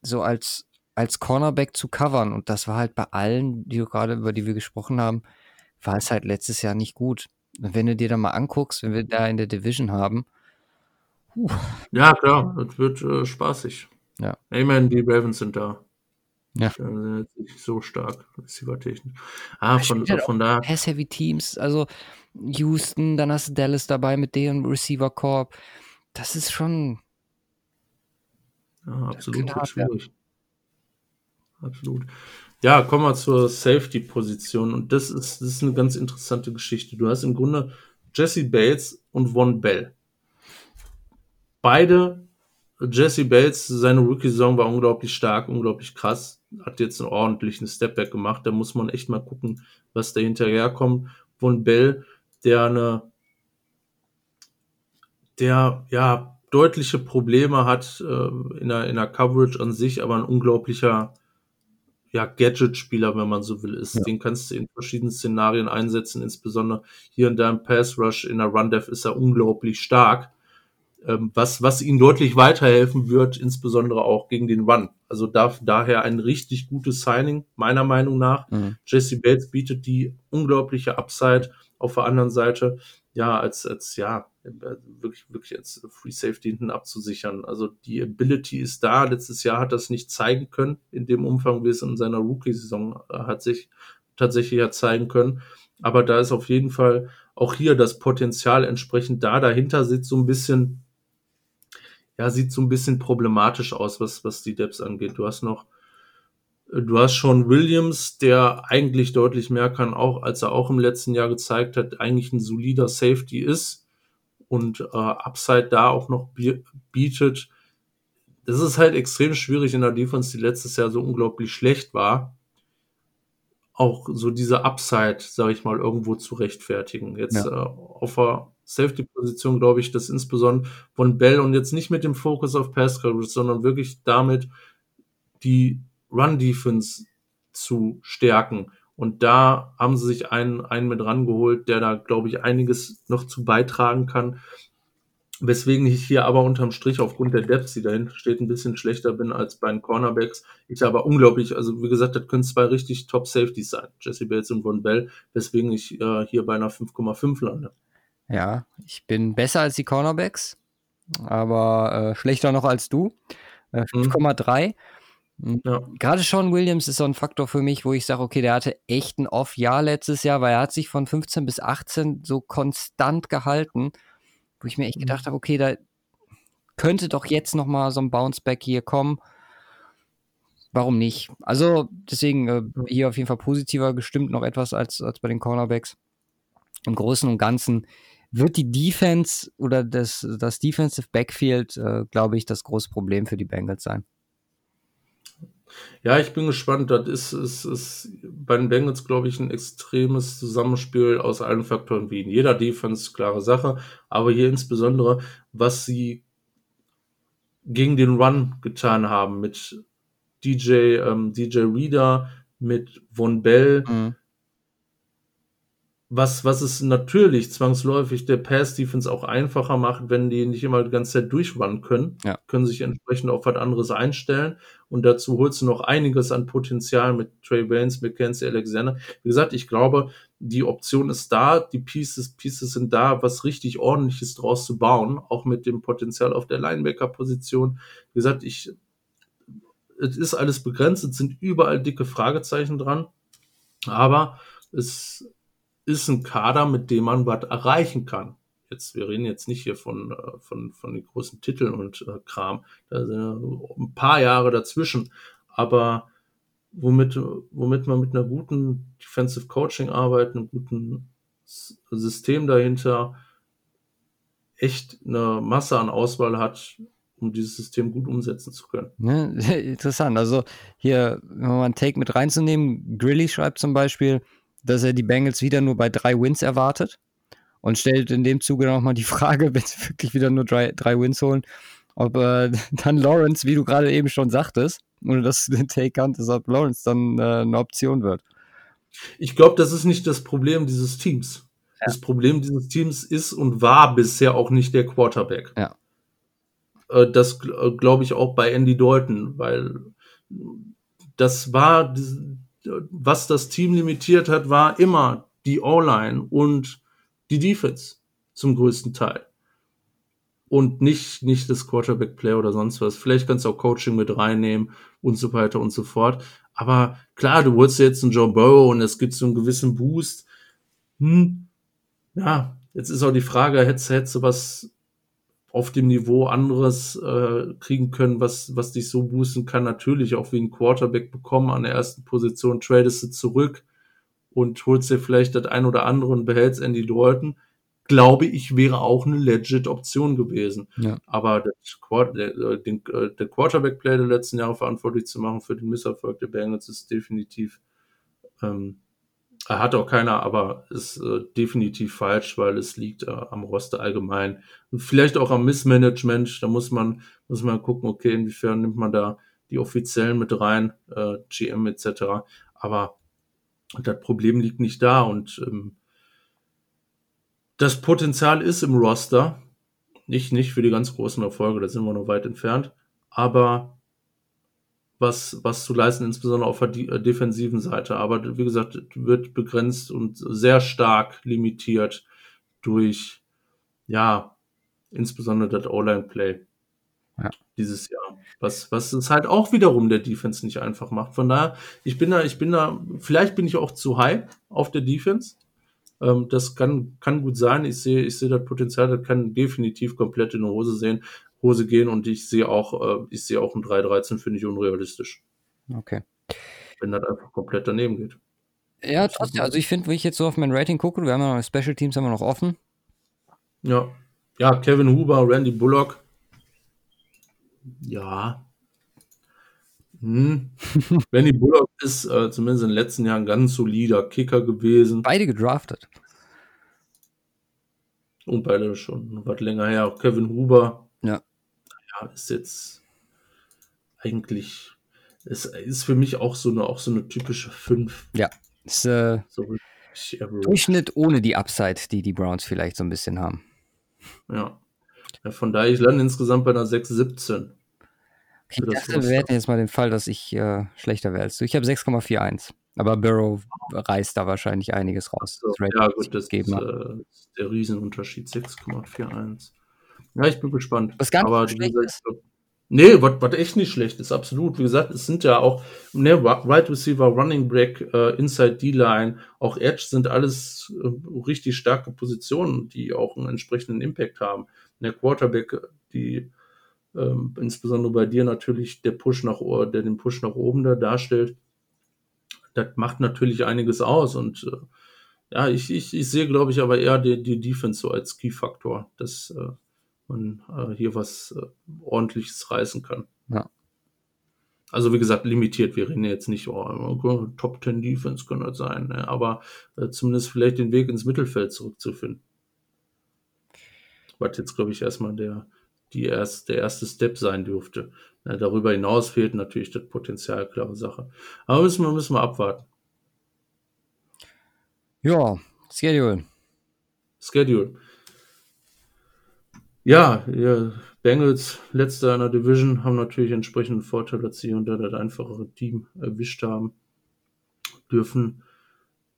[SPEAKER 2] so als, als Cornerback zu covern. Und das war halt bei allen, die gerade, über die wir gesprochen haben, war es halt letztes Jahr nicht gut. Und wenn du dir da mal anguckst, wenn wir da in der Division haben.
[SPEAKER 1] Uh. Ja, klar, das wird äh, spaßig.
[SPEAKER 2] Ja.
[SPEAKER 1] Ich meine, die Ravens sind da.
[SPEAKER 2] Ja.
[SPEAKER 1] Äh, nicht so stark, receiver-technisch. Ah, von,
[SPEAKER 2] halt
[SPEAKER 1] von da.
[SPEAKER 2] Pass-Heavy-Teams, also Houston, dann hast du Dallas dabei mit deren Receiver-Corp. Das ist schon.
[SPEAKER 1] Ja, absolut schwierig. Absolut. Ja, kommen wir zur Safety-Position. Und das ist, das ist eine ganz interessante Geschichte. Du hast im Grunde Jesse Bates und Von Bell. Beide Jesse Bates, seine Rookie-Saison war unglaublich stark, unglaublich krass. Hat jetzt einen ordentlichen Stepback gemacht. Da muss man echt mal gucken, was da hinterherkommt. Von Bell, der eine, der, ja, deutliche Probleme hat äh, in, der, in der Coverage an sich, aber ein unglaublicher ja, Gadget-Spieler, wenn man so will, ist. Ja. Den kannst du in verschiedenen Szenarien einsetzen, insbesondere hier in deinem Pass-Rush, in der Run-Dev ist er unglaublich stark ähm, was, was ihnen deutlich weiterhelfen wird, insbesondere auch gegen den Run. Also da, daher ein richtig gutes Signing, meiner Meinung nach. Mhm. Jesse Bates bietet die unglaubliche Upside auf der anderen Seite, ja, als, als, ja, wirklich, wirklich als Free Safety hinten abzusichern. Also die Ability ist da. Letztes Jahr hat das nicht zeigen können, in dem Umfang, wie es in seiner Rookie-Saison äh, hat sich tatsächlich ja zeigen können. Aber da ist auf jeden Fall auch hier das Potenzial entsprechend da. Dahinter sitzt so ein bisschen ja, sieht so ein bisschen problematisch aus, was, was die Depths angeht. Du hast noch, du hast schon Williams, der eigentlich deutlich mehr kann, auch als er auch im letzten Jahr gezeigt hat, eigentlich ein solider Safety ist und äh, Upside da auch noch bietet. Das ist halt extrem schwierig in der Defense, die letztes Jahr so unglaublich schlecht war, auch so diese Upside, sage ich mal, irgendwo zu rechtfertigen. Jetzt ja. äh, auf der Safety-Position, glaube ich, dass insbesondere von Bell und jetzt nicht mit dem Fokus auf Coverage, sondern wirklich damit die Run-Defense zu stärken. Und da haben sie sich einen, einen mit rangeholt, der da, glaube ich, einiges noch zu beitragen kann. Weswegen ich hier aber unterm Strich aufgrund der Depth, die dahinter steht, ein bisschen schlechter bin als bei den Cornerbacks. Ich aber unglaublich, also wie gesagt, das können zwei richtig Top Safeties sein, Jesse Bates und Von Bell, weswegen ich äh, hier bei einer 5,5 lande.
[SPEAKER 2] Ja, ich bin besser als die Cornerbacks, aber äh, schlechter noch als du. Äh, 5,3. Mhm. Ja. Gerade Sean Williams ist so ein Faktor für mich, wo ich sage, okay, der hatte echt ein Off-Jahr letztes Jahr, weil er hat sich von 15 bis 18 so konstant gehalten, wo ich mir echt gedacht mhm. habe, okay, da könnte doch jetzt noch mal so ein Bounce-Back hier kommen. Warum nicht? Also deswegen äh, hier auf jeden Fall positiver gestimmt noch etwas als, als bei den Cornerbacks. Im Großen und Ganzen wird die Defense oder das, das Defensive Backfield, äh, glaube ich, das große Problem für die Bengals sein.
[SPEAKER 1] Ja, ich bin gespannt. Das ist, ist, ist bei den Bengals, glaube ich, ein extremes Zusammenspiel aus allen Faktoren, wie in jeder Defense, klare Sache. Aber hier insbesondere, was sie gegen den Run getan haben mit DJ, ähm, DJ Reader, mit Von Bell, mhm was, was es natürlich zwangsläufig der Pass-Defense auch einfacher macht, wenn die nicht immer die ganze Zeit durchrunnen können, ja. können sich entsprechend auf was anderes einstellen. Und dazu holst du noch einiges an Potenzial mit Trey Baines, Mackenzie, Alexander. Wie gesagt, ich glaube, die Option ist da, die Pieces, Pieces sind da, was richtig ordentliches draus zu bauen, auch mit dem Potenzial auf der Linebacker-Position. Wie gesagt, ich, es ist alles begrenzt, es sind überall dicke Fragezeichen dran, aber es ist ein Kader, mit dem man was erreichen kann. Jetzt, wir reden jetzt nicht hier von, äh, von, von den großen Titeln und äh, Kram. Da sind ein paar Jahre dazwischen. Aber womit, womit man mit einer guten Defensive Coaching arbeitet, einem guten System dahinter, echt eine Masse an Auswahl hat, um dieses System gut umsetzen zu können.
[SPEAKER 2] Ne? [laughs] Interessant. Also hier, wenn man einen Take mit reinzunehmen, Grilly schreibt zum Beispiel, dass er die Bengals wieder nur bei drei Wins erwartet und stellt in dem Zuge nochmal die [laughs] Frage, wenn sie wirklich wieder nur drei, drei Wins holen, ob äh, [laughs] dann Lawrence, wie du gerade eben schon sagtest, ohne dass du den Take kanntest, ob Lawrence dann äh, eine Option wird.
[SPEAKER 1] Ich glaube, das ist nicht das Problem dieses Teams. Ja. Das Problem dieses Teams ist und war bisher auch nicht der Quarterback.
[SPEAKER 2] Ja.
[SPEAKER 1] Äh, das äh, glaube ich auch bei Andy Dalton, weil das war, was das Team limitiert hat, war immer die O-Line und die Defense zum größten Teil. Und nicht, nicht das Quarterback-Play oder sonst was. Vielleicht kannst du auch Coaching mit reinnehmen und so weiter und so fort. Aber klar, du wolltest jetzt einen Joe Burrow und es gibt so einen gewissen Boost. Hm, ja, jetzt ist auch die Frage, hättest, hättest du was auf dem Niveau anderes äh, kriegen können, was, was dich so boosten kann. Natürlich auch wie ein Quarterback bekommen an der ersten Position, tradest du zurück und holst dir vielleicht das ein oder andere und behältst Andy Dalton. Glaube ich, wäre auch eine legit Option gewesen.
[SPEAKER 2] Ja.
[SPEAKER 1] Aber der, der, äh, den, äh, der Quarterback-Play der letzten Jahre verantwortlich zu machen für den Misserfolg der Bengals ist definitiv ähm, er hat auch keiner, aber ist äh, definitiv falsch, weil es liegt äh, am Roster allgemein. Vielleicht auch am Missmanagement. Da muss man, muss man gucken, okay, inwiefern nimmt man da die Offiziellen mit rein, äh, GM etc. Aber das Problem liegt nicht da und ähm, das Potenzial ist im Roster. Nicht, nicht für die ganz großen Erfolge, da sind wir noch weit entfernt. Aber was, was zu leisten, insbesondere auf der äh, defensiven Seite. Aber wie gesagt, wird begrenzt und sehr stark limitiert durch, ja, insbesondere das O-Line-Play
[SPEAKER 2] ja.
[SPEAKER 1] dieses Jahr. Was, was es halt auch wiederum der Defense nicht einfach macht. Von daher, ich bin da, ich bin da, vielleicht bin ich auch zu high auf der Defense. Ähm, das kann, kann gut sein. Ich sehe, ich sehe das Potenzial, das kann definitiv komplett in die Hose sehen. Hose gehen und ich sehe auch, äh, ich sehe auch ein 3-13, finde ich unrealistisch.
[SPEAKER 2] Okay.
[SPEAKER 1] Wenn das einfach komplett daneben geht.
[SPEAKER 2] Ja, trotzdem, also ich finde, wenn ich jetzt so auf mein Rating gucke, wir haben ja noch Special Teams haben wir noch offen.
[SPEAKER 1] Ja. Ja, Kevin Huber, Randy Bullock. Ja. Hm. [laughs] Randy Bullock ist äh, zumindest in den letzten Jahren ganz solider Kicker gewesen.
[SPEAKER 2] Beide gedraftet.
[SPEAKER 1] Und beide schon was länger her. Auch Kevin Huber
[SPEAKER 2] ja.
[SPEAKER 1] Ja, ist jetzt eigentlich, es ist für mich auch so eine, auch so eine typische 5.
[SPEAKER 2] Ja, ist äh, so Durchschnitt ohne die Upside, die die Browns vielleicht so ein bisschen haben.
[SPEAKER 1] Ja. Ja von daher, ich lande insgesamt bei einer 6,17.
[SPEAKER 2] Okay, ich dachte, wir hätten jetzt mal den Fall, dass ich äh, schlechter wäre als du. Ich habe 6,41. Aber Burrow reißt da wahrscheinlich einiges raus.
[SPEAKER 1] So, ja, gut, das ist, äh, der Riesenunterschied. 6,41. Ja, ich bin gespannt.
[SPEAKER 2] Was nicht Aber schlecht ist.
[SPEAKER 1] Nee, was, was echt nicht schlecht ist, absolut. Wie gesagt, es sind ja auch ne, Right Receiver, Running Back, äh, Inside D-Line, auch Edge sind alles äh, richtig starke Positionen, die auch einen entsprechenden Impact haben. Der Quarterback, die ähm, insbesondere bei dir natürlich der Push nach der den Push nach oben da darstellt, das macht natürlich einiges aus und äh, ja, ich, ich, ich sehe, glaube ich, aber eher die, die Defense so als Key-Faktor. Das äh, man äh, hier was äh, ordentliches reißen kann.
[SPEAKER 2] Ja.
[SPEAKER 1] Also wie gesagt, limitiert. Wir reden jetzt nicht, oh, Top 10 Defense könnte das sein, ne? aber äh, zumindest vielleicht den Weg ins Mittelfeld zurückzufinden. Was jetzt, glaube ich, erstmal der, die erst, der erste Step sein dürfte. Ja, darüber hinaus fehlt natürlich das Potenzial, klare Sache. Aber müssen wir, müssen wir abwarten.
[SPEAKER 2] Ja, Schedule.
[SPEAKER 1] Schedule. Ja, ja, Bengals, letzter in der Division, haben natürlich entsprechenden Vorteil, dass sie unter das einfachere Team erwischt haben. Dürfen,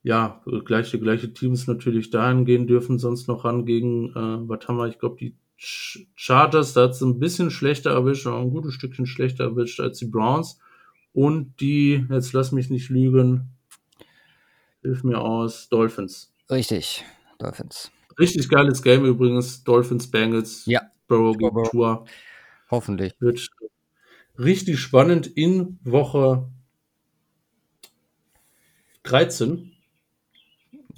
[SPEAKER 1] ja, gleiche, gleiche Teams natürlich dahin gehen, dürfen sonst noch ran gegen, äh, was haben wir, ich glaube, die Chargers, da hat es ein bisschen schlechter erwischt, ein gutes Stückchen schlechter erwischt als die Browns. Und die, jetzt lass mich nicht lügen, hilf mir aus, Dolphins.
[SPEAKER 2] Richtig, Dolphins.
[SPEAKER 1] Richtig geiles Game übrigens. Dolphins, Bengals.
[SPEAKER 2] Ja.
[SPEAKER 1] Burrow gegen Tour.
[SPEAKER 2] Hoffentlich.
[SPEAKER 1] Wird richtig spannend in Woche 13.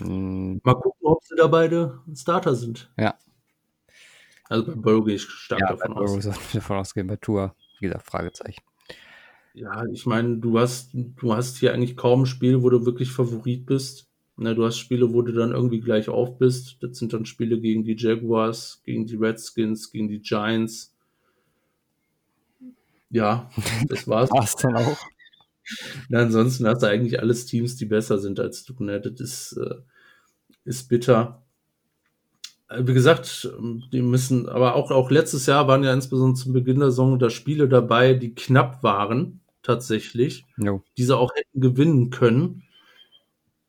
[SPEAKER 1] Mhm. Mal gucken, ob sie da beide Starter sind.
[SPEAKER 2] Ja.
[SPEAKER 1] Also bei Burrow gehe ich stark
[SPEAKER 2] Ja,
[SPEAKER 1] davon
[SPEAKER 2] bei
[SPEAKER 1] aus.
[SPEAKER 2] Burrow sollten wir davon ausgehen, bei Tour, wie gesagt, Fragezeichen.
[SPEAKER 1] Ja, ich meine, du hast, du hast hier eigentlich kaum ein Spiel, wo du wirklich Favorit bist. Na, du hast Spiele, wo du dann irgendwie gleich auf bist. Das sind dann Spiele gegen die Jaguars, gegen die Redskins, gegen die Giants. Ja, das war's. [laughs]
[SPEAKER 2] War's dann auch.
[SPEAKER 1] Na, ansonsten hast du eigentlich alles Teams, die besser sind als du. Ne? Das ist, äh, ist bitter. Äh, Wie gesagt, die müssen, aber auch, auch letztes Jahr waren ja insbesondere zum Beginn der Saison da Spiele dabei, die knapp waren, tatsächlich,
[SPEAKER 2] Jo.
[SPEAKER 1] die sie auch hätten gewinnen können.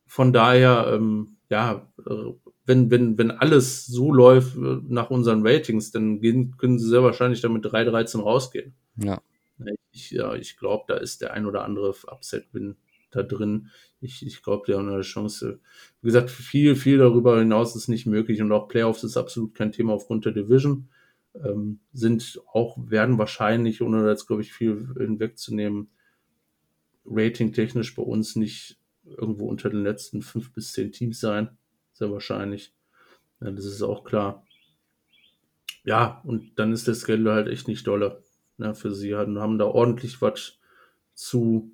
[SPEAKER 1] Von daher, ähm, ja, äh, wenn, wenn, wenn alles so läuft äh, nach unseren Ratings, dann gehen, können sie sehr wahrscheinlich damit 3-13 rausgehen.
[SPEAKER 2] Ja.
[SPEAKER 1] Ich, ja, ich glaube, da ist der ein oder andere Upset-Win da drin. Ich, ich glaube, die haben eine Chance. Wie gesagt, viel, viel darüber hinaus ist nicht möglich und auch Playoffs ist absolut kein Thema aufgrund der Division. Ähm, sind auch, werden wahrscheinlich, ohne jetzt, glaube ich, viel hinwegzunehmen, ratingtechnisch bei uns nicht irgendwo unter den letzten fünf bis zehn Teams sein. Sehr wahrscheinlich. Ja, das ist auch klar. Ja, und dann ist der Schedule halt echt nicht dolle ne, für sie. Haben, haben da ordentlich was zu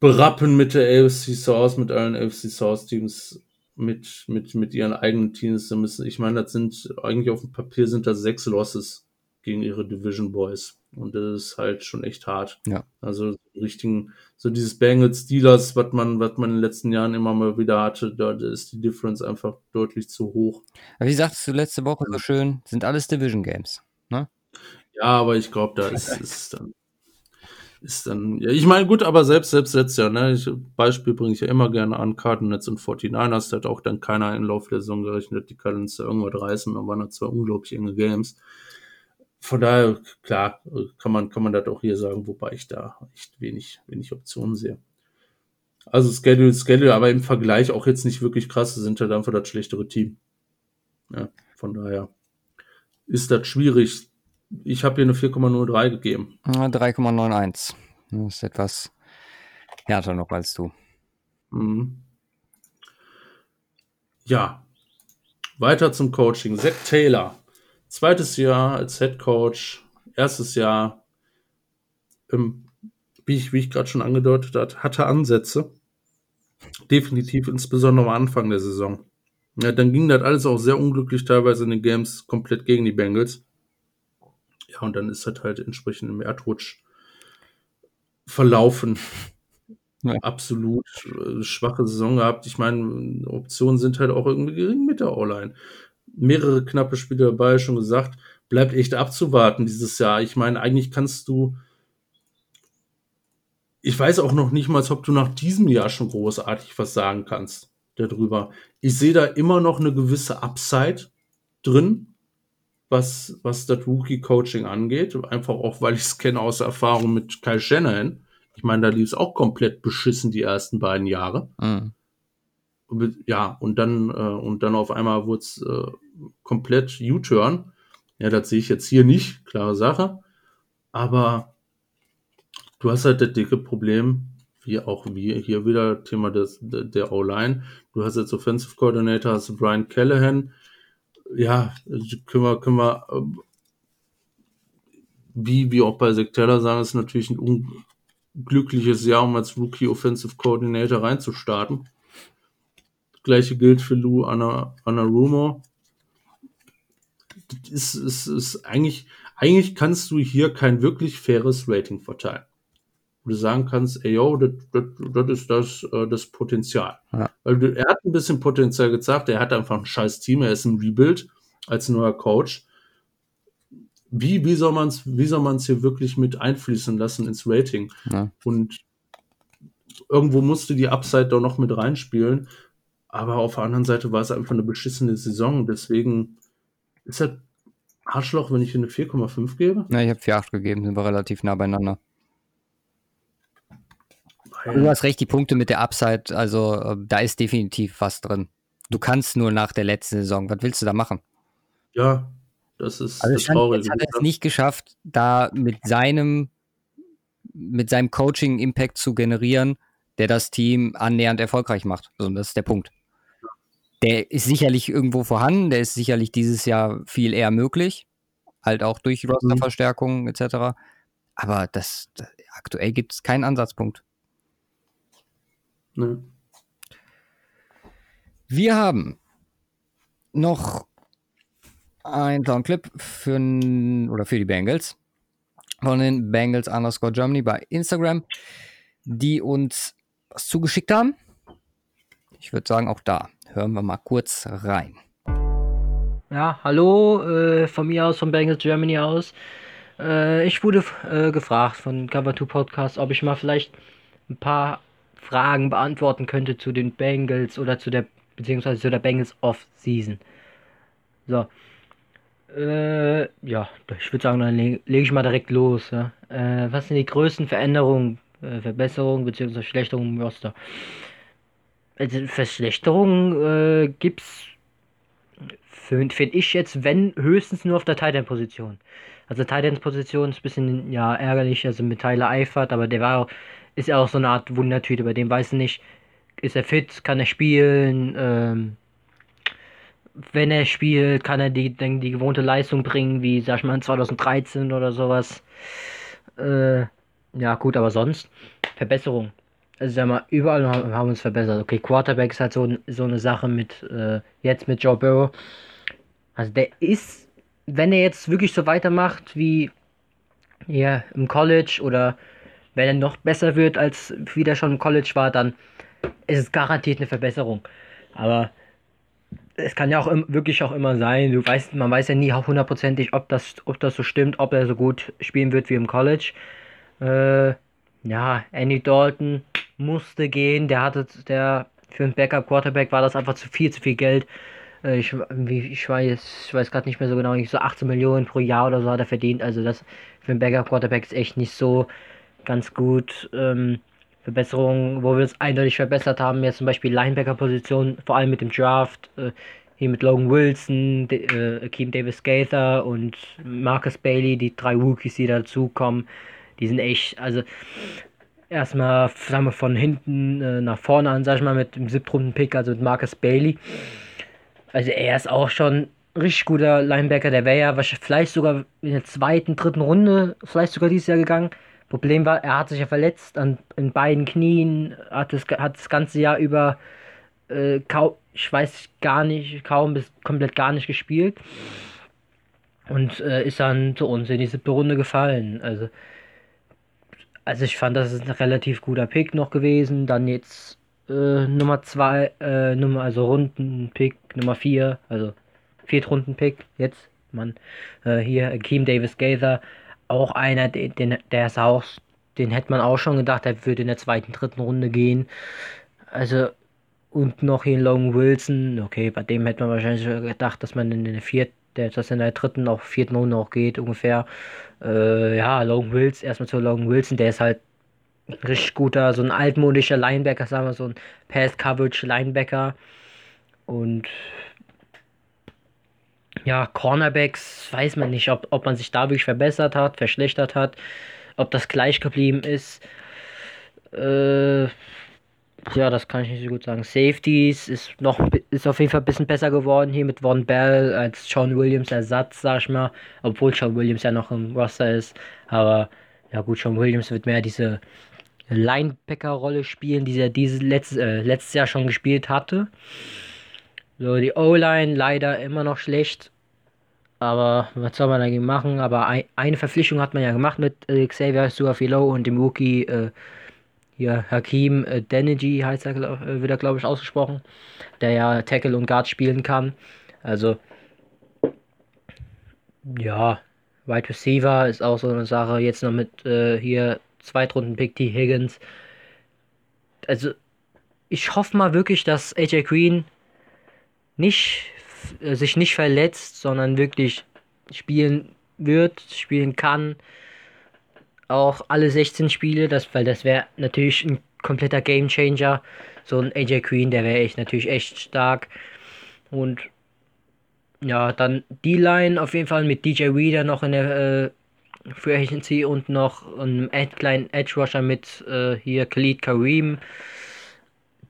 [SPEAKER 1] berappen mit der AFC South, mit allen AFC South Teams, mit, mit, mit ihren eigenen Teams. Da müssen, ich meine, das sind eigentlich auf dem Papier sind das sechs Losses gegen ihre Division Boys. Und das ist halt schon echt hart.
[SPEAKER 2] Ja.
[SPEAKER 1] Also so richtigen, so dieses Bengals Steelers, was man, was man in den letzten Jahren immer mal wieder hatte, da ist die Difference einfach deutlich zu hoch.
[SPEAKER 2] Aber wie sagtest du letzte Woche so schön, sind alles Division Games.
[SPEAKER 1] Ja, aber ich glaube, da ist, ist dann, ist dann, ja, ich meine, gut, aber selbst, selbst letztes Jahr, ne, ich, Beispiel bringe ich ja immer gerne an, Cardinals und 49ers, da hat auch dann keiner im Laufe der Saison gerechnet, die Cardinals da irgendwas reißen, dann waren da zwei unglaublich enge Games. Von daher, klar, kann man, kann man das auch hier sagen, wobei ich da echt wenig, wenig Optionen sehe. Also Schedule, Schedule, aber im Vergleich auch jetzt nicht wirklich krass, sind halt einfach das schlechtere Team. Ja, von daher ist das schwierig. Ich habe hier eine 4,03 gegeben.
[SPEAKER 2] Ja, 3,91. Das ist etwas härter noch als du.
[SPEAKER 1] Mhm. Ja, weiter zum Coaching. Zach Taylor, zweites Jahr als Head Coach, erstes Jahr, ähm, wie ich, wie ich gerade schon angedeutet hat, hatte Ansätze. Definitiv, insbesondere am Anfang der Saison. Ja, dann ging das alles auch sehr unglücklich teilweise in den Games komplett gegen die Bengals. Ja, und dann ist das halt entsprechend im Erdrutsch verlaufen.
[SPEAKER 2] Ja.
[SPEAKER 1] Absolut äh, schwache Saison gehabt. Ich meine, Optionen sind halt auch irgendwie gering mit der O-Line. Mehrere knappe Spiele dabei, schon gesagt. Bleibt echt abzuwarten dieses Jahr. Ich meine, eigentlich kannst du. Ich weiß auch noch nicht mal, ob du nach diesem Jahr schon großartig was sagen kannst darüber. Ich sehe da immer noch eine gewisse Upside drin, was, was das Rookie-Coaching angeht. Einfach auch, weil ich es kenne aus Erfahrung mit Kyle Shanahan. Ich meine, da lief es auch komplett beschissen die ersten beiden Jahre.
[SPEAKER 2] Mhm.
[SPEAKER 1] Ja, und dann, äh, und dann auf einmal wurde es äh, komplett U-Turn. Ja, das sehe ich jetzt hier nicht, klare Sache. Aber du hast halt das dicke Problem, wie auch wie hier wieder Thema des, der, O-Line. Du hast jetzt Offensive Coordinator, hast Brian Callahan. Ja, können wir, können wir, ähm, wie, wie auch bei Taylor sagen, ist natürlich ein unglückliches Jahr, um als Rookie Offensive Coordinator reinzustarten. Das Gleiche gilt für Lou Anna, Anna Rumo. Das ist, ist, ist eigentlich, eigentlich kannst du hier kein wirklich faires Rating verteilen wo du sagen kannst, ey, yo, das, das, das ist das, äh, das Potenzial.
[SPEAKER 2] Ja.
[SPEAKER 1] Weil er hat ein bisschen Potenzial gezeigt, er hat einfach ein scheiß Team, er ist ein Rebuild als neuer Coach. Wie, wie soll man es wie soll man's hier wirklich mit einfließen lassen ins Rating?
[SPEAKER 2] Ja.
[SPEAKER 1] Und irgendwo musste die Upside doch noch mit reinspielen. Aber auf der anderen Seite war es einfach eine beschissene Saison. Deswegen ist halt Arschloch, wenn ich hier eine 4,5 gebe.
[SPEAKER 2] Ja, ich habe 4,8 gegeben, sind wir relativ nah beieinander. Du hast recht, die Punkte mit der Upside, also äh, da ist definitiv was drin. Du kannst nur nach der letzten Saison, was willst du da machen?
[SPEAKER 1] Ja, das ist
[SPEAKER 2] Also
[SPEAKER 1] das Traurige.
[SPEAKER 2] hat er es nicht geschafft, da mit seinem, mit seinem Coaching Impact zu generieren, der das Team annähernd erfolgreich macht. So, und das ist der Punkt. der ist sicherlich irgendwo vorhanden, der ist sicherlich dieses Jahr viel eher möglich, halt auch durch Rosterverstärkungen etc. Aber das aktuell gibt es keinen Ansatzpunkt.
[SPEAKER 1] Ne?
[SPEAKER 2] Wir haben noch ein Soundclip für, oder für die Bengals von den Bengals underscore Germany bei Instagram, die uns was zugeschickt haben. Ich würde sagen, auch da hören wir mal kurz rein.
[SPEAKER 4] Ja, hallo, äh, von mir aus, von Bengals Germany aus. Äh, ich wurde äh, gefragt von Cover 2 Podcast, ob ich mal vielleicht ein paar Fragen beantworten könnte zu den Bengals oder zu der, beziehungsweise zu der Bengals Off-Season. So. Äh, ja, ich würde sagen, dann lege leg ich mal direkt los. Ja. Äh, was sind die größten Veränderungen, äh, Verbesserungen bzw. Verschlechterungen im Roster? Also Verschlechterungen äh, gibt's finde find ich jetzt, wenn höchstens nur auf der Titan-Position. Also Titan-Position ist ein bisschen ja ärgerlich, also mit Tyler Eifert, aber der war ist ja auch so eine Art Wundertüte, bei dem weiß ich nicht, ist er fit, kann er spielen, ähm, wenn er spielt, kann er die, die, die gewohnte Leistung bringen, wie, sag ich mal, 2013 oder sowas. Äh, ja, gut, aber sonst Verbesserung. Also, sag mal, überall haben wir uns verbessert. Okay, Quarterback ist halt so, so eine Sache mit, äh, jetzt mit Joe Burrow. Also, der ist, wenn er jetzt wirklich so weitermacht wie ja, im College oder wenn er noch besser wird, als wie der schon im College war, dann ist es garantiert eine Verbesserung. Aber es kann ja auch wirklich auch immer sein, du weißt, man weiß ja nie hundertprozentig, ob das, ob das so stimmt, ob er so gut spielen wird wie im College. Äh, ja, Andy Dalton musste gehen, der hatte, der für einen Backup Quarterback war das einfach zu viel, zu viel Geld. Äh, ich, ich weiß, ich weiß gerade nicht mehr so genau, so 18 Millionen pro Jahr oder so hat er verdient. Also das für einen Backup Quarterback ist echt nicht so ganz gut. Ähm, Verbesserungen, wo wir uns eindeutig verbessert haben, jetzt zum Beispiel Linebacker-Position, vor allem mit dem Draft, äh, hier mit Logan Wilson, äh, Akeem Davis Gaither und Marcus Bailey, die drei Rookies, die dazukommen, die sind echt, also erstmal, sagen wir, von hinten äh, nach vorne an, sag ich mal, mit dem siebten Pick, also mit Marcus Bailey. Also er ist auch schon ein richtig guter Linebacker, der wäre ja vielleicht sogar in der zweiten, dritten Runde, vielleicht sogar dieses Jahr gegangen. Problem war, er hat sich ja verletzt an in beiden Knien, hat das, hat das ganze Jahr über äh, kaum, ich weiß gar nicht, kaum bis komplett gar nicht gespielt. Und äh, ist dann zu uns in die siebte Runde gefallen. Also, also ich fand, das ist ein relativ guter Pick noch gewesen. Dann jetzt äh, Nummer 2, äh, Nummer, also Runden-Pick, Nummer 4, also Viertrunden-Pick jetzt. Man, äh, hier, Keem Davis Gaither auch einer, den, der ist auch, den hätte man auch schon gedacht, der würde in der zweiten, dritten Runde gehen. Also, und noch hier Long Wilson, okay, bei dem hätte man wahrscheinlich gedacht, dass man in der vierten, dass in der dritten, auch vierten Runde auch geht, ungefähr. Äh, ja, Long Wilson, erstmal zu Long Wilson, der ist halt ein richtig guter, so ein altmodischer Linebacker, sagen wir so ein Pass-Coverage-Linebacker. Und ja, Cornerbacks weiß man nicht, ob, ob man sich da wirklich verbessert hat, verschlechtert hat, ob das gleich geblieben ist. Äh, ja, das kann ich nicht so gut sagen. Safeties ist noch ist auf jeden Fall ein bisschen besser geworden hier mit Von Bell als Sean Williams Ersatz, sag ich mal. Obwohl Sean Williams ja noch im Roster ist. Aber ja gut, Sean Williams wird mehr diese Linebacker-Rolle spielen, die er dieses letztes, äh, letztes Jahr schon gespielt hatte. So, die O-Line leider immer noch schlecht. Aber was soll man dagegen machen? Aber ein, eine Verpflichtung hat man ja gemacht mit äh, Xavier Suafilo und dem Rookie äh, hier Hakim äh, Denegy heißt er, glaub, äh, wird er glaube ich ausgesprochen, der ja Tackle und Guard spielen kann. Also ja, Wide Receiver ist auch so eine Sache. Jetzt noch mit äh, hier Zweitrunden-Pick T. Higgins. Also ich hoffe mal wirklich, dass AJ Green nicht äh, sich nicht verletzt, sondern wirklich spielen wird, spielen kann. Auch alle 16 Spiele, das, weil das wäre natürlich ein kompletter Game Changer. So ein AJ Queen, der wäre echt natürlich echt stark. Und ja, dann die Line auf jeden Fall mit DJ Reader noch in der äh, Free Agency und noch einem kleinen Edge Rusher mit äh, hier Khalid Kareem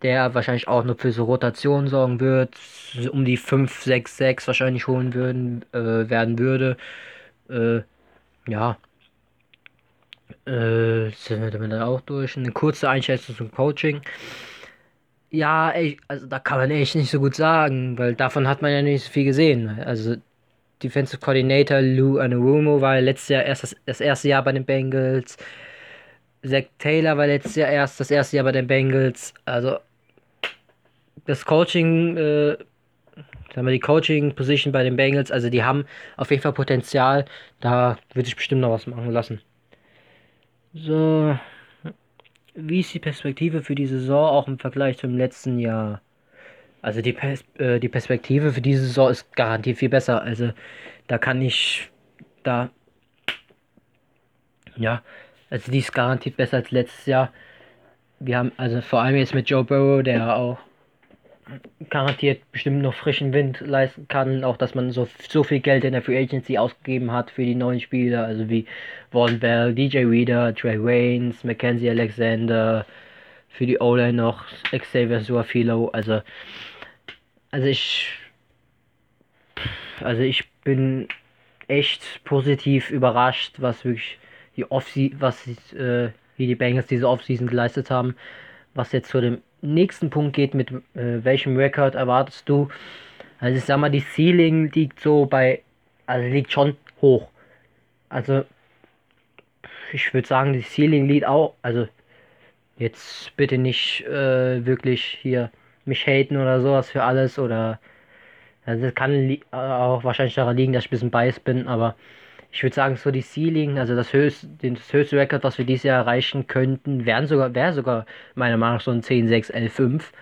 [SPEAKER 4] der wahrscheinlich auch nur für so Rotation sorgen wird, um die 5, 6, 6 wahrscheinlich holen würden, äh, werden würde. Äh, ja. Äh, sind wir damit auch durch. Eine kurze Einschätzung zum Coaching. Ja, ey, also da kann man echt nicht so gut sagen, weil davon hat man ja nicht so viel gesehen. Also Defensive Coordinator Lou Anarumo war letztes Jahr erst das, das erste Jahr bei den Bengals. Zach Taylor war letztes Jahr erst das erste Jahr bei den Bengals. Also das Coaching, äh, sagen wir die Coaching-Position bei den Bengals, also die haben auf jeden Fall Potenzial. Da würde ich bestimmt noch was machen lassen. So. Wie ist die Perspektive für die Saison auch im Vergleich zum letzten Jahr? Also die, Pers äh, die Perspektive für diese Saison ist garantiert viel besser. Also da kann ich da ja, also die ist garantiert besser als letztes Jahr. Wir haben also vor allem jetzt mit Joe Burrow, der auch garantiert bestimmt noch frischen Wind leisten kann. Auch dass man so, so viel Geld in der Free Agency ausgegeben hat für die neuen Spieler, also wie Von Bell, DJ Reader, Trey Waynes, Mackenzie Alexander, für die O-Line noch Xavier Suafilo. Also, also ich, also ich bin echt positiv überrascht, was wirklich die Off was äh, wie die Bengals diese Offseason geleistet haben. Was jetzt zu dem nächsten Punkt geht, mit äh, welchem Rekord erwartest du? Also ich sag mal, die Ceiling liegt so bei, also liegt schon hoch. Also ich würde sagen, die Ceiling liegt auch, also jetzt bitte nicht äh, wirklich hier mich haten oder sowas für alles oder also das kann auch wahrscheinlich daran liegen, dass ich ein bisschen biased bin, aber ich würde sagen, so die Ceiling, also das höchste, das höchste Rekord, was wir dieses Jahr erreichen könnten, wären sogar, wäre sogar meiner Meinung nach so ein 10, 6, 11, 5.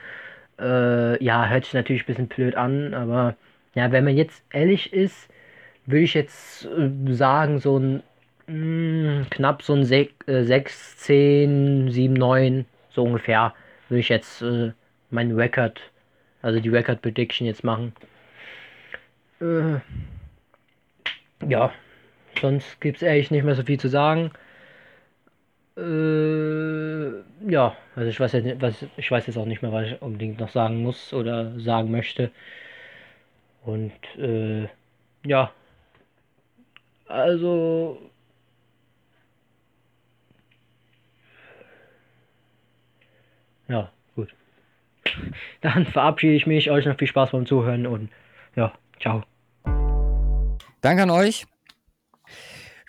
[SPEAKER 4] Äh, ja, hört sich natürlich ein bisschen blöd an, aber ja, wenn man jetzt ehrlich ist, würde ich jetzt äh, sagen, so ein mh, mm, knapp so ein 6, äh, 6, 10, 7, 9, so ungefähr, würde ich jetzt äh, meinen Record, also die Record Prediction jetzt machen. Äh, ja, Sonst gibt es eigentlich nicht mehr so viel zu sagen. Äh, ja, also ich weiß, jetzt, was, ich weiß jetzt auch nicht mehr, was ich unbedingt noch sagen muss oder sagen möchte. Und äh, ja, also ja, gut. [laughs] Dann verabschiede ich mich, euch noch viel Spaß beim Zuhören und ja, ciao.
[SPEAKER 2] Danke an euch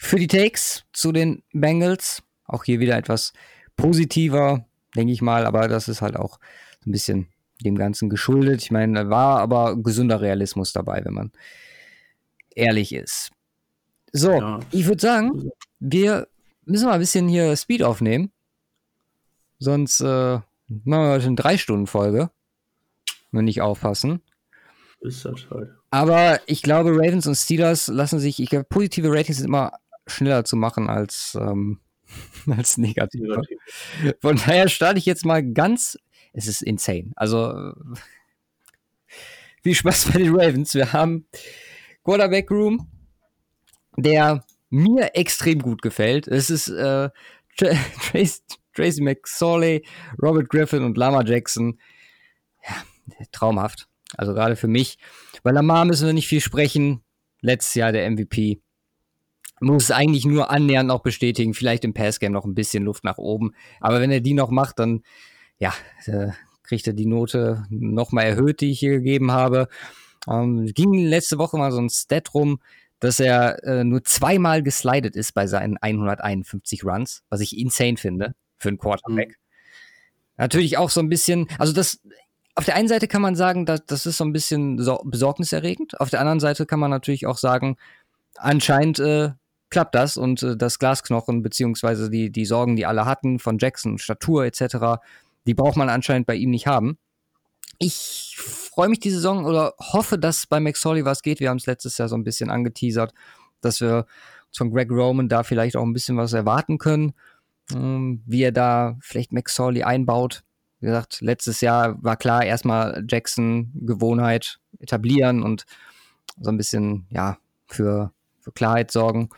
[SPEAKER 2] für die Takes zu den Bengals. Auch hier wieder etwas positiver, denke ich mal, aber das ist halt auch ein bisschen dem Ganzen geschuldet. Ich meine, da war aber gesunder Realismus dabei, wenn man ehrlich ist. So, ja. ich würde sagen, wir müssen mal ein bisschen hier Speed aufnehmen. Sonst äh, machen wir heute eine Drei-Stunden-Folge. Wenn wir nicht aufpassen.
[SPEAKER 1] Ist das halt.
[SPEAKER 2] Aber ich glaube, Ravens und Steelers lassen sich, ich glaube, positive Ratings sind immer schneller zu machen als, ähm, [laughs] als negativ. Von daher starte ich jetzt mal ganz, es ist insane. Also [laughs] viel Spaß bei den Ravens. Wir haben Quarterback Room, der mir extrem gut gefällt. Es ist äh, [laughs] Tracy, Tracy McSorley, Robert Griffin und Lama Jackson. Ja, traumhaft. Also gerade für mich. Bei Lamar müssen wir nicht viel sprechen. Letztes Jahr der MVP muss eigentlich nur annähernd noch bestätigen, vielleicht im Passgame noch ein bisschen Luft nach oben. Aber wenn er die noch macht, dann ja, äh, kriegt er die Note nochmal erhöht, die ich hier gegeben habe. Ähm, ging letzte Woche mal so ein Stat rum, dass er äh, nur zweimal geslidet ist bei seinen 151 Runs, was ich insane finde für einen Quarterback. Mhm. Natürlich auch so ein bisschen, also das, auf der einen Seite kann man sagen, dass, das ist so ein bisschen so besorgniserregend. Auf der anderen Seite kann man natürlich auch sagen, anscheinend äh, klappt das und äh, das Glasknochen beziehungsweise die, die Sorgen, die alle hatten von Jackson, Statur etc., die braucht man anscheinend bei ihm nicht haben. Ich freue mich die Saison oder hoffe, dass bei McSorley was geht. Wir haben es letztes Jahr so ein bisschen angeteasert, dass wir von Greg Roman da vielleicht auch ein bisschen was erwarten können, ähm, wie er da vielleicht McSorley einbaut. Wie gesagt, letztes Jahr war klar, erstmal Jackson Gewohnheit etablieren und so ein bisschen, ja, für, für Klarheit sorgen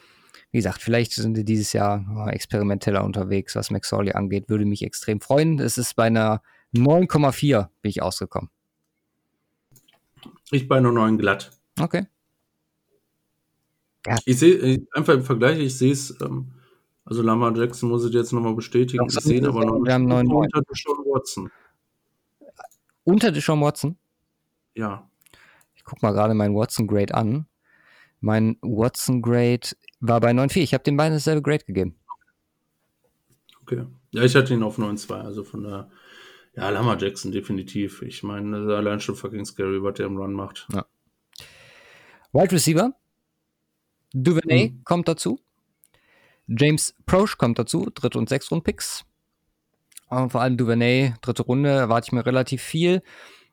[SPEAKER 2] wie gesagt, vielleicht sind wir dieses Jahr experimenteller unterwegs, was McSorley angeht. Würde mich extrem freuen. Es ist bei einer 9,4 bin ich ausgekommen.
[SPEAKER 1] Ich bei einer 9 glatt.
[SPEAKER 2] Okay.
[SPEAKER 1] Ja. Ich sehe äh, einfach im Vergleich, ich sehe es, ähm, also Lamar Jackson muss ich jetzt nochmal bestätigen.
[SPEAKER 2] Doch,
[SPEAKER 1] ich sehe aber noch
[SPEAKER 2] wir haben 9,
[SPEAKER 1] unter Deshaun Watson.
[SPEAKER 2] Unter Deshaun Watson?
[SPEAKER 1] Ja.
[SPEAKER 2] Ich guck mal gerade meinen Watson Grade an. Mein Watson Grade war bei 9,4. Ich habe den beiden dasselbe Grade gegeben.
[SPEAKER 1] Okay. Ja, ich hatte ihn auf 9,2, also von der ja, Lamar Jackson definitiv. Ich meine, allein schon fucking scary, was der im Run macht.
[SPEAKER 2] Ja. Wide Receiver. Duvernay mhm. kommt dazu. James Proche kommt dazu. Dritte und sechste Rund-Picks. Und vor allem Duvernay, dritte Runde, erwarte ich mir relativ viel.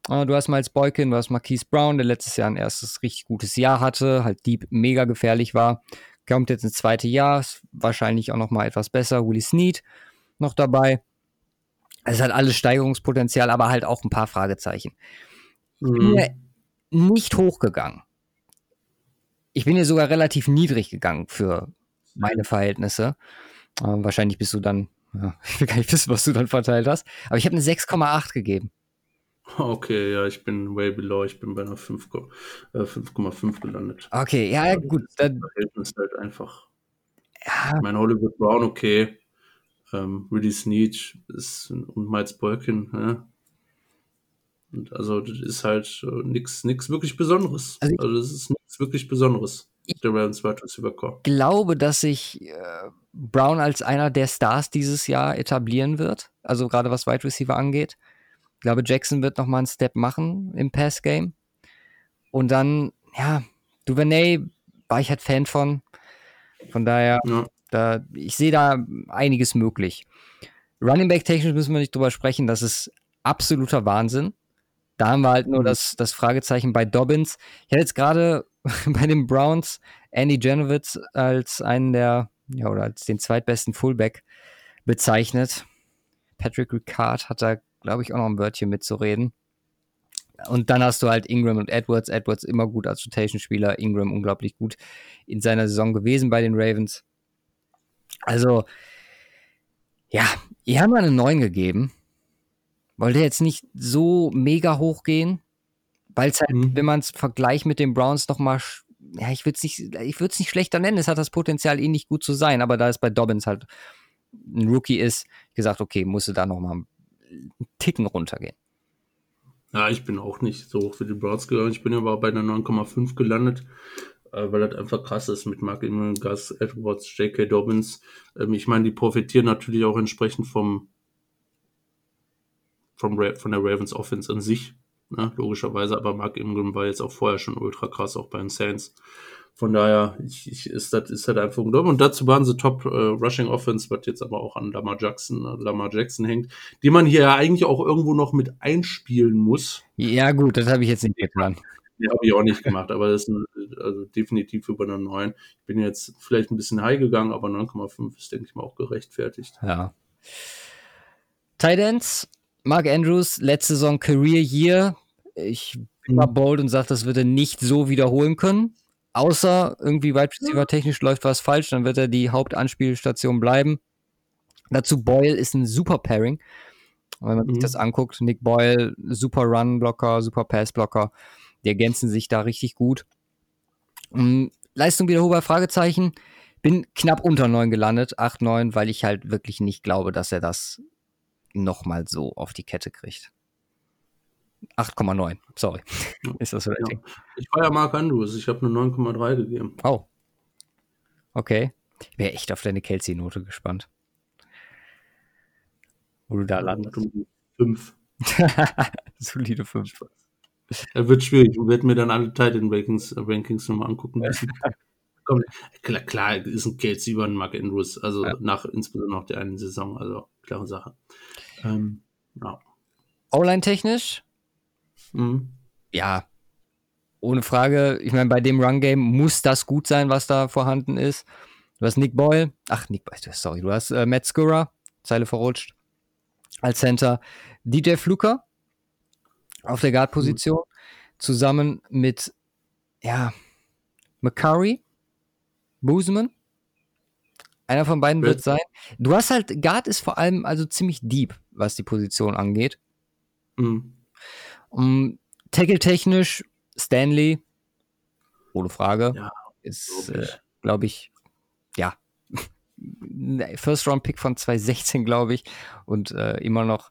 [SPEAKER 2] Du hast Miles Boykin, du hast Marquise Brown, der letztes Jahr ein erstes richtig gutes Jahr hatte, halt Deep mega gefährlich war. Kommt jetzt ins zweite Jahr, ist wahrscheinlich auch noch mal etwas besser. Willie Snead noch dabei. Es hat alles Steigerungspotenzial, aber halt auch ein paar Fragezeichen. Mhm. Ich bin ja nicht hochgegangen. Ich bin ja sogar relativ niedrig gegangen für meine Verhältnisse. Äh, wahrscheinlich bist du dann, ja, [laughs] ich will gar nicht wissen, was du dann verteilt hast, aber ich habe eine 6,8 gegeben. [laughs]
[SPEAKER 1] Okay, ja, ich bin way below, ich bin bei einer 5,5 äh, gelandet.
[SPEAKER 2] Okay, ja, ja gut.
[SPEAKER 1] Das Verhältnis halt einfach. Ja. Mein Hollywood Brown, okay ähm, Really Snead ist, und Miles Bolkin. Ja. Und also das ist halt äh, nichts wirklich Besonderes. Also, also das ist nichts wirklich Besonderes. Der Ravens Wide Receiver Core.
[SPEAKER 2] Ich glaube, dass sich äh, Brown als einer der Stars dieses Jahr etablieren wird. Also gerade was Wide Receiver angeht. Ich glaube, Jackson wird nochmal einen Step machen im Pass Game. Und dann, ja, Duvernay war ich halt Fan von. Von daher, ja. Da, ich sehe da einiges möglich. Running Back technisch müssen wir nicht drüber sprechen, das ist absoluter Wahnsinn. Da haben wir halt nur mhm. das, das Fragezeichen bei Dobbins. Ich hatte jetzt gerade [laughs] bei den Browns Andy Janowitz als einen der, ja, oder als den zweitbesten Fullback bezeichnet. Patrick Ricard hat da, glaube ich, auch noch ein Wörtchen mitzureden. Und dann hast du halt Ingram und Edwards. Edwards immer gut als Rotation-Spieler, Ingram unglaublich gut in seiner Saison gewesen bei den Ravens. Also, ja, ihr habt mal eine 9 gegeben. Wollte jetzt nicht so mega hoch gehen, weil es halt, mhm. wenn man es vergleicht mit den Browns nochmal, ja, ich würde es nicht, ich würde es nicht schlechter nennen. Es hat das Potenzial, ähnlich gut zu sein, aber da es bei Dobbins halt ein Rookie ist, gesagt, okay, musste da nochmal einen Ticken runtergehen.
[SPEAKER 1] Ja, ich bin auch nicht so hoch für die Browns gegangen. Ich bin aber bei einer 9,5 gelandet. Äh, weil das einfach krass ist mit Mark Ingram, Gus Edwards, J.K. Dobbins. Ähm, ich meine, die profitieren natürlich auch entsprechend vom, vom von der Ravens Offense an sich, ne, logischerweise, aber Mark Ingram war jetzt auch vorher schon ultra krass, auch bei den Saints. Von daher ich, ich, ist das ist das einfach unglaublich. Und dazu waren sie Top äh, Rushing Offense, was jetzt aber auch an Lamar Jackson, äh, Lamar Jackson hängt, die man hier ja eigentlich auch irgendwo noch mit einspielen muss.
[SPEAKER 2] Ja, gut, das habe ich jetzt nicht getan.
[SPEAKER 1] Nee, habe ich auch nicht gemacht, aber das ist ein, also definitiv über eine 9. Ich bin jetzt vielleicht ein bisschen high gegangen, aber 9,5 ist, denke ich mal, auch gerechtfertigt.
[SPEAKER 2] Ja. Titans, Mark Andrews, letzte Saison Career Year. Ich bin mal bold und sage, das wird er nicht so wiederholen können. Außer irgendwie Wide Receiver technisch läuft was falsch, dann wird er die Hauptanspielstation bleiben. Dazu Boyle ist ein super Pairing. Wenn man mhm. sich das anguckt, Nick Boyle, super Run-Blocker, super Pass-Blocker. Die ergänzen sich da richtig gut. Um, Leistung wiederholbar, Fragezeichen. Bin knapp unter 9 gelandet, 8, 9, weil ich halt wirklich nicht glaube, dass er das nochmal so auf die Kette kriegt. 8,9, sorry. Ist das
[SPEAKER 1] ja. Ich war ja Mark Andrews, ich habe eine 9,3 gegeben.
[SPEAKER 2] Oh. Okay. Ich wäre echt auf deine Kelsey-Note gespannt. Wo du da landest.
[SPEAKER 1] 5. [laughs]
[SPEAKER 2] Solide 5.
[SPEAKER 1] Er wird schwierig. Ich werde mir dann alle Titan Rankings, Rankings nochmal angucken müssen. [laughs] Komm, klar, klar, ist ein Geld über Mark Andrews, also ja. nach insbesondere nach der einen Saison, also klare Sache. Ähm,
[SPEAKER 2] ja. O-Line-technisch?
[SPEAKER 1] Mhm.
[SPEAKER 2] Ja, ohne Frage. Ich meine, bei dem Run-Game muss das gut sein, was da vorhanden ist. Du hast Nick Boyle, ach, Nick Boyle, sorry, du hast äh, Matt Skura, Zeile verrutscht, als Center. DJ Fluker, auf der Guard-Position, mhm. zusammen mit, ja, McCurry, Boozman. Einer von beiden wird sein. Du hast halt, Guard ist vor allem also ziemlich deep, was die Position angeht.
[SPEAKER 1] Hm.
[SPEAKER 2] Um, Tackle-technisch, Stanley, ohne Frage,
[SPEAKER 1] Ja,
[SPEAKER 2] ist, äh, glaube ich, ja, [laughs] First-Round-Pick von 2016, glaube ich, und äh, immer noch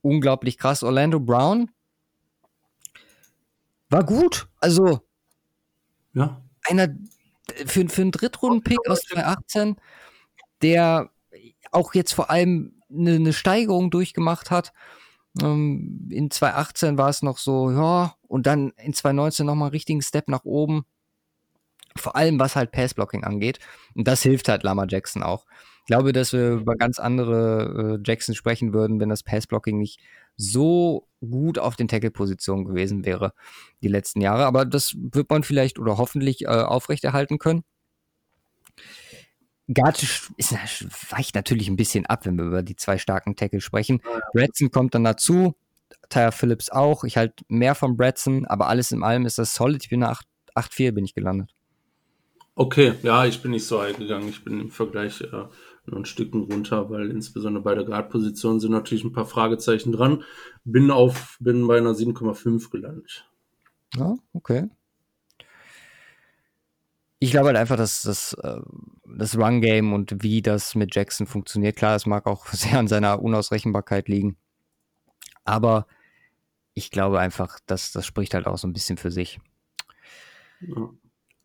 [SPEAKER 2] unglaublich krass. Orlando Brown war gut, also
[SPEAKER 1] Ja,
[SPEAKER 2] einer für, für einen Drittrunden-Pick aus 2018, der auch jetzt vor allem eine, eine Steigerung durchgemacht hat. Ähm, in 2018 war es noch so, ja, und dann in 2019 nochmal einen richtigen Step nach oben. Vor allem, was halt Passblocking angeht. Und das hilft halt Lama Jackson auch. Ich glaube, dass wir über ganz andere äh, Jackson sprechen würden, wenn das Passblocking nicht so gut auf den Tackle-Positionen gewesen wäre die letzten Jahre. Aber das wird man vielleicht oder hoffentlich äh, aufrechterhalten können. Guard ist, weicht natürlich ein bisschen ab, wenn wir über die zwei starken Tackle sprechen. Bradson kommt dann dazu, Tyre Phillips auch. Ich halte mehr von Bradson, aber alles in allem ist das solid. Ich bin nach 8-4 bin ich gelandet.
[SPEAKER 1] okay. Ja, ich bin nicht so high gegangen. Ich bin im Vergleich äh, nur ein Stückchen runter, weil insbesondere bei der Guard-Position sind natürlich ein paar Fragezeichen dran. Bin auf, bin bei einer 7,5 gelandet.
[SPEAKER 2] Ja, okay. Ich glaube halt einfach, dass das, äh, das Run-Game und wie das mit Jackson funktioniert, klar, es mag auch [laughs] sehr an seiner Unausrechenbarkeit liegen. Aber ich glaube einfach, dass das spricht halt auch so ein bisschen für sich.
[SPEAKER 1] Ja.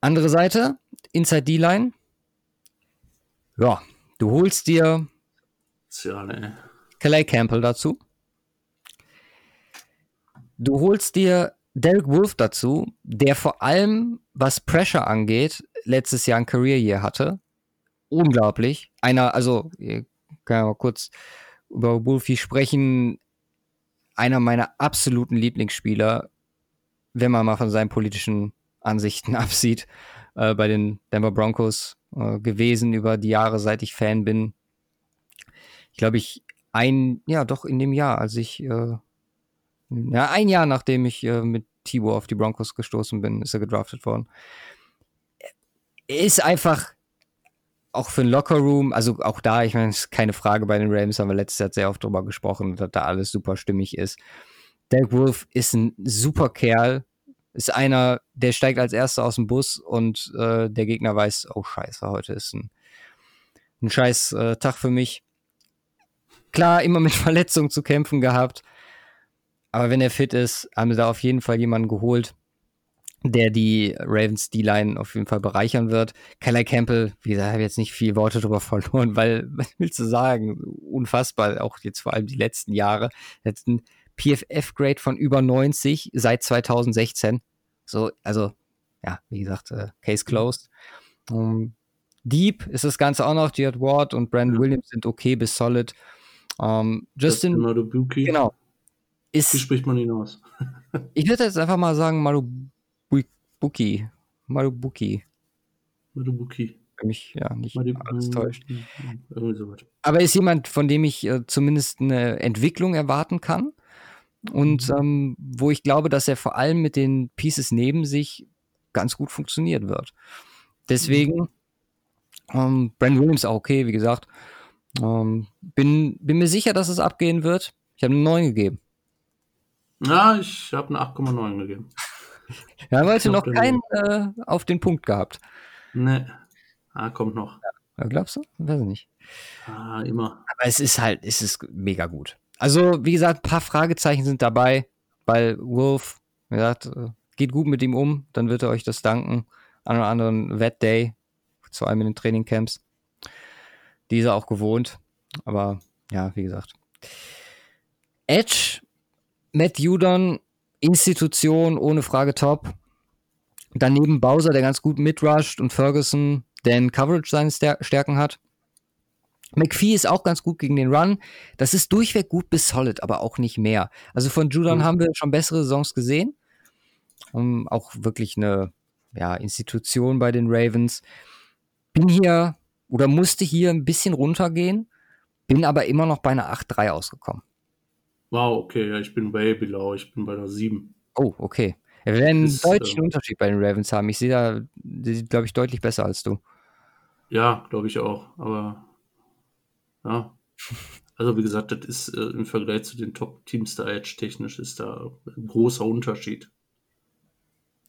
[SPEAKER 2] Andere Seite, Inside D-Line. Ja, du holst dir
[SPEAKER 1] Tja, ne.
[SPEAKER 2] Calais Campbell dazu. Du holst dir Derek Wolf dazu, der vor allem, was Pressure angeht, letztes Jahr ein Career Year hatte. Unglaublich. Einer, also, ich kann ja mal kurz über Wolfie sprechen. Einer meiner absoluten Lieblingsspieler, wenn man mal von seinen politischen Ansichten [laughs] absieht, äh, bei den Denver Broncos äh, gewesen über die Jahre, seit ich Fan bin. Ich glaube, ich ein, ja, doch in dem Jahr, als ich, äh, ja, ein Jahr nachdem ich äh, mit Tibo auf die Broncos gestoßen bin, ist er gedraftet worden. Ist einfach auch für den Lockerroom, also auch da, ich meine, ist keine Frage bei den Rams, haben wir letztes Jahr sehr oft drüber gesprochen, dass da alles super stimmig ist. Derek Wolf ist ein super Kerl, ist einer, der steigt als erster aus dem Bus und äh, der Gegner weiß, oh scheiße, heute ist ein, ein scheiß äh, Tag für mich. Klar, immer mit [laughs] Verletzungen zu kämpfen gehabt, aber wenn er fit ist, haben sie da auf jeden Fall jemanden geholt, der die Ravens D-Line auf jeden Fall bereichern wird. Kelly Campbell, wie gesagt, habe jetzt nicht viel Worte drüber [laughs] verloren, weil, was willst du sagen? Unfassbar, auch jetzt vor allem die letzten Jahre. Jetzt ein PFF-Grade von über 90 seit 2016. So, also, ja, wie gesagt, äh, Case closed. Um, Deep ist das Ganze auch noch. Jared Ward und Brandon
[SPEAKER 1] Ja.
[SPEAKER 2] Williams sind okay bis solid. Um, Justin,
[SPEAKER 1] Madubuki.
[SPEAKER 2] genau.
[SPEAKER 1] Wie
[SPEAKER 2] Ist,
[SPEAKER 1] spricht man ihn aus? [laughs]
[SPEAKER 2] ich würde jetzt einfach mal sagen, Marubuki. Marubuki.
[SPEAKER 1] Madubuki.
[SPEAKER 2] Für mich ja nicht
[SPEAKER 1] Madu-
[SPEAKER 2] alles täuscht.
[SPEAKER 1] Irgendwie sowas.
[SPEAKER 2] Aber er ist jemand, von dem ich äh, zumindest eine Entwicklung erwarten kann. Und
[SPEAKER 1] Mhm.
[SPEAKER 2] ähm, wo ich glaube, dass er vor allem mit den Pieces neben sich ganz gut funktionieren wird. Deswegen, ähm, Brandon Williams auch okay, wie gesagt. Ähm, bin, bin mir sicher, dass es abgehen wird. Ich habe eine 9 gegeben.
[SPEAKER 1] Ja, ich habe eine 8,9 gegeben.
[SPEAKER 2] Wir haben heute
[SPEAKER 1] Ich
[SPEAKER 2] noch keinen äh, auf den Punkt gehabt.
[SPEAKER 1] Ne. Ah, kommt noch.
[SPEAKER 2] Ja, glaubst du? Weiß ich nicht.
[SPEAKER 1] Ah, immer.
[SPEAKER 2] Aber es ist halt, es ist mega gut. Also, wie gesagt, ein paar Fragezeichen sind dabei, weil Wolf, wie gesagt, äh, geht gut mit ihm um, dann wird er euch das danken. An einem anderen Wet-Day, vor allem in den Trainingcamps. Die ist er auch gewohnt. Aber ja, wie gesagt. Edge, Matt Judon, Institution ohne Frage top. Daneben Bowser, der ganz gut mitrusht und Ferguson, der in Coverage seine Stär- Stärken hat. McPhee ist auch ganz gut gegen den Run. Das ist durchweg gut bis solid, aber auch nicht mehr. Also von Judon
[SPEAKER 1] Mhm.
[SPEAKER 2] haben wir schon bessere Saisons gesehen. Um, auch wirklich eine ja, Institution bei den Ravens. Bin hier oder musste hier ein bisschen runtergehen, bin aber immer noch bei einer 8-3 ausgekommen.
[SPEAKER 1] Wow, okay, ja, ich bin way below. Ich bin bei einer 7.
[SPEAKER 2] Oh, okay. Wir werden einen
[SPEAKER 1] Das,
[SPEAKER 2] deutlichen
[SPEAKER 1] ähm,
[SPEAKER 2] Unterschied bei den Ravens haben. Ich sehe da, die glaube ich, deutlich besser als du.
[SPEAKER 1] Ja, glaube ich auch. Aber ja. Also wie gesagt, das ist äh, im Vergleich zu den Top-Teams da Edge technisch ist da ein großer Unterschied.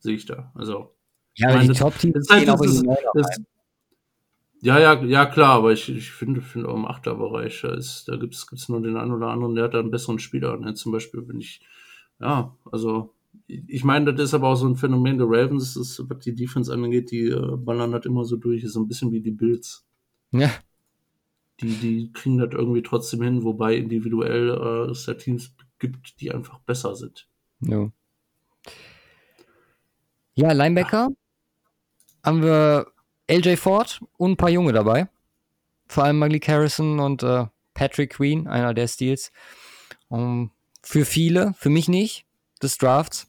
[SPEAKER 1] Sehe ich da. Also.
[SPEAKER 2] Ja, aber
[SPEAKER 1] meine,
[SPEAKER 2] die Top-Teams
[SPEAKER 1] heißt,
[SPEAKER 2] gehen auch in die
[SPEAKER 1] das-. Ja, ja, ja, klar, aber ich, ich finde, finde auch im Achterbereich, da, ist, da gibt es nur den einen oder anderen, der hat da einen besseren Spieler. Ne? Zum Beispiel bin ich, ja, also ich meine, das ist aber auch so ein Phänomen der Ravens, ist, was die Defense angeht, die äh, ballern halt immer so durch, ist so ein bisschen wie die Bills.
[SPEAKER 2] Ja,
[SPEAKER 1] Die, die kriegen das irgendwie trotzdem hin, wobei individuell äh, es da Teams gibt, die einfach besser sind.
[SPEAKER 2] ja. Ja, Linebacker haben wir LJ Ford und ein paar Junge dabei. Vor allem Malik Harrison und äh, Patrick Queen, einer der Steals. Um, für viele, für mich nicht, des Drafts.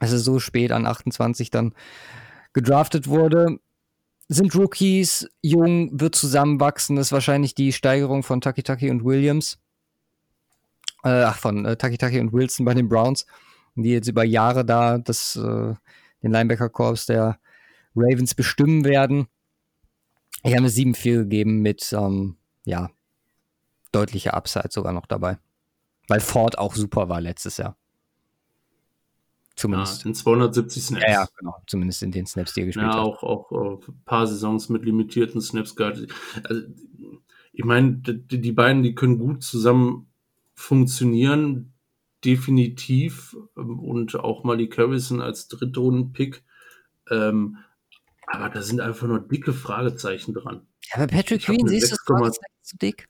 [SPEAKER 2] Es ist so spät an 28 dann gedraftet wurde. Sind Rookies, jung, wird zusammenwachsen. Das ist wahrscheinlich die Steigerung von Taki Taki und Williams. Äh, ach, von äh, Taki Taki und Wilson bei den Browns, die jetzt über Jahre da das, äh, den Linebacker-Korps der Ravens bestimmen werden. Ich habe mir 7-4 gegeben mit, ähm, ja, deutlicher Upside sogar noch dabei. Weil Ford auch super war letztes Jahr.
[SPEAKER 1] Ja,
[SPEAKER 2] Zumindest.
[SPEAKER 1] in 270 Snaps.
[SPEAKER 2] Ja, ja, genau. Zumindest in den Snaps, die er gespielt
[SPEAKER 1] Ja,
[SPEAKER 2] hat.
[SPEAKER 1] auch, auch äh, ein paar Saisons mit limitierten Snaps gehabt. Also, ich meine, die, die beiden, die können gut zusammen funktionieren, definitiv. Und auch Malik Harrison als Drittrunden-Pick. Ähm, aber da sind einfach nur dicke Fragezeichen dran.
[SPEAKER 2] Ja, aber Patrick Queen, siehst du das
[SPEAKER 1] 6,2
[SPEAKER 2] Fragezeichen zu dick?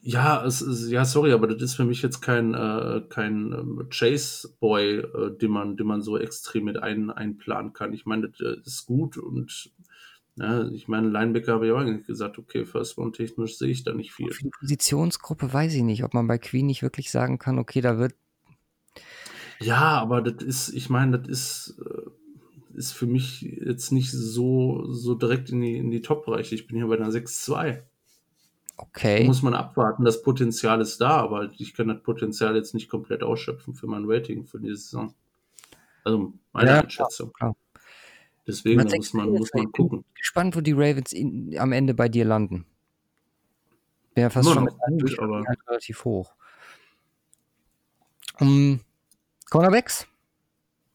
[SPEAKER 1] Ja, es ist, ja, sorry, aber das ist für mich jetzt kein, äh, kein ähm, Chase-Boy, äh, den man, den man so extrem mit ein, einplanen kann. Ich meine, das äh, ist gut und ja, ich meine, Linebacker habe ich auch eigentlich gesagt, okay, First Round technisch sehe ich da nicht viel.
[SPEAKER 2] Für die Positionsgruppe weiß ich nicht, ob man bei Queen nicht wirklich sagen kann, okay, da wird.
[SPEAKER 1] Ja, aber das ist, ich meine, das ist, äh, ist für mich jetzt nicht so, so direkt in die, in die Top-Bereiche. Ich bin hier bei einer 6-2.
[SPEAKER 2] Okay.
[SPEAKER 1] Muss man abwarten. Das Potenzial ist da, aber ich kann das Potenzial jetzt nicht komplett ausschöpfen für mein Rating für diese Saison. Also meine
[SPEAKER 2] Ja,
[SPEAKER 1] Einschätzung.
[SPEAKER 2] klar.
[SPEAKER 1] Deswegen
[SPEAKER 2] Was
[SPEAKER 1] da muss man, muss man
[SPEAKER 2] Ich bin
[SPEAKER 1] gucken.
[SPEAKER 2] gespannt, wo die Ravens in, am Ende bei dir landen. Bin ja fast
[SPEAKER 1] Immer
[SPEAKER 2] schon Spiel
[SPEAKER 1] aber-
[SPEAKER 2] relativ hoch. Um, Cornerbacks,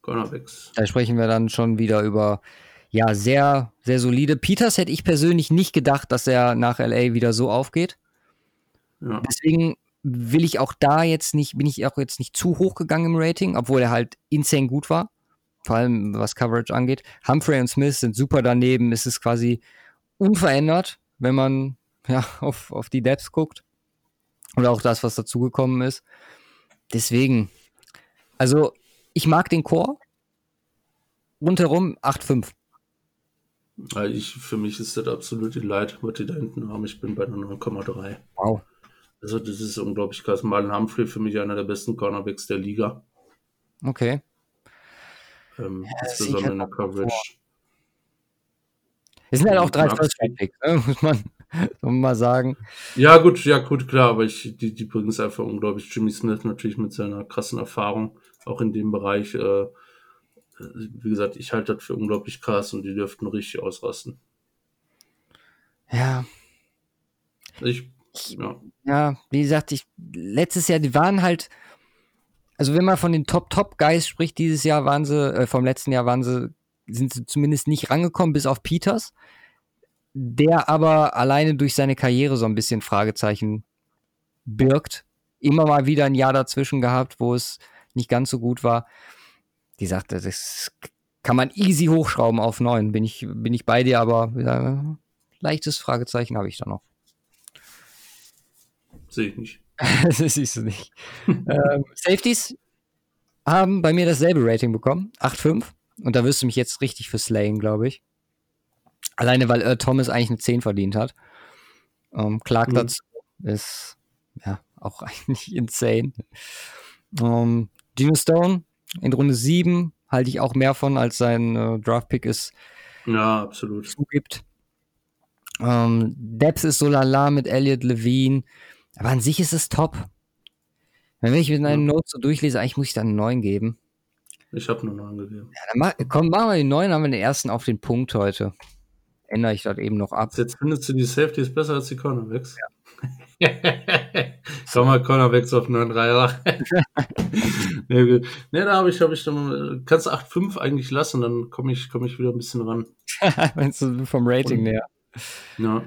[SPEAKER 1] Cornerbacks.
[SPEAKER 2] da sprechen wir dann schon wieder über ja sehr sehr solide. Peters hätte ich persönlich nicht gedacht, dass er nach LA wieder so aufgeht.
[SPEAKER 1] Ja.
[SPEAKER 2] Deswegen will ich auch da jetzt nicht, bin ich auch jetzt nicht zu hoch gegangen im Rating, obwohl er halt insane gut war. Vor allem was Coverage angeht. Humphrey und Smith sind super daneben. Es ist quasi unverändert, wenn man ja, [laughs] auf, auf die Depths guckt. Oder auch das, was dazugekommen ist. Deswegen, also ich mag den Chor. Rundherum 8,5.
[SPEAKER 1] Weil ich, für mich ist das absolut die Leid, was die da hinten haben. Ich bin bei einer 9,3.
[SPEAKER 2] Wow.
[SPEAKER 1] Also das ist unglaublich krass. Marlon Humphrey für mich einer der besten Cornerbacks der Liga.
[SPEAKER 2] Okay.
[SPEAKER 1] Ähm,
[SPEAKER 2] ich
[SPEAKER 1] insbesondere
[SPEAKER 2] halt
[SPEAKER 1] in der
[SPEAKER 2] auch
[SPEAKER 1] Coverage.
[SPEAKER 2] Es sind halt auch drei
[SPEAKER 1] du?
[SPEAKER 2] First-Round-Picks, ne? [laughs] muss man mal sagen.
[SPEAKER 1] Ja, gut, ja, gut, klar, aber ich, die, die bringen es einfach unglaublich. Jimmy Smith natürlich mit seiner krassen Erfahrung, auch in dem Bereich. Äh, wie gesagt, ich halte das für unglaublich krass und die dürften richtig ausrasten.
[SPEAKER 2] Ja,
[SPEAKER 1] Ich, ja,
[SPEAKER 2] Ja, wie gesagt, ich letztes Jahr, die waren halt, also wenn man von den Top Top Guys spricht, dieses Jahr waren sie, äh, vom letzten Jahr waren sie, sind sie zumindest nicht rangekommen, bis auf Peters, der aber alleine durch seine Karriere so ein bisschen Fragezeichen birgt. Immer mal wieder ein Jahr dazwischen gehabt, wo es nicht ganz so gut war. Die sagte, das kann man easy hochschrauben auf neun. Bin ich, bin ich bei dir, aber äh, leichtes Fragezeichen habe ich da noch.
[SPEAKER 1] sehe ich nicht. [laughs]
[SPEAKER 2] das siehst du nicht. [laughs] ähm, Safeties haben bei mir dasselbe Rating bekommen, 8,5. Und da wirst du mich jetzt richtig für slayen, glaube ich. Alleine, weil Earl Thomas eigentlich eine 10 verdient hat. Ähm, Clark
[SPEAKER 1] Mhm.
[SPEAKER 2] dazu ist ja auch [laughs] eigentlich insane. Ähm, Geno Stone in Runde 7 halte ich auch mehr von, als sein äh, Draft-Pick es
[SPEAKER 1] Ja, absolut.
[SPEAKER 2] zugibt. Ähm, Depth ist so lala mit Elliot Levine. Aber an sich ist es top. Wenn ich mit meinen
[SPEAKER 1] Ja.
[SPEAKER 2] Notes so durchlese, eigentlich muss ich dann einen 9 geben.
[SPEAKER 1] Ich habe nur noch angegeben.
[SPEAKER 2] Ja, dann mach, komm, machen wir den 9, haben wir den ersten auf den Punkt heute. Ändere ich das eben noch ab.
[SPEAKER 1] Jetzt findest du die Safeties besser als die Cornerbacks? [laughs] Komm mal, Cornerbacks auf 9-3. [laughs] nee, nee, da habe ich, habe ich dann, kannst du 8-5 eigentlich lassen, dann komme ich, komme ich wieder ein bisschen ran. [laughs]
[SPEAKER 2] Meinst du vom Rating
[SPEAKER 1] Und-
[SPEAKER 2] näher?
[SPEAKER 1] Ja.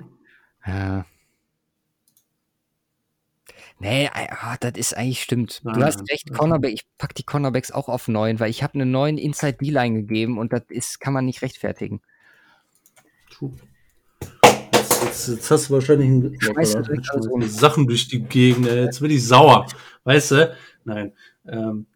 [SPEAKER 2] Ja. Nee, ah, das ist eigentlich stimmt. Du
[SPEAKER 1] Nein,
[SPEAKER 2] hast recht, Cornerback, ich pack die Cornerbacks auch auf 9, weil ich habe einen neuen Inside D-Line gegeben und das ist, kann man nicht rechtfertigen.
[SPEAKER 1] True. Jetzt, jetzt, hast du wahrscheinlich ein,
[SPEAKER 2] Schmeißt du.
[SPEAKER 1] Sachen durch die Gegend. ey. Jetzt bin ich sauer. Weißt du? Nein. Ähm,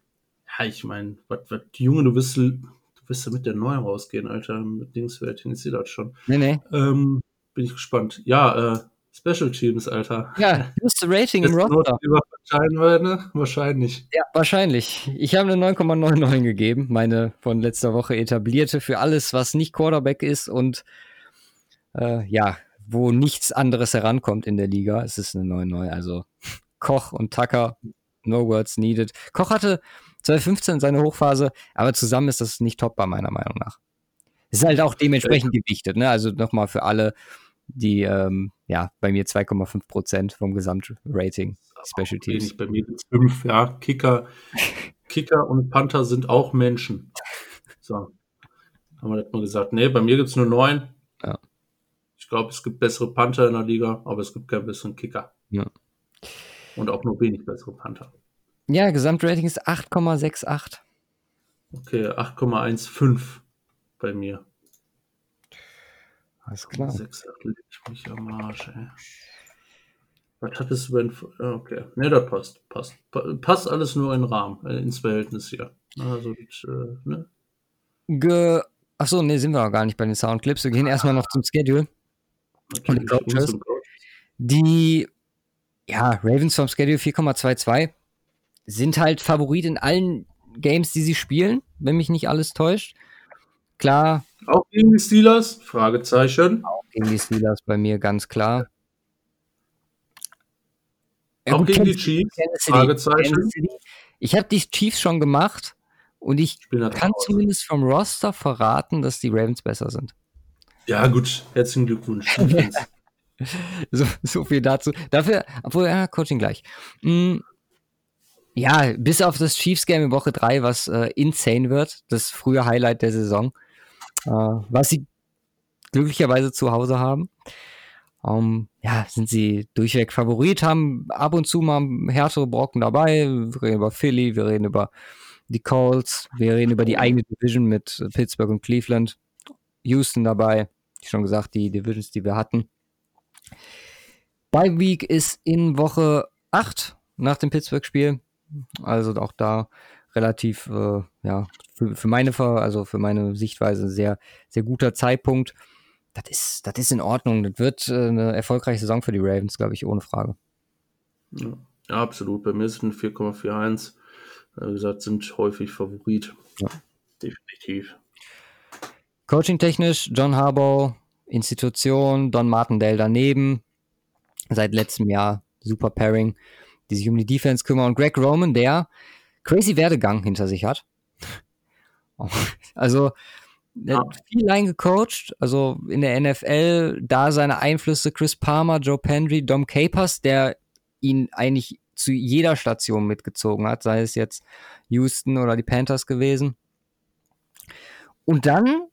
[SPEAKER 1] ja, ich meine, was, was, Junge, du wirst, du wirst ja mit der neuen rausgehen, Alter. Mit Dingswerting, ich sehe das schon.
[SPEAKER 2] Nee, nee.
[SPEAKER 1] Ähm, bin ich gespannt. Ja, äh, Special Teams, Alter.
[SPEAKER 2] Ja, höchste Rating im Roster.
[SPEAKER 1] wir, ne? Wahrscheinlich.
[SPEAKER 2] Ja, wahrscheinlich. Ich habe eine 9,99 gegeben, meine von letzter Woche etablierte für alles, was nicht Quarterback ist und äh, ja, wo nichts anderes herankommt in der Liga. Es ist eine 9-9, also Koch und Tucker, no words needed. Koch hatte 2015 seine Hochphase, aber zusammen ist das nicht topbar, meiner Meinung nach. Ist halt auch dementsprechend gewichtet, ne? Also nochmal für alle, die, ähm, ja, bei mir 2,5 Prozent vom Gesamtrating Special Teams.
[SPEAKER 1] Bei mir sind 5, ja. Kicker, Kicker und Panther sind auch Menschen. So. Haben wir das mal gesagt. Nee, bei mir gibt es nur
[SPEAKER 2] 9.
[SPEAKER 1] Ich glaube, es gibt bessere Panther in der Liga, aber es gibt keinen besseren Kicker.
[SPEAKER 2] Ja.
[SPEAKER 1] Und auch nur wenig bessere Panther.
[SPEAKER 2] Ja, Gesamtrating ist 8,68.
[SPEAKER 1] Okay, 8,15 bei mir.
[SPEAKER 2] Alles klar.
[SPEAKER 1] 6 leg ich mich am Arsch, ey. Was hattest du denn? für- ja, Okay, ne, das passt. Passt. Pa- Passt alles nur in Rahmen, äh, ins Verhältnis hier. Also, das, äh, ne?
[SPEAKER 2] Ge Achso, nee, sind wir auch gar nicht bei den Soundclips. Wir gehen erstmal noch zum Schedule.
[SPEAKER 1] Natürlich
[SPEAKER 2] Coaches?
[SPEAKER 1] und Coach.
[SPEAKER 2] Die ja, Ravens vom Schedule 4,22 sind halt Favorit in allen Games, die sie spielen, wenn mich nicht alles täuscht. Klar,
[SPEAKER 1] Auch gegen die Steelers? Fragezeichen.
[SPEAKER 2] gegen die Steelers bei mir ganz klar. Ja,
[SPEAKER 1] Auch
[SPEAKER 2] gut,
[SPEAKER 1] gegen die Chiefs?
[SPEAKER 2] City,
[SPEAKER 1] Fragezeichen.
[SPEAKER 2] City. Ich habe die Chiefs schon gemacht und ich kann zumindest vom Roster verraten, dass die Ravens besser sind.
[SPEAKER 1] Ja, gut. Herzlichen Glückwunsch. [laughs]
[SPEAKER 2] So, so viel dazu. Dafür, obwohl, ja, Coaching gleich. Mm, ja, bis auf das Chiefs-Game in Woche 3, was äh, insane wird, das frühe Highlight der Saison, äh, was sie glücklicherweise zu Hause haben. Ähm, ja, sind sie durchweg Favorit, haben ab und zu mal härtere Brocken dabei. Wir reden über Philly, wir reden über die Colts, wir reden über die eigene Division mit Pittsburgh und Cleveland. Houston dabei, schon gesagt, die Divisions, die wir hatten. Bye Week ist in Woche 8 nach dem Pittsburgh-Spiel. Also auch da relativ, äh, ja, für, für meine, also für meine Sichtweise ein sehr, sehr guter Zeitpunkt. Das ist, das ist in Ordnung. Das wird äh, eine erfolgreiche Saison für die Ravens, glaube ich, ohne Frage.
[SPEAKER 1] ja, ja, absolut. Bei mir ist es ein 4,41. Äh, Wie gesagt, sind häufig Favorit.
[SPEAKER 2] Ja.
[SPEAKER 1] Definitiv.
[SPEAKER 2] Coaching-technisch, John Harbaugh, Institution, Don Martindale daneben. Seit letztem Jahr super Pairing, die sich um die Defense kümmern. Und Greg Roman, der crazy Werdegang hinter sich hat. [laughs] Also,
[SPEAKER 1] Ja.
[SPEAKER 2] viel Line gecoacht, also in der NFL, da seine Einflüsse Chris Palmer, Joe Pendry, Dom Capers, der ihn eigentlich zu jeder Station mitgezogen hat, sei es jetzt Houston oder die Panthers gewesen. Und dann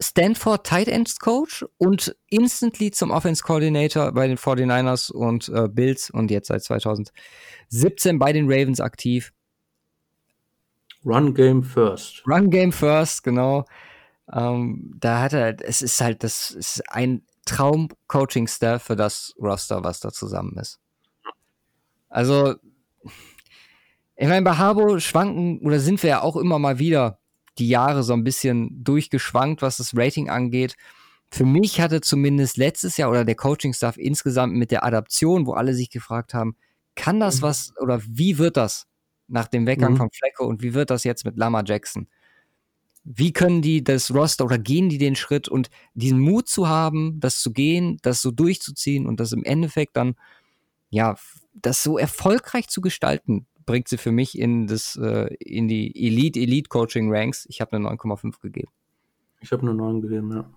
[SPEAKER 2] Stanford Tight Ends Coach und instantly zum Offense Coordinator bei den 49ers und äh, Bills und jetzt seit 2017 bei den Ravens aktiv.
[SPEAKER 1] Run Game First.
[SPEAKER 2] Run Game First, genau. Ähm, da hat er, es ist halt, das ist ein Traum-Coaching-Staff für das Roster, was da zusammen ist. Also, ich meine, bei Harbo schwanken oder sind wir ja auch immer mal wieder die Jahre so ein bisschen durchgeschwankt, was das Rating angeht. Für mich hatte zumindest letztes Jahr oder der Coaching-Staff insgesamt mit der Adaption, wo alle sich gefragt haben, kann das
[SPEAKER 1] Mhm.
[SPEAKER 2] was oder wie wird das nach dem Weggang
[SPEAKER 1] Mhm.
[SPEAKER 2] von Flecko und wie wird das jetzt mit Lama Jackson? Wie können die das Roster oder gehen die den Schritt und diesen Mut zu haben, das zu gehen, das so durchzuziehen und das im Endeffekt dann, ja, das so erfolgreich zu gestalten, bringt sie für mich in das, äh, in die Elite, Elite Coaching Ranks. Ich habe eine 9,5 gegeben.
[SPEAKER 1] Ich habe nur 9 gegeben, ja.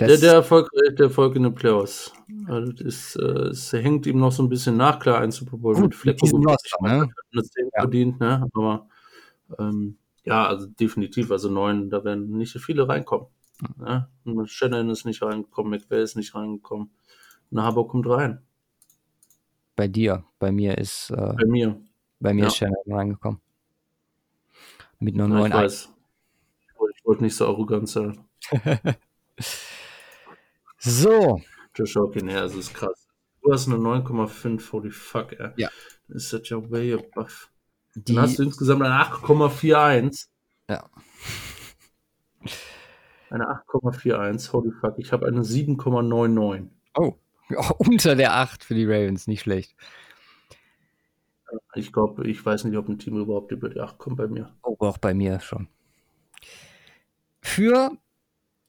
[SPEAKER 1] Der, der, Erfolg, der Erfolg in den Playoffs. Also das, äh, es hängt ihm noch so ein bisschen nach, klar, ein Super Bowl mit Flecken. Ne? Das ja. verdient, ne? Aber ähm, ja, also definitiv, also neun, da werden nicht so viele reinkommen. Ne? Shannon ist nicht reingekommen, McVay ist nicht reingekommen. Nahabo kommt rein.
[SPEAKER 2] Bei dir, bei mir ist.
[SPEAKER 1] Äh, bei mir.
[SPEAKER 2] Bei mir ja. ist Shannon reingekommen. Mit nur
[SPEAKER 1] neun. Ich weiß. Ich wollte nicht so arrogant sein. [laughs]
[SPEAKER 2] so.
[SPEAKER 1] Josh Hawkins, ja, das ist krass. Du hast eine 9,5, holy fuck, ey.
[SPEAKER 2] Ja.
[SPEAKER 1] Das ist das ja way above. Die... Dann hast du insgesamt eine 8,41.
[SPEAKER 2] Ja.
[SPEAKER 1] Eine 8,41, holy fuck. Ich habe eine 7,99.
[SPEAKER 2] Oh. Oh, [laughs] unter der 8 für die Ravens, nicht schlecht.
[SPEAKER 1] Ich glaube, ich weiß nicht, ob ein Team überhaupt über die 8 kommt bei mir.
[SPEAKER 2] Oh, auch bei mir schon. Für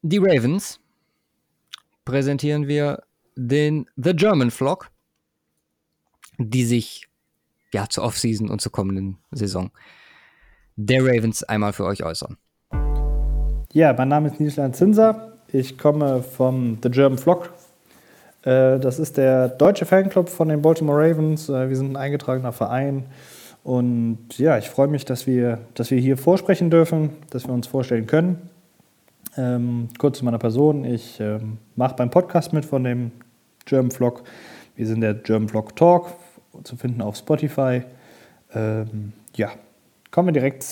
[SPEAKER 2] die Ravens präsentieren wir den The German Flock, die sich ja zur Offseason und zur kommenden Saison der Ravens einmal für euch äußern.
[SPEAKER 5] Ja, mein Name ist Nislan Zinser. Ich komme vom The German Flock. Äh, das ist der deutsche Fanclub von den Baltimore Ravens. Äh, wir sind ein eingetragener Verein. Und ja, ich freue mich, dass wir, dass wir hier vorsprechen dürfen, dass wir uns vorstellen können. Ähm, kurz zu meiner Person. Ich ähm, mache beim Podcast mit von dem German Vlog. Wir sind der German Vlog Talk, zu finden auf Spotify. Ähm, ja, kommen wir direkt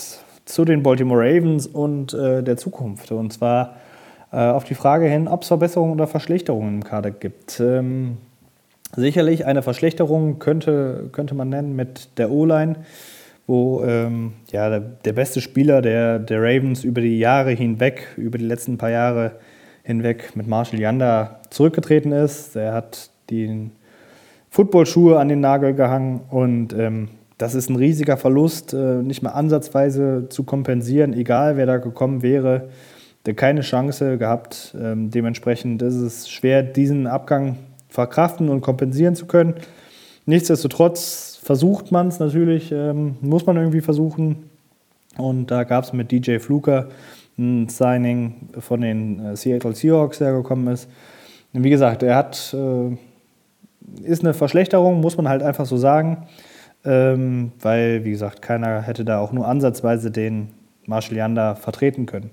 [SPEAKER 5] zu den Baltimore Ravens und äh, der Zukunft. Und zwar auf die Frage hin, ob es Verbesserungen oder Verschlechterungen im Kader gibt. Ähm, sicherlich eine Verschlechterung könnte, könnte man nennen mit der O-Line wo ähm, ja, der, der, beste Spieler der, der Ravens über die Jahre hinweg, über die letzten paar Jahre hinweg mit Marshall Yanda zurückgetreten ist. Er hat die Footballschuhe an den Nagel gehangen und ähm, das ist ein riesiger Verlust, äh, nicht mehr ansatzweise zu kompensieren, egal wer da gekommen wäre. Keine Chance gehabt. Ähm, dementsprechend ist es schwer, diesen Abgang verkraften und kompensieren zu können. Nichtsdestotrotz versucht man es natürlich, ähm, muss man irgendwie versuchen. Und da gab es mit DJ Fluker ein Signing von den äh, Seattle Seahawks, der gekommen ist. Und wie gesagt, er hat, äh, ist eine Verschlechterung, muss man halt einfach so sagen. Ähm, weil, wie gesagt, keiner hätte da auch nur ansatzweise den Marshall Yanda vertreten können.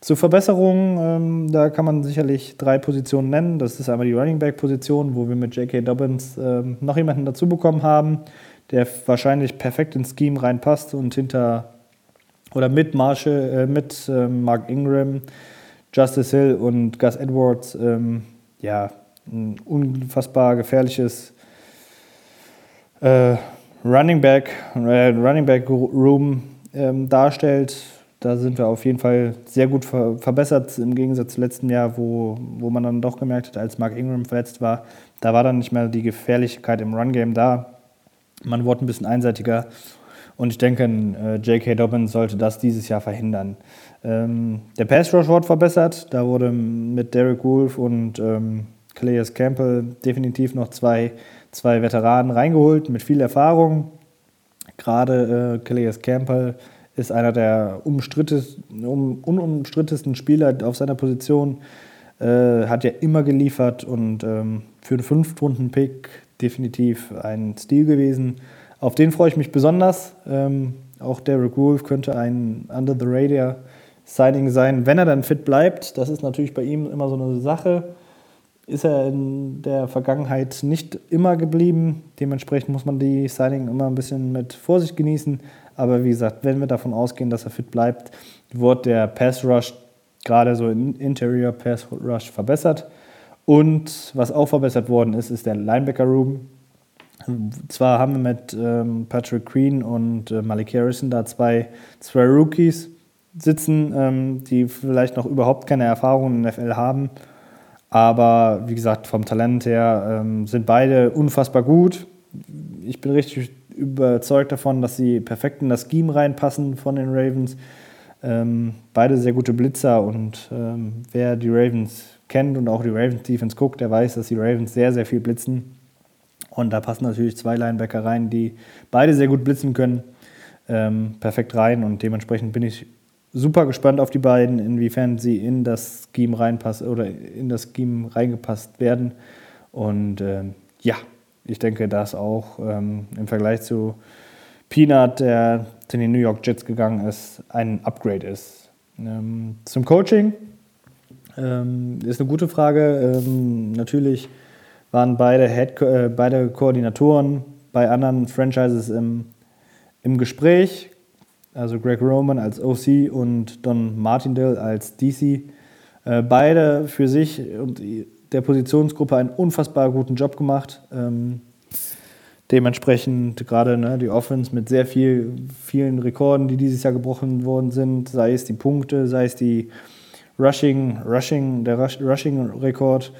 [SPEAKER 5] Zur Verbesserung, ähm, da kann man sicherlich drei Positionen nennen. Das ist einmal die Running Back Position, wo wir mit J.K. Dobbins ähm, noch jemanden dazu bekommen haben, der wahrscheinlich perfekt ins Scheme reinpasst und hinter oder mit Marshall, äh, mit ähm, Mark Ingram, Justice Hill und Gus Edwards ähm, ja ein unfassbar gefährliches äh, Running Back, äh, Running Back Room ähm, darstellt da sind wir auf jeden Fall sehr gut ver verbessert im Gegensatz zum letzten Jahr, wo, wo man dann doch gemerkt hat, als Mark Ingram verletzt war, da war dann nicht mehr die Gefährlichkeit im Run-Game da. Man wurde ein bisschen einseitiger und ich denke, äh, J.K. Dobbins sollte das dieses Jahr verhindern. Ähm, der Pass Rush wurde verbessert, da wurde mit Derek Wolf und ähm, Calais Campbell definitiv noch zwei, zwei Veteranen reingeholt mit viel Erfahrung. Gerade äh, Calais Campbell ist einer der unumstrittesten Spieler auf seiner Position. Äh, hat ja immer geliefert und ähm, für einen Fünftrunden-Pick definitiv ein Stil gewesen. Auf den freue ich mich besonders. Ähm, auch Derek Wolf könnte ein Under-the-Radar-Signing sein, wenn er dann fit bleibt. Das ist natürlich bei ihm immer so eine Sache. Ist er in der Vergangenheit nicht immer geblieben. Dementsprechend muss man die Signing immer ein bisschen mit Vorsicht genießen. Aber wie gesagt, wenn wir davon ausgehen, dass er fit bleibt, wird der Pass Rush, gerade so im Interior Pass Rush, verbessert. Und was auch verbessert worden ist, ist der Linebacker Room. Zwar haben wir mit ähm, Patrick Green und äh, Malik Harrison da zwei, zwei Rookies sitzen, ähm, die vielleicht noch überhaupt keine Erfahrung in der NFL haben. Aber wie gesagt, vom Talent her ähm, sind beide unfassbar gut. Ich bin richtig überzeugt davon, dass sie perfekt in das Scheme reinpassen von den Ravens. Ähm, beide sehr gute Blitzer und ähm, wer die Ravens kennt und auch die Ravens Defense guckt, der weiß, dass die Ravens sehr, sehr viel blitzen. Und da passen natürlich zwei Linebacker rein, die beide sehr gut blitzen können. Ähm, perfekt rein und dementsprechend bin ich super gespannt auf die beiden, inwiefern sie in das Scheme reinpassen oder in das Scheme reingepasst werden. Und ähm, ja, ich denke, dass auch ähm, im Vergleich zu Peanut, der zu den New York Jets gegangen ist, ein Upgrade ist. Ähm, zum Coaching ähm, ist eine gute Frage. Ähm, natürlich waren beide, Head, äh, beide Koordinatoren bei anderen Franchises im, im Gespräch. Also Greg Roman als OC und Don Martindale als DC. Äh, beide für sich und der Positionsgruppe einen unfassbar guten Job gemacht. Ähm, dementsprechend gerade ne, die Offense mit sehr viel, vielen Rekorden, die dieses Jahr gebrochen worden sind, sei es die Punkte, sei es die Rushing, Rushing, der Rushing-Rekord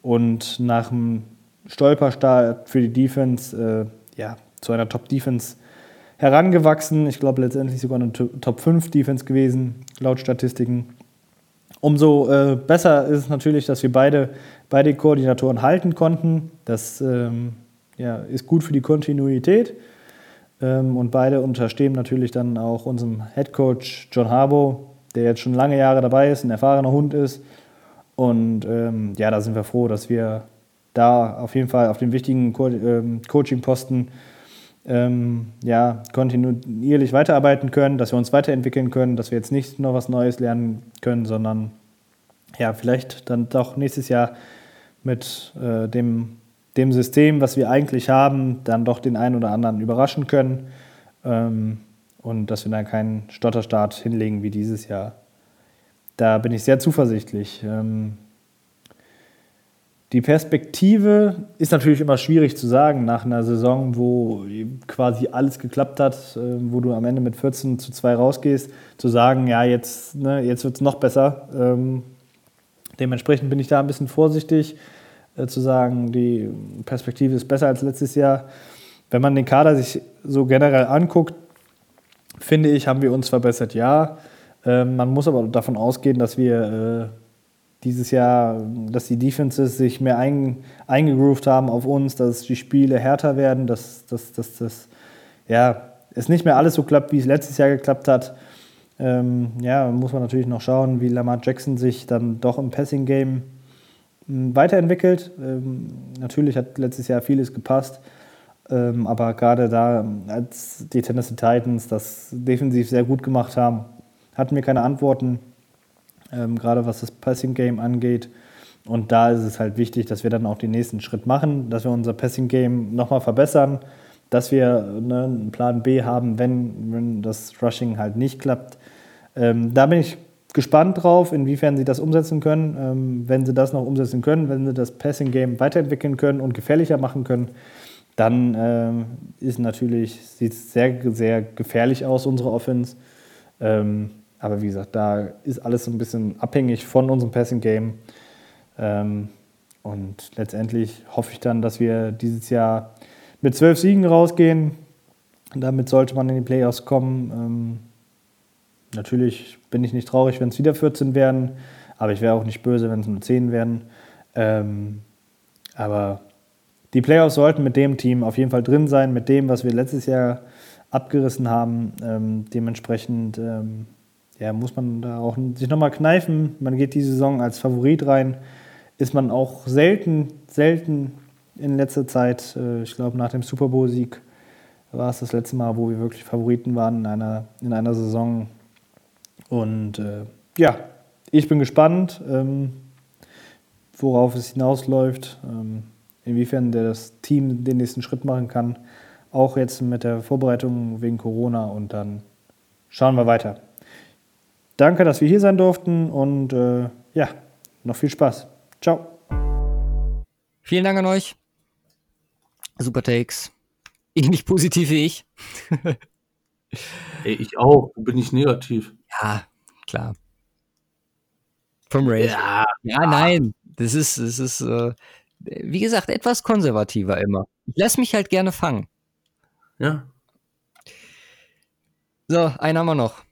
[SPEAKER 5] und nach dem Stolperstart für die Defense, äh, ja, zu einer Top-Defense herangewachsen. Ich glaube letztendlich sogar eine Top 5 Defense gewesen, laut Statistiken. Umso äh, besser ist es natürlich, dass wir beide, beide Koordinatoren halten konnten. Das ähm, ja, ist gut für die Kontinuität. Ähm, und beide unterstehen natürlich dann auch unserem Head Coach John Harbo, der jetzt schon lange Jahre dabei ist, ein erfahrener Hund ist. Und ähm, ja, da sind wir froh, dass wir da auf jeden Fall auf den wichtigen Co ähm, Coaching-Posten ähm, ja, kontinuierlich weiterarbeiten können, dass wir uns weiterentwickeln können, dass wir jetzt nicht noch was Neues lernen können, sondern ja, vielleicht dann doch nächstes Jahr mit äh, dem, dem System, was wir eigentlich haben, dann doch den einen oder anderen überraschen können ähm, und dass wir dann keinen Stotterstart hinlegen wie dieses Jahr. Da bin ich sehr zuversichtlich. Ähm, die Perspektive ist natürlich immer schwierig zu sagen nach einer Saison, wo quasi alles geklappt hat, äh, wo du am Ende mit 14 zu 2 rausgehst, zu sagen, ja, jetzt, ne, jetzt wird es noch besser. Ähm, dementsprechend bin ich da ein bisschen vorsichtig, äh, zu sagen, die Perspektive ist besser als letztes Jahr. Wenn man den Kader sich so generell anguckt, finde ich, haben wir uns verbessert, ja. Ähm, man muss aber davon ausgehen, dass wir äh, dieses Jahr, dass die Defenses sich mehr ein, eingegroovt haben auf uns, dass die Spiele härter werden, dass, dass, dass, dass ja, es nicht mehr alles so klappt, wie es letztes Jahr geklappt hat. Ähm, ja, muss man natürlich noch schauen, wie Lamar Jackson sich dann doch im Passing-Game hm, weiterentwickelt. Ähm, natürlich hat letztes Jahr vieles gepasst, ähm, aber gerade da, als die Tennessee Titans das defensiv sehr gut gemacht haben, hatten wir keine Antworten ähm, gerade was das Passing Game angeht. Und da ist es halt wichtig, dass wir dann auch den nächsten Schritt machen, dass wir unser Passing Game nochmal verbessern, dass wir ne, einen Plan B haben, wenn, wenn das Rushing halt nicht klappt. Ähm, da bin ich gespannt drauf, inwiefern sie das umsetzen können. Ähm, wenn sie das noch umsetzen können, wenn sie das Passing Game weiterentwickeln können und gefährlicher machen können, dann ähm, ist natürlich, sieht es sehr, sehr gefährlich aus, unsere Offense. Ähm, aber wie gesagt, da ist alles so ein bisschen abhängig von unserem Passing Game. Ähm, und letztendlich hoffe ich dann, dass wir dieses Jahr mit zwölf Siegen rausgehen. Damit sollte man in die Playoffs kommen. Natürlich bin ich nicht traurig, wenn es wieder 14 werden, aber ich wäre auch nicht böse, wenn es nur 10 werden. Ähm, aber die Playoffs sollten mit dem Team auf jeden Fall drin sein, mit dem, was wir letztes Jahr abgerissen haben. Ähm, dementsprechend ähm, ja, muss man da auch sich nochmal kneifen. Man geht die Saison als Favorit rein. Ist man auch selten, selten in letzter Zeit, äh, ich glaube nach dem Super Bowl-Sieg war es das letzte Mal, wo wir wirklich Favoriten waren in einer, in einer Saison. Und äh, ja, ich bin gespannt, ähm, worauf es hinausläuft, ähm, inwiefern das Team den nächsten Schritt machen kann. Auch jetzt mit der Vorbereitung wegen Corona und dann schauen wir weiter. Danke, dass wir hier sein durften und äh, ja, noch viel Spaß. Ciao.
[SPEAKER 2] Vielen Dank an euch. Super Takes. Ähnlich positiv wie ich.
[SPEAKER 1] Ey, ich auch. Bin ich negativ?
[SPEAKER 2] Ja, klar. Vom Ray. Ja, ja, nein. Das ist, das ist, äh, wie gesagt, etwas konservativer immer. Ich lasse mich halt gerne fangen.
[SPEAKER 1] Ja.
[SPEAKER 2] So, einen haben wir noch.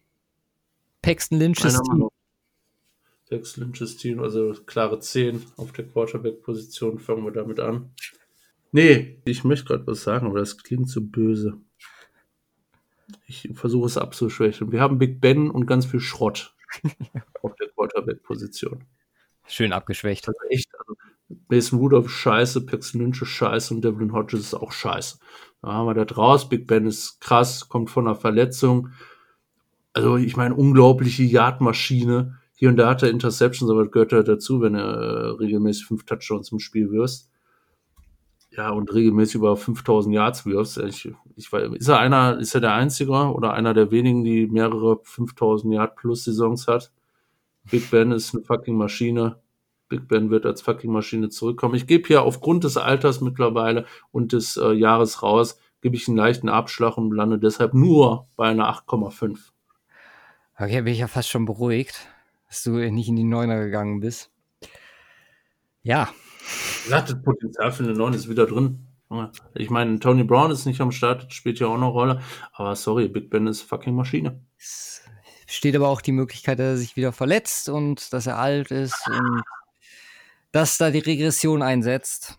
[SPEAKER 2] Paxton Lynch's Team.
[SPEAKER 1] Paxton Lynch's Team, also klare 10 auf der Quarterback-Position, fangen wir damit an. Nee, ich möchte gerade was sagen, aber das klingt so böse. Ich versuche es abzuschwächen. Wir haben Big Ben und ganz viel Schrott [laughs] auf der Quarterback-Position.
[SPEAKER 2] Schön abgeschwächt.
[SPEAKER 1] Also echt, also Mason Rudolph scheiße, Paxton Lynch ist scheiße und Devlin Hodges ist auch scheiße. Da haben wir da draus. Big Ben ist krass, kommt von einer Verletzung. Also ich meine, unglaubliche Yardmaschine. Hier und da hat er Interceptions, aber das gehört halt dazu, wenn er äh, regelmäßig fünf Touchdowns im Spiel wirst. Ja, und regelmäßig über 5000 Yards wirfst. Ich, ich ist er einer, ist er der Einzige oder einer der wenigen, die mehrere 5000 Yard plus Saisons hat? Big Ben ist eine fucking Maschine. Big Ben wird als fucking Maschine zurückkommen. Ich gebe hier aufgrund des Alters mittlerweile und des äh, Jahres raus, gebe ich einen leichten Abschlag und lande deshalb nur bei einer 8,5.
[SPEAKER 2] Okay, bin ich ja fast schon beruhigt, dass du nicht in die Neuner gegangen bist. Ja.
[SPEAKER 1] Ja, das Potenzial für eine 9 ist wieder drin. Ich meine, Tony Brown ist nicht am Start, spielt ja auch eine Rolle. Aber sorry, Big Ben ist fucking Maschine.
[SPEAKER 2] Es besteht aber auch die Möglichkeit, dass er sich wieder verletzt und dass er alt ist und dass da die Regression einsetzt.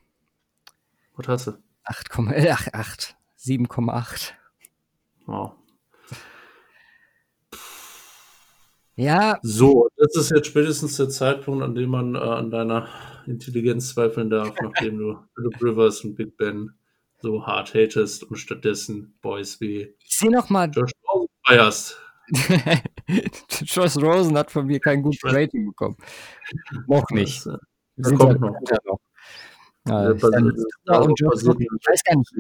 [SPEAKER 1] Was hast du?
[SPEAKER 2] 8,8. 7,8.
[SPEAKER 1] Wow.
[SPEAKER 2] Ja.
[SPEAKER 1] So, das ist jetzt spätestens der Zeitpunkt, an dem man äh, an deiner Intelligenz zweifeln darf, [laughs] nachdem du Philip Rivers und Big Ben so hart hatest und stattdessen Boys wie
[SPEAKER 2] ich sehe noch mal
[SPEAKER 1] Josh Rosen feierst. [laughs]
[SPEAKER 2] Josh Rosen hat von mir kein gutes Rating bekommen. Noch nicht.
[SPEAKER 1] Das, das kommt noch.
[SPEAKER 2] noch. Ja, ich, dann, und ich weiß gar nicht,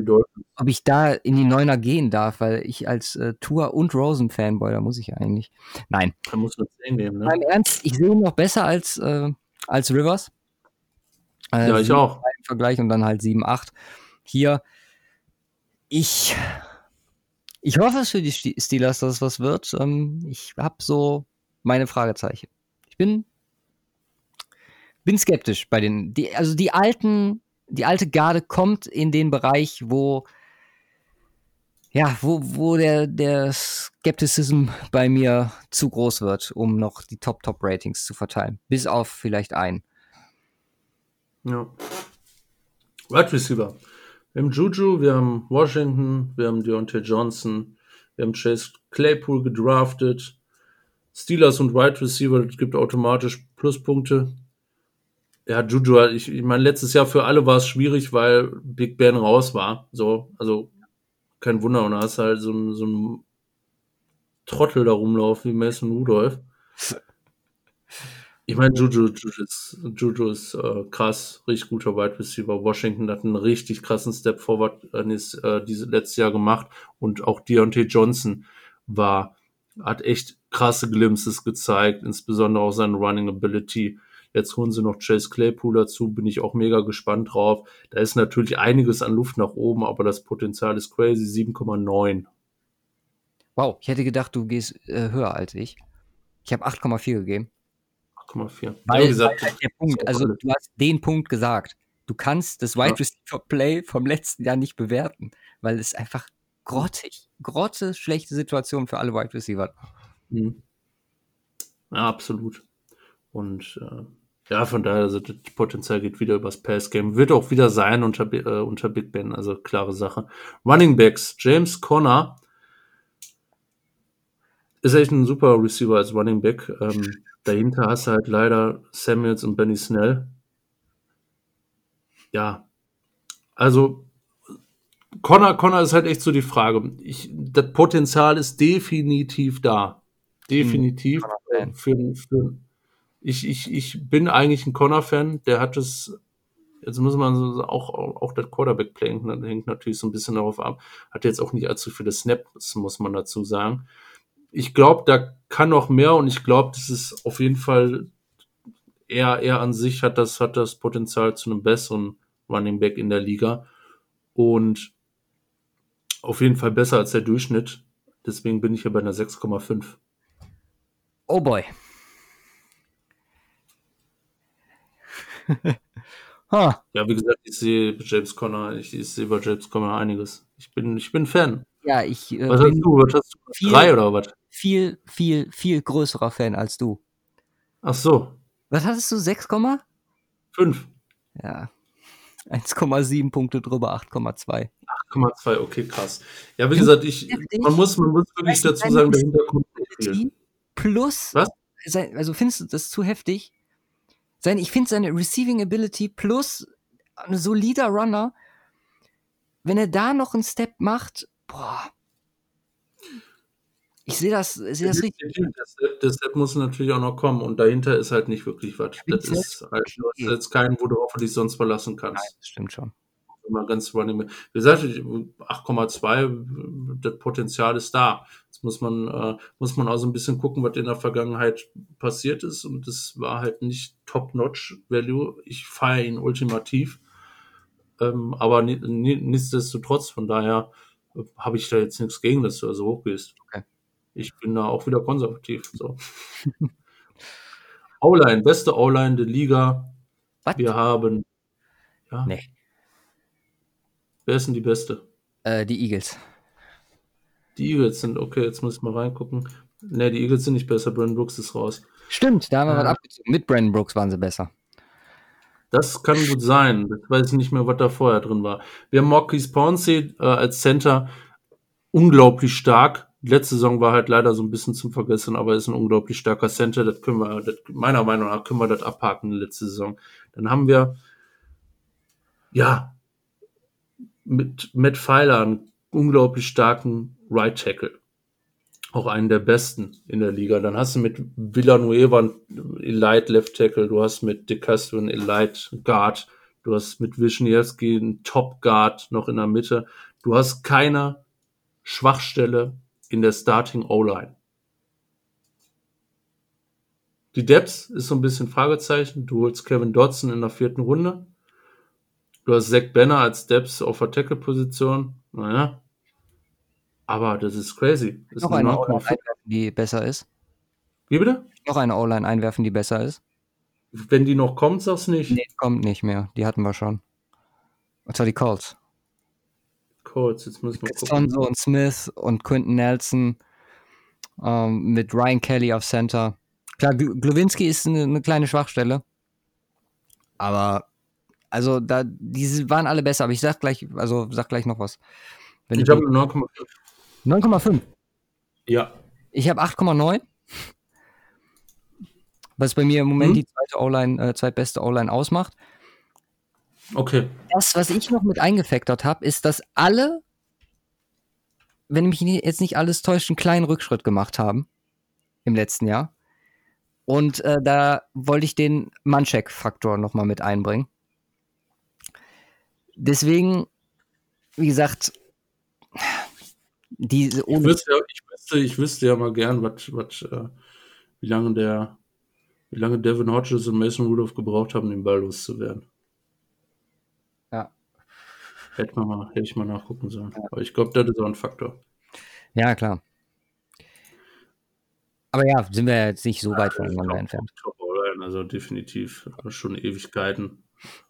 [SPEAKER 2] ob ich da in die Neuner gehen darf, weil ich als äh, Tour und Rosen Fanboy, da muss ich eigentlich. Nein.
[SPEAKER 1] Da muss man 10 nehmen, ne?
[SPEAKER 2] Nein, Ernst, ich sehe ihn noch besser als, äh, als Rivers.
[SPEAKER 1] Äh, ja, ich auch.
[SPEAKER 2] Im Vergleich und dann halt 7, 8. Hier, ich, ich hoffe es für die Steelers, dass es was wird. Ähm, ich habe so meine Fragezeichen. Ich bin, bin skeptisch bei den, die, also die alten, die alte Garde kommt in den Bereich, wo, ja, wo, wo der, der Skepticism bei mir zu groß wird, um noch die Top-Top-Ratings zu verteilen. Bis auf vielleicht einen.
[SPEAKER 1] Ja. Wide Receiver. Wir haben Juju, wir haben Washington, wir haben Deontay Johnson, wir haben Chase Claypool gedraftet. Steelers und Wide Receiver, das gibt automatisch Pluspunkte. Ja, Juju, ich, ich meine, letztes Jahr für alle war es schwierig, weil Big Ben raus war. So, also kein Wunder. Und da hast du halt so, ein, so ein Trottel da rumlaufen wie Mason Rudolph. Ich meine, Juju, Juju ist, Juju ist äh, krass, richtig guter Wide Receiver. Washington hat einen richtig krassen Step Forward äh, äh, dieses letztes Jahr gemacht und auch Deontay Johnson war, hat echt krasse Glimpses gezeigt, insbesondere auch seine Running Ability. Jetzt holen sie noch Chase Claypool dazu, bin ich auch mega gespannt drauf. Da ist natürlich einiges an Luft nach oben, aber das Potenzial ist crazy, 7,9.
[SPEAKER 2] Wow, ich hätte gedacht, du gehst äh, höher als ich. Ich habe 8,4 gegeben.
[SPEAKER 1] 8,4.
[SPEAKER 2] Weil, gesagt, weil der Punkt, also du hast den Punkt gesagt. Du kannst das Wide Receiver Play vom letzten Jahr nicht bewerten, weil es einfach grottig, grotte schlechte Situation für alle Wide Receiver.
[SPEAKER 1] Mhm. Ja, absolut. Und äh, ja, von daher, also das Potenzial geht wieder übers Pass-Game. Wird auch wieder sein unter, äh, unter Big Ben, also klare Sache. Running Backs, James Conner ist echt ein super Receiver als Running Back. Ähm, [laughs] dahinter hast du halt leider Samuels und Benny Snell. Ja, also Connor, Connor ist halt echt so die Frage. Ich, das Potenzial ist definitiv da. Definitiv. Mhm. Für, für, ich, ich, ich bin eigentlich ein Connor-Fan. Der hat es, jetzt muss man so, auch, auch das Quarterback-Play hängt natürlich so ein bisschen darauf ab. Hat jetzt auch nicht allzu viele Snaps, muss man dazu sagen ich glaube, da kann noch mehr und ich glaube, das ist auf jeden Fall er, er an sich hat das, hat das Potenzial zu einem besseren Running Back in der Liga und auf jeden Fall besser als der Durchschnitt. Deswegen bin ich ja bei einer 6,5.
[SPEAKER 2] Oh boy.
[SPEAKER 1] Huh. Ja, wie gesagt, ich sehe James Conner, ich, ich sehe bei James Conner einiges. Ich bin, ich bin Fan.
[SPEAKER 2] Ja, ich.
[SPEAKER 1] Äh, was hast du? Was hast du? Viel, Drei oder was?
[SPEAKER 2] Viel, viel, viel größerer Fan als du.
[SPEAKER 1] Ach so.
[SPEAKER 2] Was hattest du? 6,
[SPEAKER 1] 5.
[SPEAKER 2] Ja. 1,7 Punkte drüber, 8,2.
[SPEAKER 1] Ach 8,2, okay, krass. Ja, wie gesagt, ich, man muss, man muss wirklich dazu sagen, der Hintergrund
[SPEAKER 2] plus,
[SPEAKER 1] Was?
[SPEAKER 2] Also findest du das zu heftig? Sein, ich finde seine Receiving Ability plus ein solider Runner, wenn er da noch einen Step macht, boah. Ich sehe das, sehe das richtig.
[SPEAKER 1] Das, das Step muss natürlich auch noch kommen und dahinter ist halt nicht wirklich was. Das ist halt, du hast jetzt keinen, wo du hoffentlich sonst verlassen kannst.
[SPEAKER 2] Nein, das stimmt schon.
[SPEAKER 1] Immer ganz Wie gesagt, 8,2, das Potenzial ist da. Jetzt muss man, äh, muss man auch so ein bisschen gucken, was in der Vergangenheit passiert ist. Und das war halt nicht Top-Notch-Value. Ich feiere ihn ultimativ. Ähm, aber nichtsdestotrotz, von daher äh, habe ich da jetzt nichts gegen, dass du da so hoch gehst.
[SPEAKER 2] Okay.
[SPEAKER 1] Ich bin da auch wieder konservativ. So. [laughs] O-Line, beste O-Line der Liga.
[SPEAKER 2] Was?
[SPEAKER 1] Wir haben. Ja.
[SPEAKER 2] Nee.
[SPEAKER 1] Wer ist denn die beste?
[SPEAKER 2] Äh, die Eagles.
[SPEAKER 1] Die Eagles sind, okay, jetzt muss ich mal reingucken. Ne, die Eagles sind nicht besser, Brandon Brooks ist raus.
[SPEAKER 2] Stimmt, da haben wir was abgezogen. Mit Brandon Brooks waren sie besser.
[SPEAKER 1] Das kann gut sein. Das weiß ich nicht mehr, was da vorher drin war. Wir haben Marquis Pouncey äh, als Center. Unglaublich stark. Letzte Saison war halt leider so ein bisschen zum Vergessen, aber ist ein unglaublich starker Center. Das können wir, das, meiner Meinung nach können wir das abhaken letzte Saison. Dann haben wir, ja, mit Matt Pfeiler einen unglaublich starken Right Tackle. Auch einen der besten in der Liga. Dann hast du mit Villanueva einen Elite Left Tackle, du hast mit De Castro einen Elite Guard, du hast mit Wisniewski einen Top Guard noch in der Mitte. Du hast keine Schwachstelle in der Starting O-Line. Die Depth ist so ein bisschen Fragezeichen. Du holst Kevin Dodson in der vierten Runde. Du hast Zach Banner als Depth auf der Tackle-Position. Naja. Aber das ist crazy. Das ist
[SPEAKER 2] Noch
[SPEAKER 1] eine
[SPEAKER 2] eine O-Line
[SPEAKER 1] 9,5.
[SPEAKER 2] einwerfen, die besser ist.
[SPEAKER 1] Wie bitte?
[SPEAKER 2] Noch eine O-Line einwerfen, die besser ist.
[SPEAKER 1] Wenn die noch kommt, sag's nicht.
[SPEAKER 2] Nee, kommt nicht mehr. Die hatten wir schon. Und zwar die Colts.
[SPEAKER 1] Colts, jetzt müssen wir gucken.
[SPEAKER 2] Sonso und Smith und Quinton Nelson ähm, mit Ryan Kelly auf Center. Klar, Gl- Glowinski ist eine, eine kleine Schwachstelle. Aber, also, da, diese waren alle besser. Aber ich sag gleich, also, sag gleich noch was. Wenn
[SPEAKER 1] Ich habe 9,5.
[SPEAKER 2] 9,5.
[SPEAKER 1] Ja.
[SPEAKER 2] Ich habe 8,9. Was bei mir im Moment
[SPEAKER 1] Hm?
[SPEAKER 2] die zweite O-Line, äh, zweitbeste O-Line ausmacht.
[SPEAKER 1] Okay.
[SPEAKER 2] Das, was ich noch mit eingefactort habe, ist, dass alle, wenn mich jetzt nicht alles täuscht, einen kleinen Rückschritt gemacht haben im letzten Jahr. Und äh, da wollte ich den Mancheck-Faktor nochmal mit einbringen. Deswegen, wie gesagt, diese
[SPEAKER 1] Ich wüsste, ja, ich, wüsste, ich wüsste ja mal gern, was, was, äh, wie lange der, wie lange Devin Hodges und Mason Rudolph gebraucht haben, den Ball loszuwerden.
[SPEAKER 2] Ja.
[SPEAKER 1] Hätte, man mal, hätte ich mal nachgucken sollen. Aber ich glaube, das ist auch ein Faktor.
[SPEAKER 2] Ja, klar. Aber ja, sind wir jetzt nicht so weit voneinander
[SPEAKER 1] Top-
[SPEAKER 2] entfernt.
[SPEAKER 1] Top also definitiv schon Ewigkeiten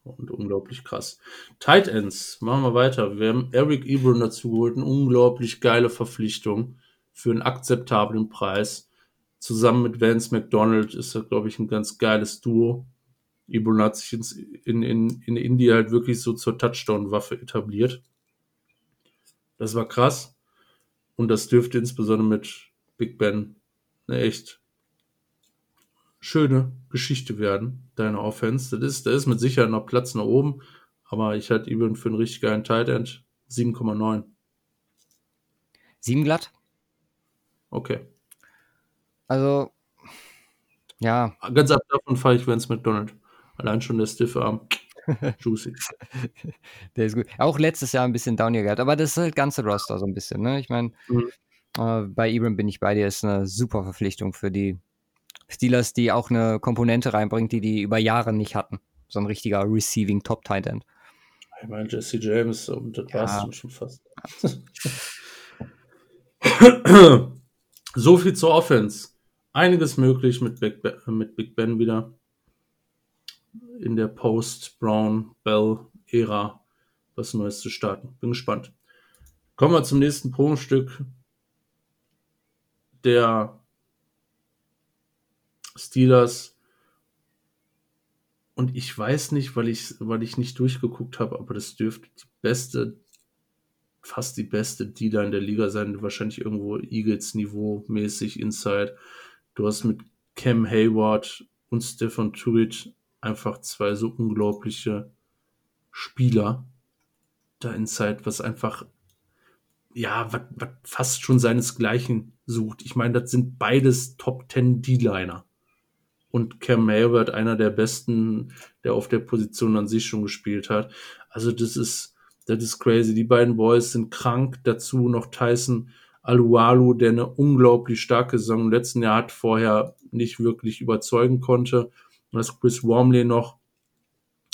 [SPEAKER 1] und unglaublich krass. Tight Ends, machen wir weiter. Wir haben Eric Ebron dazu geholt, eine unglaublich geile Verpflichtung für einen akzeptablen Preis. Zusammen mit Vance McDonald ist das, glaube ich, ein ganz geiles Duo. Ebron hat sich in, in, in India halt wirklich so zur Touchdown-Waffe etabliert. Das war krass. Und das dürfte insbesondere mit Big Ben eine echt schöne Geschichte werden, deine Offense. Das ist, da ist mit Sicherheit noch Platz nach oben, aber ich hatte eben für einen richtig geilen Tight End 7,9.
[SPEAKER 2] Sieben glatt.
[SPEAKER 1] Okay.
[SPEAKER 2] Also, ja,
[SPEAKER 1] Ganz ab davon fahre ich Vance McDonald. Allein schon der stiffe Arm. [laughs] Juicy.
[SPEAKER 2] der ist gut. Auch letztes Jahr ein bisschen down gehabt, aber das ist halt ganze Roster so ein bisschen, ne? Ich meine,
[SPEAKER 1] Mhm.
[SPEAKER 2] äh, bei Ibram bin ich bei dir, ist eine super Verpflichtung für die Steelers, die auch eine Komponente reinbringt, die die über Jahre nicht hatten. So ein richtiger Receiving Top Tight End.
[SPEAKER 1] Ich meine, Jesse James und das
[SPEAKER 2] Ja.
[SPEAKER 1] war's dann schon fast. [laughs] so viel zur Offense. Einiges möglich mit Big, ben, mit Big Ben wieder. In der Post-Brown-Bell-Ära was Neues zu starten. Bin gespannt. Kommen wir zum nächsten Prunkstück der Steelers. Und ich weiß nicht, weil ich, weil ich nicht durchgeguckt habe, aber das dürfte die beste fast die beste D-Line der Liga sein, wahrscheinlich irgendwo Eagles-Niveau mäßig inside. Du hast mit Cam Hayward und Stefan Tuitt einfach zwei so unglaubliche Spieler da inside, was einfach ja, was, fast schon seinesgleichen sucht. Ich meine, das sind beides Top 10 D-Liner. Und Cam Hayward, einer der besten, der auf der Position an sich schon gespielt hat. Also das ist, das ist crazy. Die beiden Boys sind krank. Dazu noch Tyson Alualu, der eine unglaublich starke Saison im letzten Jahr hat, vorher nicht wirklich überzeugen konnte. Und das Chris Wormley noch,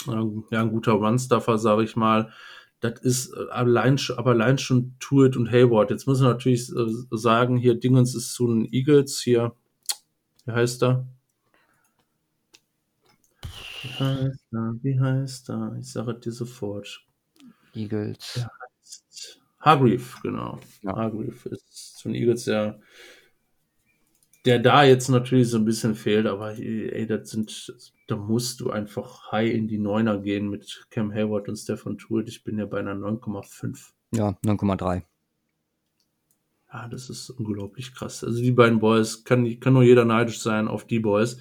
[SPEAKER 1] äh, ja, ein guter Runstuffer, sage ich mal. Das ist äh, allein, aber allein schon Tuit und Hayward. Jetzt müssen wir natürlich äh, sagen, hier Dingens ist so ein Eagles, hier, wie heißt er? Wie heißt er? Wie heißt er? Ich sage dir sofort.
[SPEAKER 2] Eagles.
[SPEAKER 1] Ja. Hargreave, genau.
[SPEAKER 2] Ja.
[SPEAKER 1] Hargreave ist von Eagles der, der da jetzt natürlich so ein bisschen fehlt, aber ey, das sind, da musst du einfach high in die Neuner gehen mit Cam Hayward und Stefan Tuitt. Ich bin ja bei einer 9,5.
[SPEAKER 2] Ja, 9,3.
[SPEAKER 1] Ja, das ist unglaublich krass. Also die beiden Boys, kann, kann nur jeder neidisch sein auf die Boys.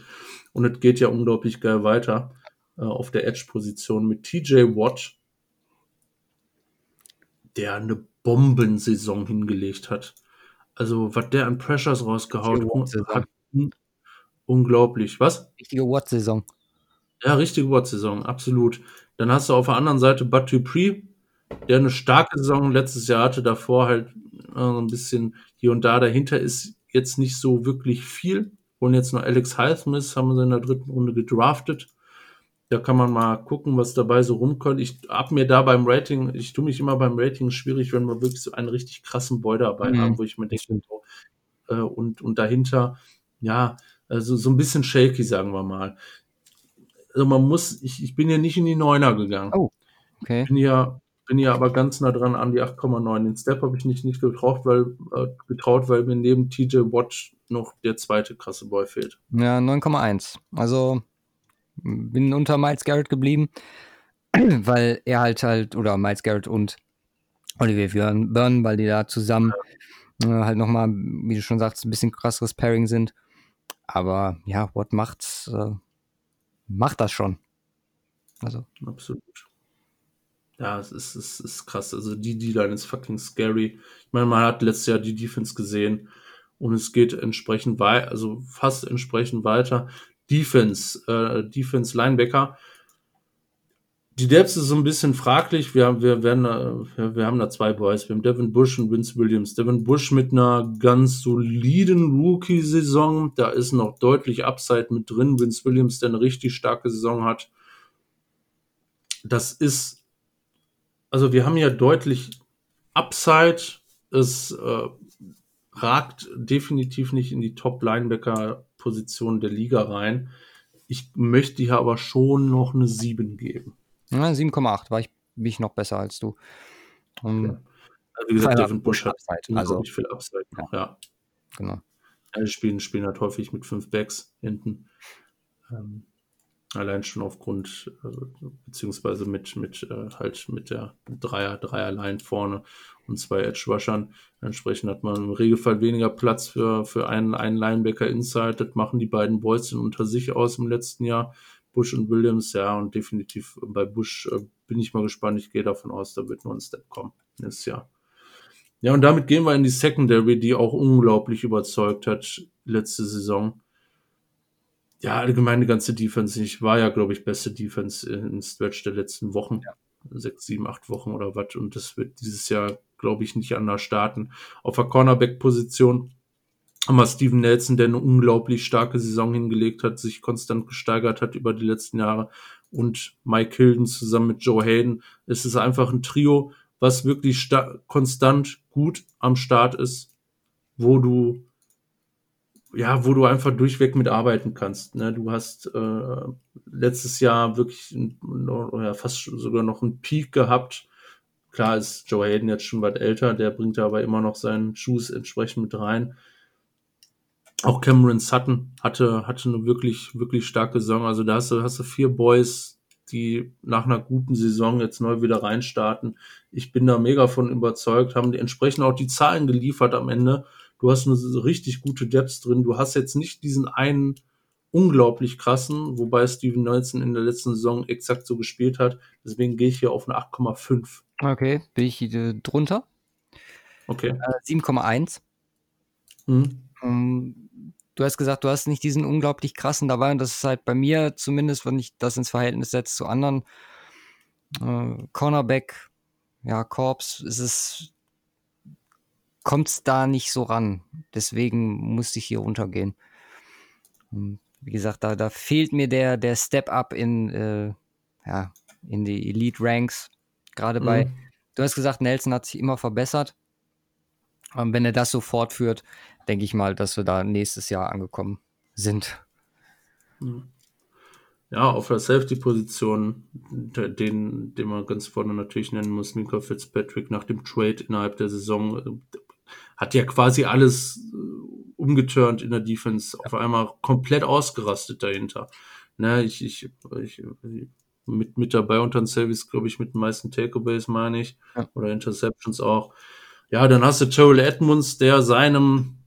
[SPEAKER 1] Und es geht ja unglaublich geil weiter äh, auf der Edge-Position mit TJ Watt, der eine Bombensaison hingelegt hat. Also, was der an Pressures rausgehauen hat, unglaublich. Was?
[SPEAKER 2] Richtige Watt-Saison.
[SPEAKER 1] Ja, richtige Watt-Saison, absolut. Dann hast du auf der anderen Seite Bud Dupree, der eine starke Saison letztes Jahr hatte, davor halt äh, ein bisschen hier und da. Dahinter ist jetzt nicht so wirklich viel. Und jetzt noch Alex Highsmith haben sie in der dritten Runde gedraftet. Da kann man mal gucken, was dabei so rumkommt. Ich hab mir da beim Rating, ich tue mich immer beim Rating schwierig, wenn wir wirklich so einen richtig krassen Boy dabei
[SPEAKER 2] Mhm,
[SPEAKER 1] haben, wo ich mir denke, so, äh, und, und dahinter, ja, also so ein bisschen shaky, sagen wir mal. Also man muss, ich, ich bin ja nicht in die Neuner gegangen.
[SPEAKER 2] Oh. Okay.
[SPEAKER 1] Bin ja, bin ja aber ganz nah dran an die 8,9. Den Step habe ich nicht, nicht getraut, weil, äh, getraut, weil mir neben TJ Watt noch der zweite krasse Boy fehlt.
[SPEAKER 2] Ja, 9,1. Also bin unter Miles Garrett geblieben, [clears throat] weil er halt halt, oder Miles Garrett und Olivier Byrne, weil die da zusammen äh, halt nochmal, wie du schon sagst, ein bisschen krasseres Pairing sind. Aber ja, Watt macht's, äh, macht das schon. Also,
[SPEAKER 1] Absolut. Ja, es ist, es ist krass. Also die D-Line ist fucking scary. Ich meine, man hat letztes Jahr die Defense gesehen und es geht entsprechend weiter, also fast entsprechend weiter. Defense, äh, Defense Linebacker. Die Depth ist so ein bisschen fraglich. Wir, haben- wir, werden, äh, wir haben da zwei Boys. Wir haben Devin Bush und Vince Williams. Devin Bush mit einer ganz soliden Rookie-Saison. Da ist noch deutlich Upside mit drin. Vince Williams, der eine richtig starke Saison hat. Das ist, also wir haben ja deutlich Upside. Es äh, ragt definitiv nicht in die Top-Linebacker-Position der Liga rein. Ich möchte hier aber schon noch eine 7 geben.
[SPEAKER 2] ja, 7,8 war ich, bin ich noch besser als du. Um,
[SPEAKER 1] Okay. Also wie gesagt,
[SPEAKER 2] Ja,
[SPEAKER 1] Devin Bush hat
[SPEAKER 2] Upside, also-
[SPEAKER 1] unglaublich viel Upside noch, ja.
[SPEAKER 2] Genau.
[SPEAKER 1] Ja, die spielen, spielen halt häufig mit fünf Backs hinten. Ähm, allein schon aufgrund, äh, beziehungsweise mit, mit äh, halt mit der Dreier, Dreier-Line vorne und zwei Edge-Rushern. Entsprechend hat man im Regelfall weniger Platz für, für einen, einen Linebacker Inside. Das machen die beiden Boys unter sich aus im letzten Jahr. Bush und Williams, ja, und definitiv bei Bush äh, bin ich mal gespannt. Ich gehe davon aus, da wird nur ein Step kommen nächstes Jahr. Ja, und damit gehen wir in die Secondary, die auch unglaublich überzeugt hat letzte Saison. Ja, allgemein die ganze Defense. Ich war ja, glaube ich, beste Defense im Stretch der letzten Wochen. Sechs, sieben, acht Wochen oder was. Und das wird dieses Jahr, glaube ich, nicht anders starten. Auf der Cornerback-Position haben wir Steven Nelson, der eine unglaublich starke Saison hingelegt hat, sich konstant gesteigert hat über die letzten Jahre. Und Mike Hilden zusammen mit Joe Hayden. Es ist einfach ein Trio, was wirklich sta- konstant gut am Start ist, wo du ja, wo du einfach durchweg mitarbeiten kannst. Ne? Du hast äh, letztes Jahr wirklich ein, ja, fast sogar noch einen Peak gehabt. Klar ist Joe Hayden jetzt schon was älter, der bringt da aber immer noch seinen Schuss entsprechend mit rein. Auch Cameron Sutton hatte, hatte eine wirklich, wirklich starke Saison. Also da hast du, hast du vier Boys, die nach einer guten Saison jetzt neu wieder reinstarten. Ich bin da mega von überzeugt, haben die entsprechend auch die Zahlen geliefert am Ende. Du hast eine richtig gute Depth drin. Du hast jetzt nicht diesen einen unglaublich krassen, wobei Steven Nelson in der letzten Saison exakt so gespielt hat. Deswegen gehe ich hier auf eine 8,5.
[SPEAKER 2] Okay, bin ich hier drunter?
[SPEAKER 1] Okay.
[SPEAKER 2] Äh, 7,1. Hm. Um, du hast gesagt, du hast nicht diesen unglaublich krassen dabei und das ist halt bei mir zumindest, wenn ich das ins Verhältnis setze zu anderen äh, Cornerback, ja, Korps, ist es kommt es da nicht so ran. Deswegen musste ich hier runtergehen. Und wie gesagt, da, da fehlt mir der, der Step-Up in, äh, ja, in die Elite-Ranks. Gerade bei, mhm. du hast gesagt, Nelson hat sich immer verbessert. Und wenn er das so fortführt, denke ich mal, dass wir da nächstes Jahr angekommen sind.
[SPEAKER 1] Ja, auf der Safety-Position, den, den man ganz vorne natürlich nennen muss, Mika Fitzpatrick nach dem Trade innerhalb der Saison, hat ja quasi alles äh, umgeturnt in der Defense, auf einmal komplett ausgerastet dahinter. Ne, ich, ich, ich mit, mit dabei unter den Service, glaube ich, mit den meisten Takeaways, meine ich, ja. oder Interceptions auch. Ja, dann hast du Terrell Edmonds, der seinem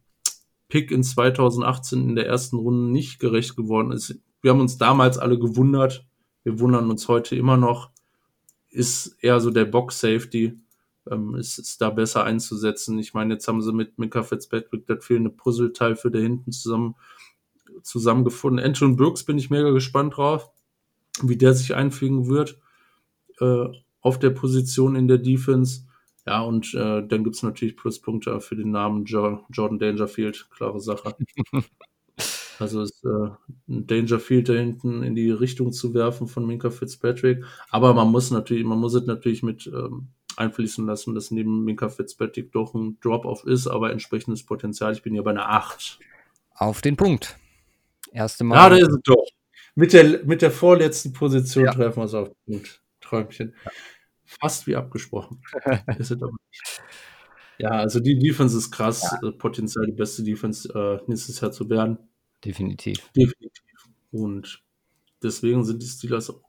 [SPEAKER 1] Pick in 2018 in der ersten Runde nicht gerecht geworden ist. Wir haben uns damals alle gewundert. Wir wundern uns heute immer noch. Ist eher so der Box Safety. Ähm, ist, ist da besser einzusetzen. Ich meine, jetzt haben sie mit Mika Fitzpatrick das fehlende Puzzleteil für da hinten zusammen, zusammengefunden. Anton Burks bin ich mega gespannt drauf, wie der sich einfügen wird äh, auf der Position in der Defense. Ja, und äh, dann gibt es natürlich Pluspunkte für den Namen jo Jordan Dangerfield, klare Sache. [laughs] also ist äh, ein Dangerfield da hinten in die Richtung zu werfen von Minka Fitzpatrick. Aber man muss natürlich, man muss es natürlich mit ähm, einfließen lassen, dass neben Minka Fitzpatrick doch ein Drop-off ist, aber entsprechendes Potenzial. Ich bin ja bei einer 8.
[SPEAKER 2] Auf den Punkt. Erste Mal.
[SPEAKER 1] Ja, da ist es doch. Mit der, mit der vorletzten Position ja. treffen wir es auf den Punkt. Träumchen. Ja. Fast wie abgesprochen. [laughs] ist es aber nicht. Ja, also die Defense ist krass. Ja. Äh, Potenzial die beste Defense äh, nächstes Jahr zu werden.
[SPEAKER 2] Definitiv.
[SPEAKER 1] Definitiv. Und deswegen sind die Steelers auch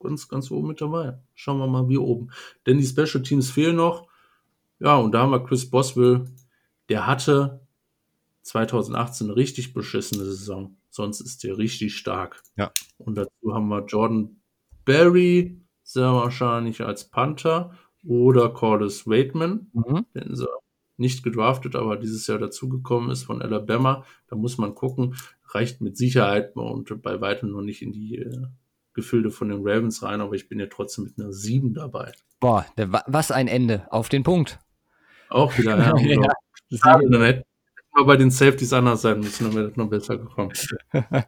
[SPEAKER 1] ganz, ganz oben mit dabei. Schauen wir mal, wie oben. Denn die Special Teams fehlen noch. Ja, und da haben wir Chris Boswell. Der hatte 2018 eine richtig beschissene Saison. Sonst ist der richtig stark.
[SPEAKER 2] Ja.
[SPEAKER 1] Und dazu haben wir Jordan Berry, sehr wahrscheinlich als Panther oder Corliss Waitman, mhm. den sie nicht gedraftet, aber dieses Jahr dazugekommen ist von Alabama. Da muss man gucken, reicht mit Sicherheit und bei weitem noch nicht in die äh, Gefilde von den Ravens rein, aber ich bin ja trotzdem mit einer 7 dabei.
[SPEAKER 2] Boah, der, was ein Ende. Auf den Punkt.
[SPEAKER 1] Auch wieder, [laughs] ja. ja. Dann hätten wir bei den Safeties anders sein müssen, dann wäre das noch besser gekommen. [laughs]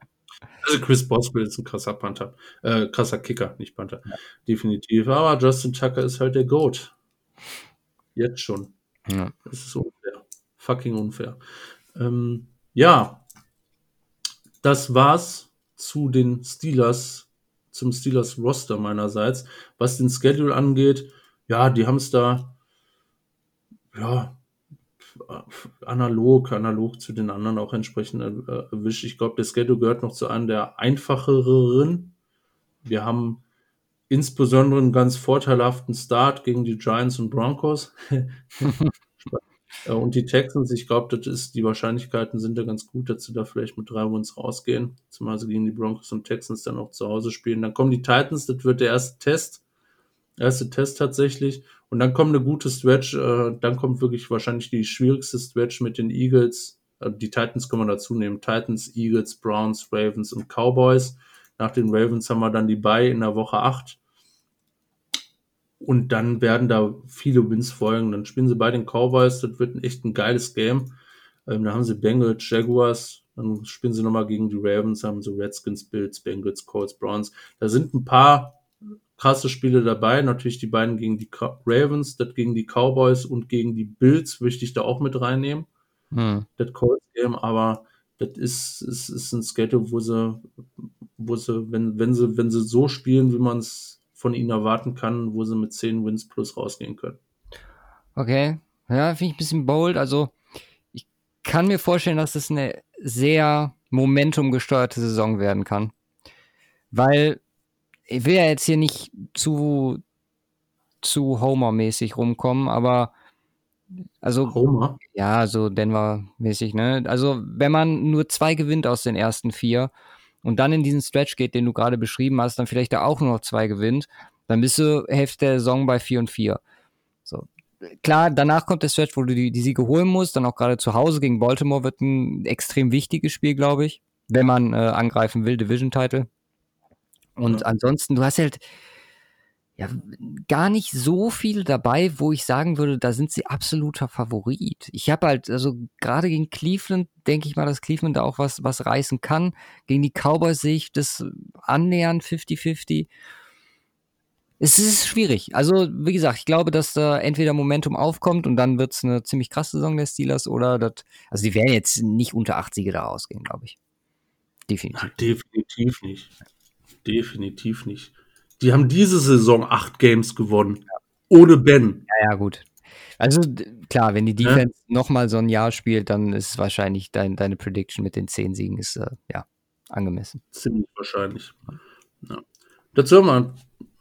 [SPEAKER 1] Also Chris Boswell ist ein krasser Panther, äh, krasser Kicker, nicht Panther, ja. definitiv. Aber Justin Tucker ist halt der Goat. Jetzt schon. Ja. Das ist unfair. Fucking unfair. Ähm, ja, das war's zu den Steelers, zum Steelers Roster meinerseits. Was den Schedule angeht, ja, die haben es da, ja, analog, analog zu den anderen auch entsprechend erwischt. Ich glaube, der Schedule gehört noch zu einem der einfacheren. Wir haben insbesondere einen ganz vorteilhaften Start gegen die Giants und Broncos. [laughs] und die Texans, ich glaube, das ist, die Wahrscheinlichkeiten sind da ganz gut, dass sie da vielleicht mit drei Wins rausgehen. Zumal sie gegen die Broncos und Texans dann auch zu Hause spielen. Dann kommen die Titans, das wird der erste Test. Erste Test tatsächlich. Und dann kommt eine gute Stretch, äh, dann kommt wirklich wahrscheinlich die schwierigste Stretch mit den Eagles. Äh, die Titans können wir dazu nehmen. Titans, Eagles, Browns, Ravens und Cowboys. Nach den Ravens haben wir dann die Bye in der Woche 8. Und dann werden da viele Wins folgen. Dann spielen sie bei den Cowboys. Das wird ein echt ein geiles Game. Ähm, da haben sie Bengals, Jaguars. Dann spielen sie nochmal gegen die Ravens, haben sie Redskins, Bills, Bengals, Colts, Browns. Da sind ein paar krasse Spiele dabei. Natürlich die beiden gegen die Ravens, das gegen die Cowboys und gegen die Bills möchte ich da auch mit reinnehmen. Hm. Das Colts Game, aber das ist, ist, ist ein Schedule, wo sie, wo sie, wenn, wenn sie, wenn sie so spielen, wie man es von ihnen erwarten kann, wo sie mit 10 Wins plus rausgehen können.
[SPEAKER 2] Okay. Ja, finde ich ein bisschen bold. Also, ich kann mir vorstellen, dass es das eine sehr momentumgesteuerte Saison werden kann. Weil ich will ja jetzt hier nicht zu, zu Homer-mäßig rumkommen, aber also
[SPEAKER 1] Homer?
[SPEAKER 2] ja, so Denver-mäßig, ne? Also wenn man nur zwei gewinnt aus den ersten vier und dann in diesen Stretch geht, den du gerade beschrieben hast, dann vielleicht da auch nur noch zwei gewinnt, dann bist du Hälfte der Saison bei vier und vier. So. Klar, danach kommt der Stretch, wo du die, die Siege holen musst, dann auch gerade zu Hause gegen Baltimore wird ein extrem wichtiges Spiel, glaube ich, wenn man äh, angreifen will, Division-Title. Und
[SPEAKER 1] Ja.
[SPEAKER 2] ansonsten, du hast halt ja gar nicht so viel dabei, wo ich sagen würde, da sind sie absoluter Favorit. Ich habe halt, also gerade gegen Cleveland, denke ich mal, dass Cleveland da auch was, was reißen kann. Gegen die Cowboys sehe ich das annähernd 50-50. Es ist schwierig. Also, wie gesagt, ich glaube, dass da entweder Momentum aufkommt und dann wird es eine ziemlich krasse Saison der Steelers oder das, also die werden jetzt nicht unter 8 Siege da rausgehen, glaube ich. Definitiv.
[SPEAKER 1] Definitiv nicht. Definitiv nicht. Die haben diese Saison acht Games gewonnen. Ohne Ben.
[SPEAKER 2] Ja, ja, gut. Also klar, wenn die Defense noch mal so ein Jahr spielt, dann ist wahrscheinlich dein, deine Prediction mit den 10 Siegen ist äh, ja angemessen.
[SPEAKER 1] Ziemlich wahrscheinlich. Ja. Dazu haben wir,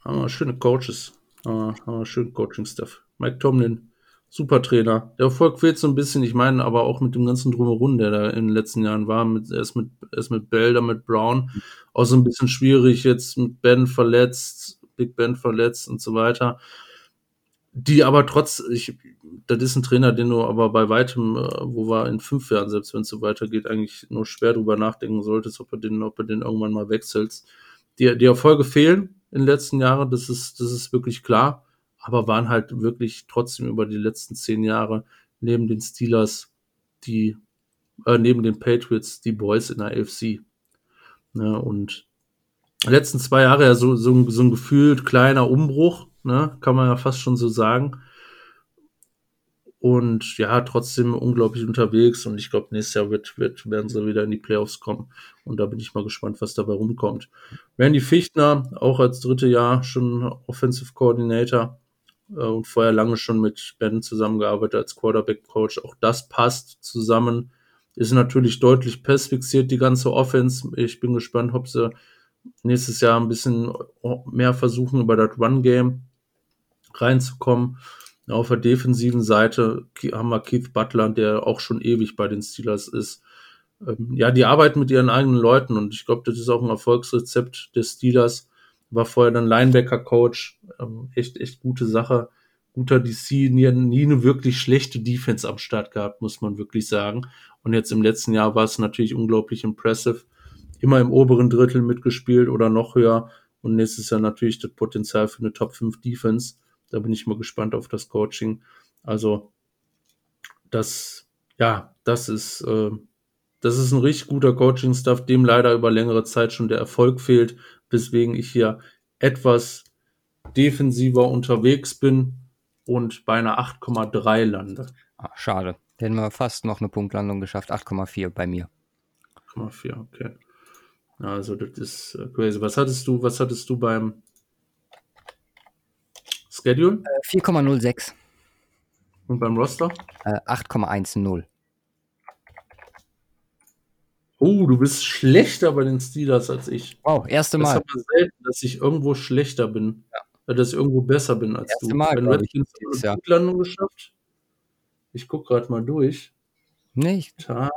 [SPEAKER 1] haben wir schöne Coaches. Haben wir, haben wir schönen Coaching-Stuff. Mike Tomlin, super Trainer. Der Erfolg fehlt so ein bisschen, ich meine, aber auch mit dem ganzen Drumherum, der da in den letzten Jahren war. Mit, erst, mit, erst mit Bell, dann mit Brown. Auch so ein bisschen schwierig, jetzt mit Ben verletzt, Big Ben verletzt und so weiter. Die aber trotz, ich, das ist ein Trainer, den du aber bei weitem, äh, wo wir in fünf Jahren, selbst wenn es so weitergeht, eigentlich nur schwer drüber nachdenken solltest, ob du den, ob du den irgendwann mal wechselst. Die, die Erfolge fehlen in den letzten Jahren, das ist, das ist wirklich klar, aber waren halt wirklich trotzdem über die letzten zehn Jahre neben den Steelers, die, äh, neben den Patriots, die Boys in der AFC. Ja, und die letzten zwei Jahre ja so, so, so ein gefühlt kleiner Umbruch, ne, kann man ja fast schon so sagen. Und ja, trotzdem unglaublich unterwegs und ich glaube, nächstes Jahr wird, wird, werden sie wieder in die Playoffs kommen. Und da bin ich mal gespannt, was dabei rumkommt. Randy Fichtner, auch als dritte Jahr schon Offensive Coordinator und vorher lange schon mit Ben zusammengearbeitet als Quarterback Coach. Auch das passt zusammen. Ist natürlich deutlich passfixiert, die ganze Offense. Ich bin gespannt, ob sie nächstes Jahr ein bisschen mehr versuchen, über das Run-Game reinzukommen. Auf der defensiven Seite haben wir Keith Butler, der auch schon ewig bei den Steelers ist. Ähm, ja, die arbeiten mit ihren eigenen Leuten und ich glaube, das ist auch ein Erfolgsrezept des Steelers. War vorher dann Linebacker-Coach, ähm, echt, echt gute Sache. Guter DC, nie, nie eine wirklich schlechte Defense am Start gehabt, muss man wirklich sagen. Und jetzt im letzten Jahr war es natürlich unglaublich impressive. Immer im oberen Drittel mitgespielt oder noch höher. Und nächstes Jahr natürlich das Potenzial für eine Top 5 Defense. Da bin ich mal gespannt auf das Coaching. Also, das, ja, das ist, äh, das ist ein richtig guter Coaching-Stuff, dem leider über längere Zeit schon der Erfolg fehlt, weswegen ich hier etwas defensiver unterwegs bin und bei einer 8,3 lande.
[SPEAKER 2] Ah, schade. Hätten wir fast noch eine Punktlandung geschafft. 8,4 bei mir.
[SPEAKER 1] 8,4, okay. Also, das ist äh, crazy. Was hattest du, was hattest du beim Schedule
[SPEAKER 2] Äh, 4,06.
[SPEAKER 1] und beim Roster?
[SPEAKER 2] Äh, 8,10.
[SPEAKER 1] Oh, du bist schlechter bei den Steelers als ich.
[SPEAKER 2] Wow, erste
[SPEAKER 1] Das
[SPEAKER 2] Mal.
[SPEAKER 1] hat man selten, dass ich irgendwo schlechter bin. Äh, Dass ich irgendwo besser bin als
[SPEAKER 2] Erste
[SPEAKER 1] du.
[SPEAKER 2] Mal, ich,
[SPEAKER 1] Redskins eine Punktlandung geschafft. Ich guck gerade mal durch.
[SPEAKER 2] Nicht?
[SPEAKER 1] Tat.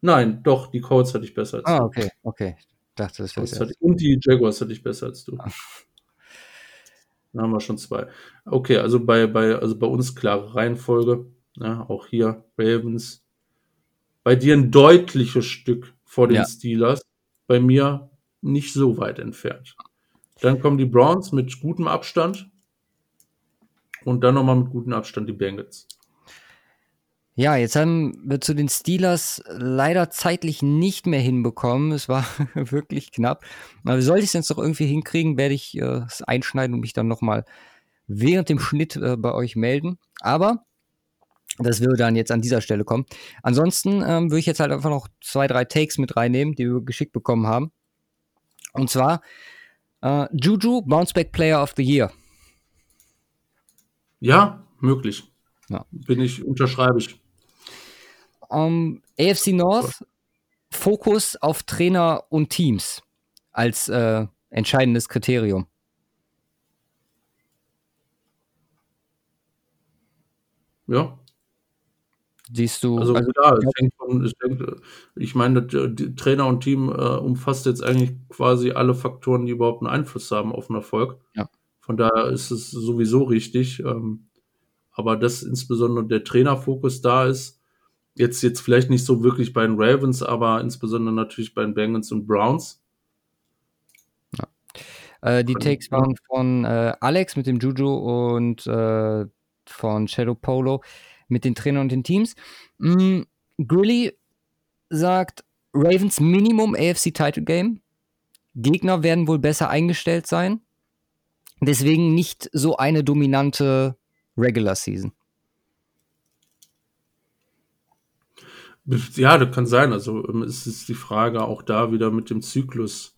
[SPEAKER 1] Nein, doch, die Colts hatte ich besser als
[SPEAKER 2] Ah,
[SPEAKER 1] du.
[SPEAKER 2] okay, okay. Ich dachte, das wäre
[SPEAKER 1] und die Jaguars hatte ich besser als du. Da haben wir schon zwei. Okay, also bei, bei, also bei uns klare Reihenfolge. Ja, auch hier Ravens. Bei dir ein deutliches Stück vor den
[SPEAKER 2] Ja.
[SPEAKER 1] Steelers. Bei mir nicht so weit entfernt. Dann kommen die Browns mit gutem Abstand. Und dann nochmal mit gutem Abstand die Bengals.
[SPEAKER 2] Ja, jetzt haben wir zu den Steelers leider zeitlich nicht mehr hinbekommen. Es war [laughs] wirklich knapp. Aber sollte ich es jetzt noch irgendwie hinkriegen, werde ich äh, es einschneiden und mich dann nochmal während dem Schnitt äh, bei euch melden. Aber das würde dann jetzt an dieser Stelle kommen. Ansonsten ähm, würde ich jetzt halt einfach noch zwei, drei Takes mit reinnehmen, die wir geschickt bekommen haben. Und zwar äh, Juju, Bounceback Player of the Year.
[SPEAKER 1] Ja, möglich.
[SPEAKER 2] Ja.
[SPEAKER 1] Bin ich, unterschreibe ich.
[SPEAKER 2] Ähm, AFC North, Fokus auf Trainer und Teams als äh, entscheidendes Kriterium.
[SPEAKER 1] Ja.
[SPEAKER 2] Siehst du,
[SPEAKER 1] Also,
[SPEAKER 2] also,
[SPEAKER 1] klar, es hängt von es hängt äh, ich meine, die Trainer und Team, äh, umfasst jetzt eigentlich quasi alle Faktoren, die überhaupt 'n Einfluss haben auf 'n Erfolg.
[SPEAKER 2] Ja.
[SPEAKER 1] Von daher ist es sowieso richtig, ähm, aber dass insbesondere der Trainerfokus da ist, jetzt jetzt vielleicht nicht so wirklich bei den Ravens, aber insbesondere natürlich bei den Bengals und Browns.
[SPEAKER 2] äh, die Takes
[SPEAKER 1] ja.
[SPEAKER 2] waren von äh, Alex mit dem Juju und äh, von Shadow Polo mit den Trainern und den Teams. Mm, Grilly sagt Ravens Minimum AFC Title Game. Gegner werden wohl besser eingestellt sein. Deswegen nicht so eine dominante Regular Season.
[SPEAKER 1] Ja, das kann sein. Also, ähm, es ist die Frage auch da wieder mit dem Zyklus,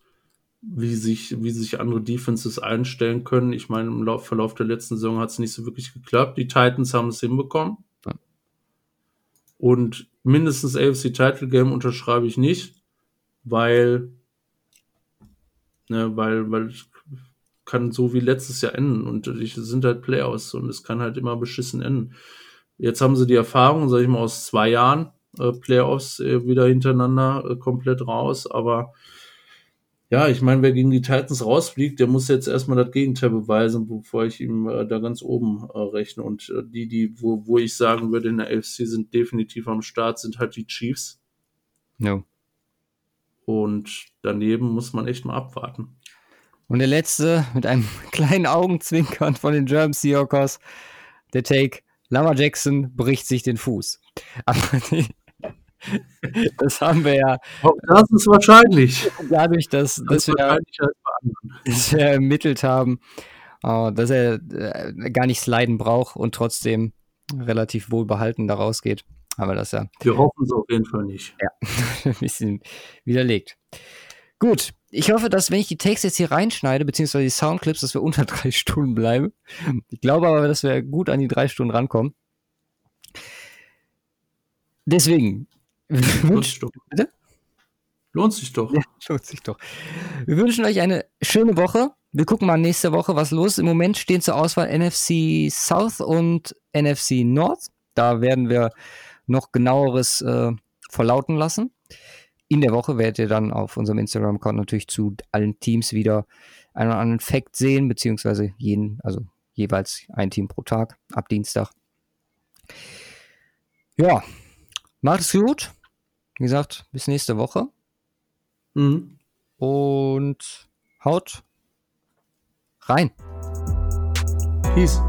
[SPEAKER 1] wie sich wie sich andere Defenses einstellen können. Ich meine, im Lauf Verlauf der letzten Saison hat's nicht so wirklich geklappt. Die Titans haben es hinbekommen. Und mindestens AFC Title Game unterschreibe ich nicht, weil ne, weil weil kann so wie letztes Jahr enden und es sind halt Playoffs und es kann halt immer beschissen enden. Jetzt haben sie die Erfahrung, sage ich mal, aus 2 Jahren, äh, Playoffs, äh, wieder hintereinander, äh, komplett raus, aber ja, ich meine, wer gegen die Titans rausfliegt, der muss jetzt erst mal das Gegenteil beweisen, bevor ich ihm, äh, da ganz oben, äh, rechne und, äh, die, die wo wo ich sagen würde, in der AFC sind definitiv am Start, sind halt die Chiefs.
[SPEAKER 2] No.
[SPEAKER 1] Und daneben muss man echt mal abwarten.
[SPEAKER 2] Und der letzte mit einem [laughs] kleinen Augenzwinkern von den German Seahawkers, der Take, Lama Jackson bricht sich den Fuß. Aber [laughs] [laughs] das haben wir ja
[SPEAKER 1] Auch das ist wahrscheinlich.
[SPEAKER 2] dadurch, dass,
[SPEAKER 1] Das
[SPEAKER 2] dass wir, [laughs] dass wir ermittelt haben, äh, dass er äh, gar nicht sliden braucht und trotzdem relativ wohlbehalten da rausgeht. Haben wir das ja
[SPEAKER 1] Wir hoffen es auf jeden Fall nicht. [laughs]
[SPEAKER 2] ein bisschen widerlegt. Gut, ich hoffe, dass wenn ich die Takes jetzt hier reinschneide, beziehungsweise die Soundclips, dass wir unter drei Stunden bleiben. Ich glaube aber, dass wir gut an die drei Stunden rankommen. Deswegen.
[SPEAKER 1] Lohnt sich doch.
[SPEAKER 2] Bitte?
[SPEAKER 1] Lohnt sich doch.
[SPEAKER 2] Ja, [laughs] lohnt sich doch. Wir wünschen euch eine schöne Woche. Wir gucken mal nächste Woche, was los ist. Im Moment stehen zur Auswahl NFC South und NFC North. Da werden wir noch genaueres äh, verlauten lassen. In der Woche werdet ihr dann auf unserem Instagram-Account natürlich zu allen Teams wieder einen oder anderen Fact sehen, beziehungsweise jeden, also jeweils ein Team pro Tag ab Dienstag. Ja, macht es gut. Wie gesagt, bis nächste Woche
[SPEAKER 1] Mhm.
[SPEAKER 2] und haut rein.
[SPEAKER 1] Peace.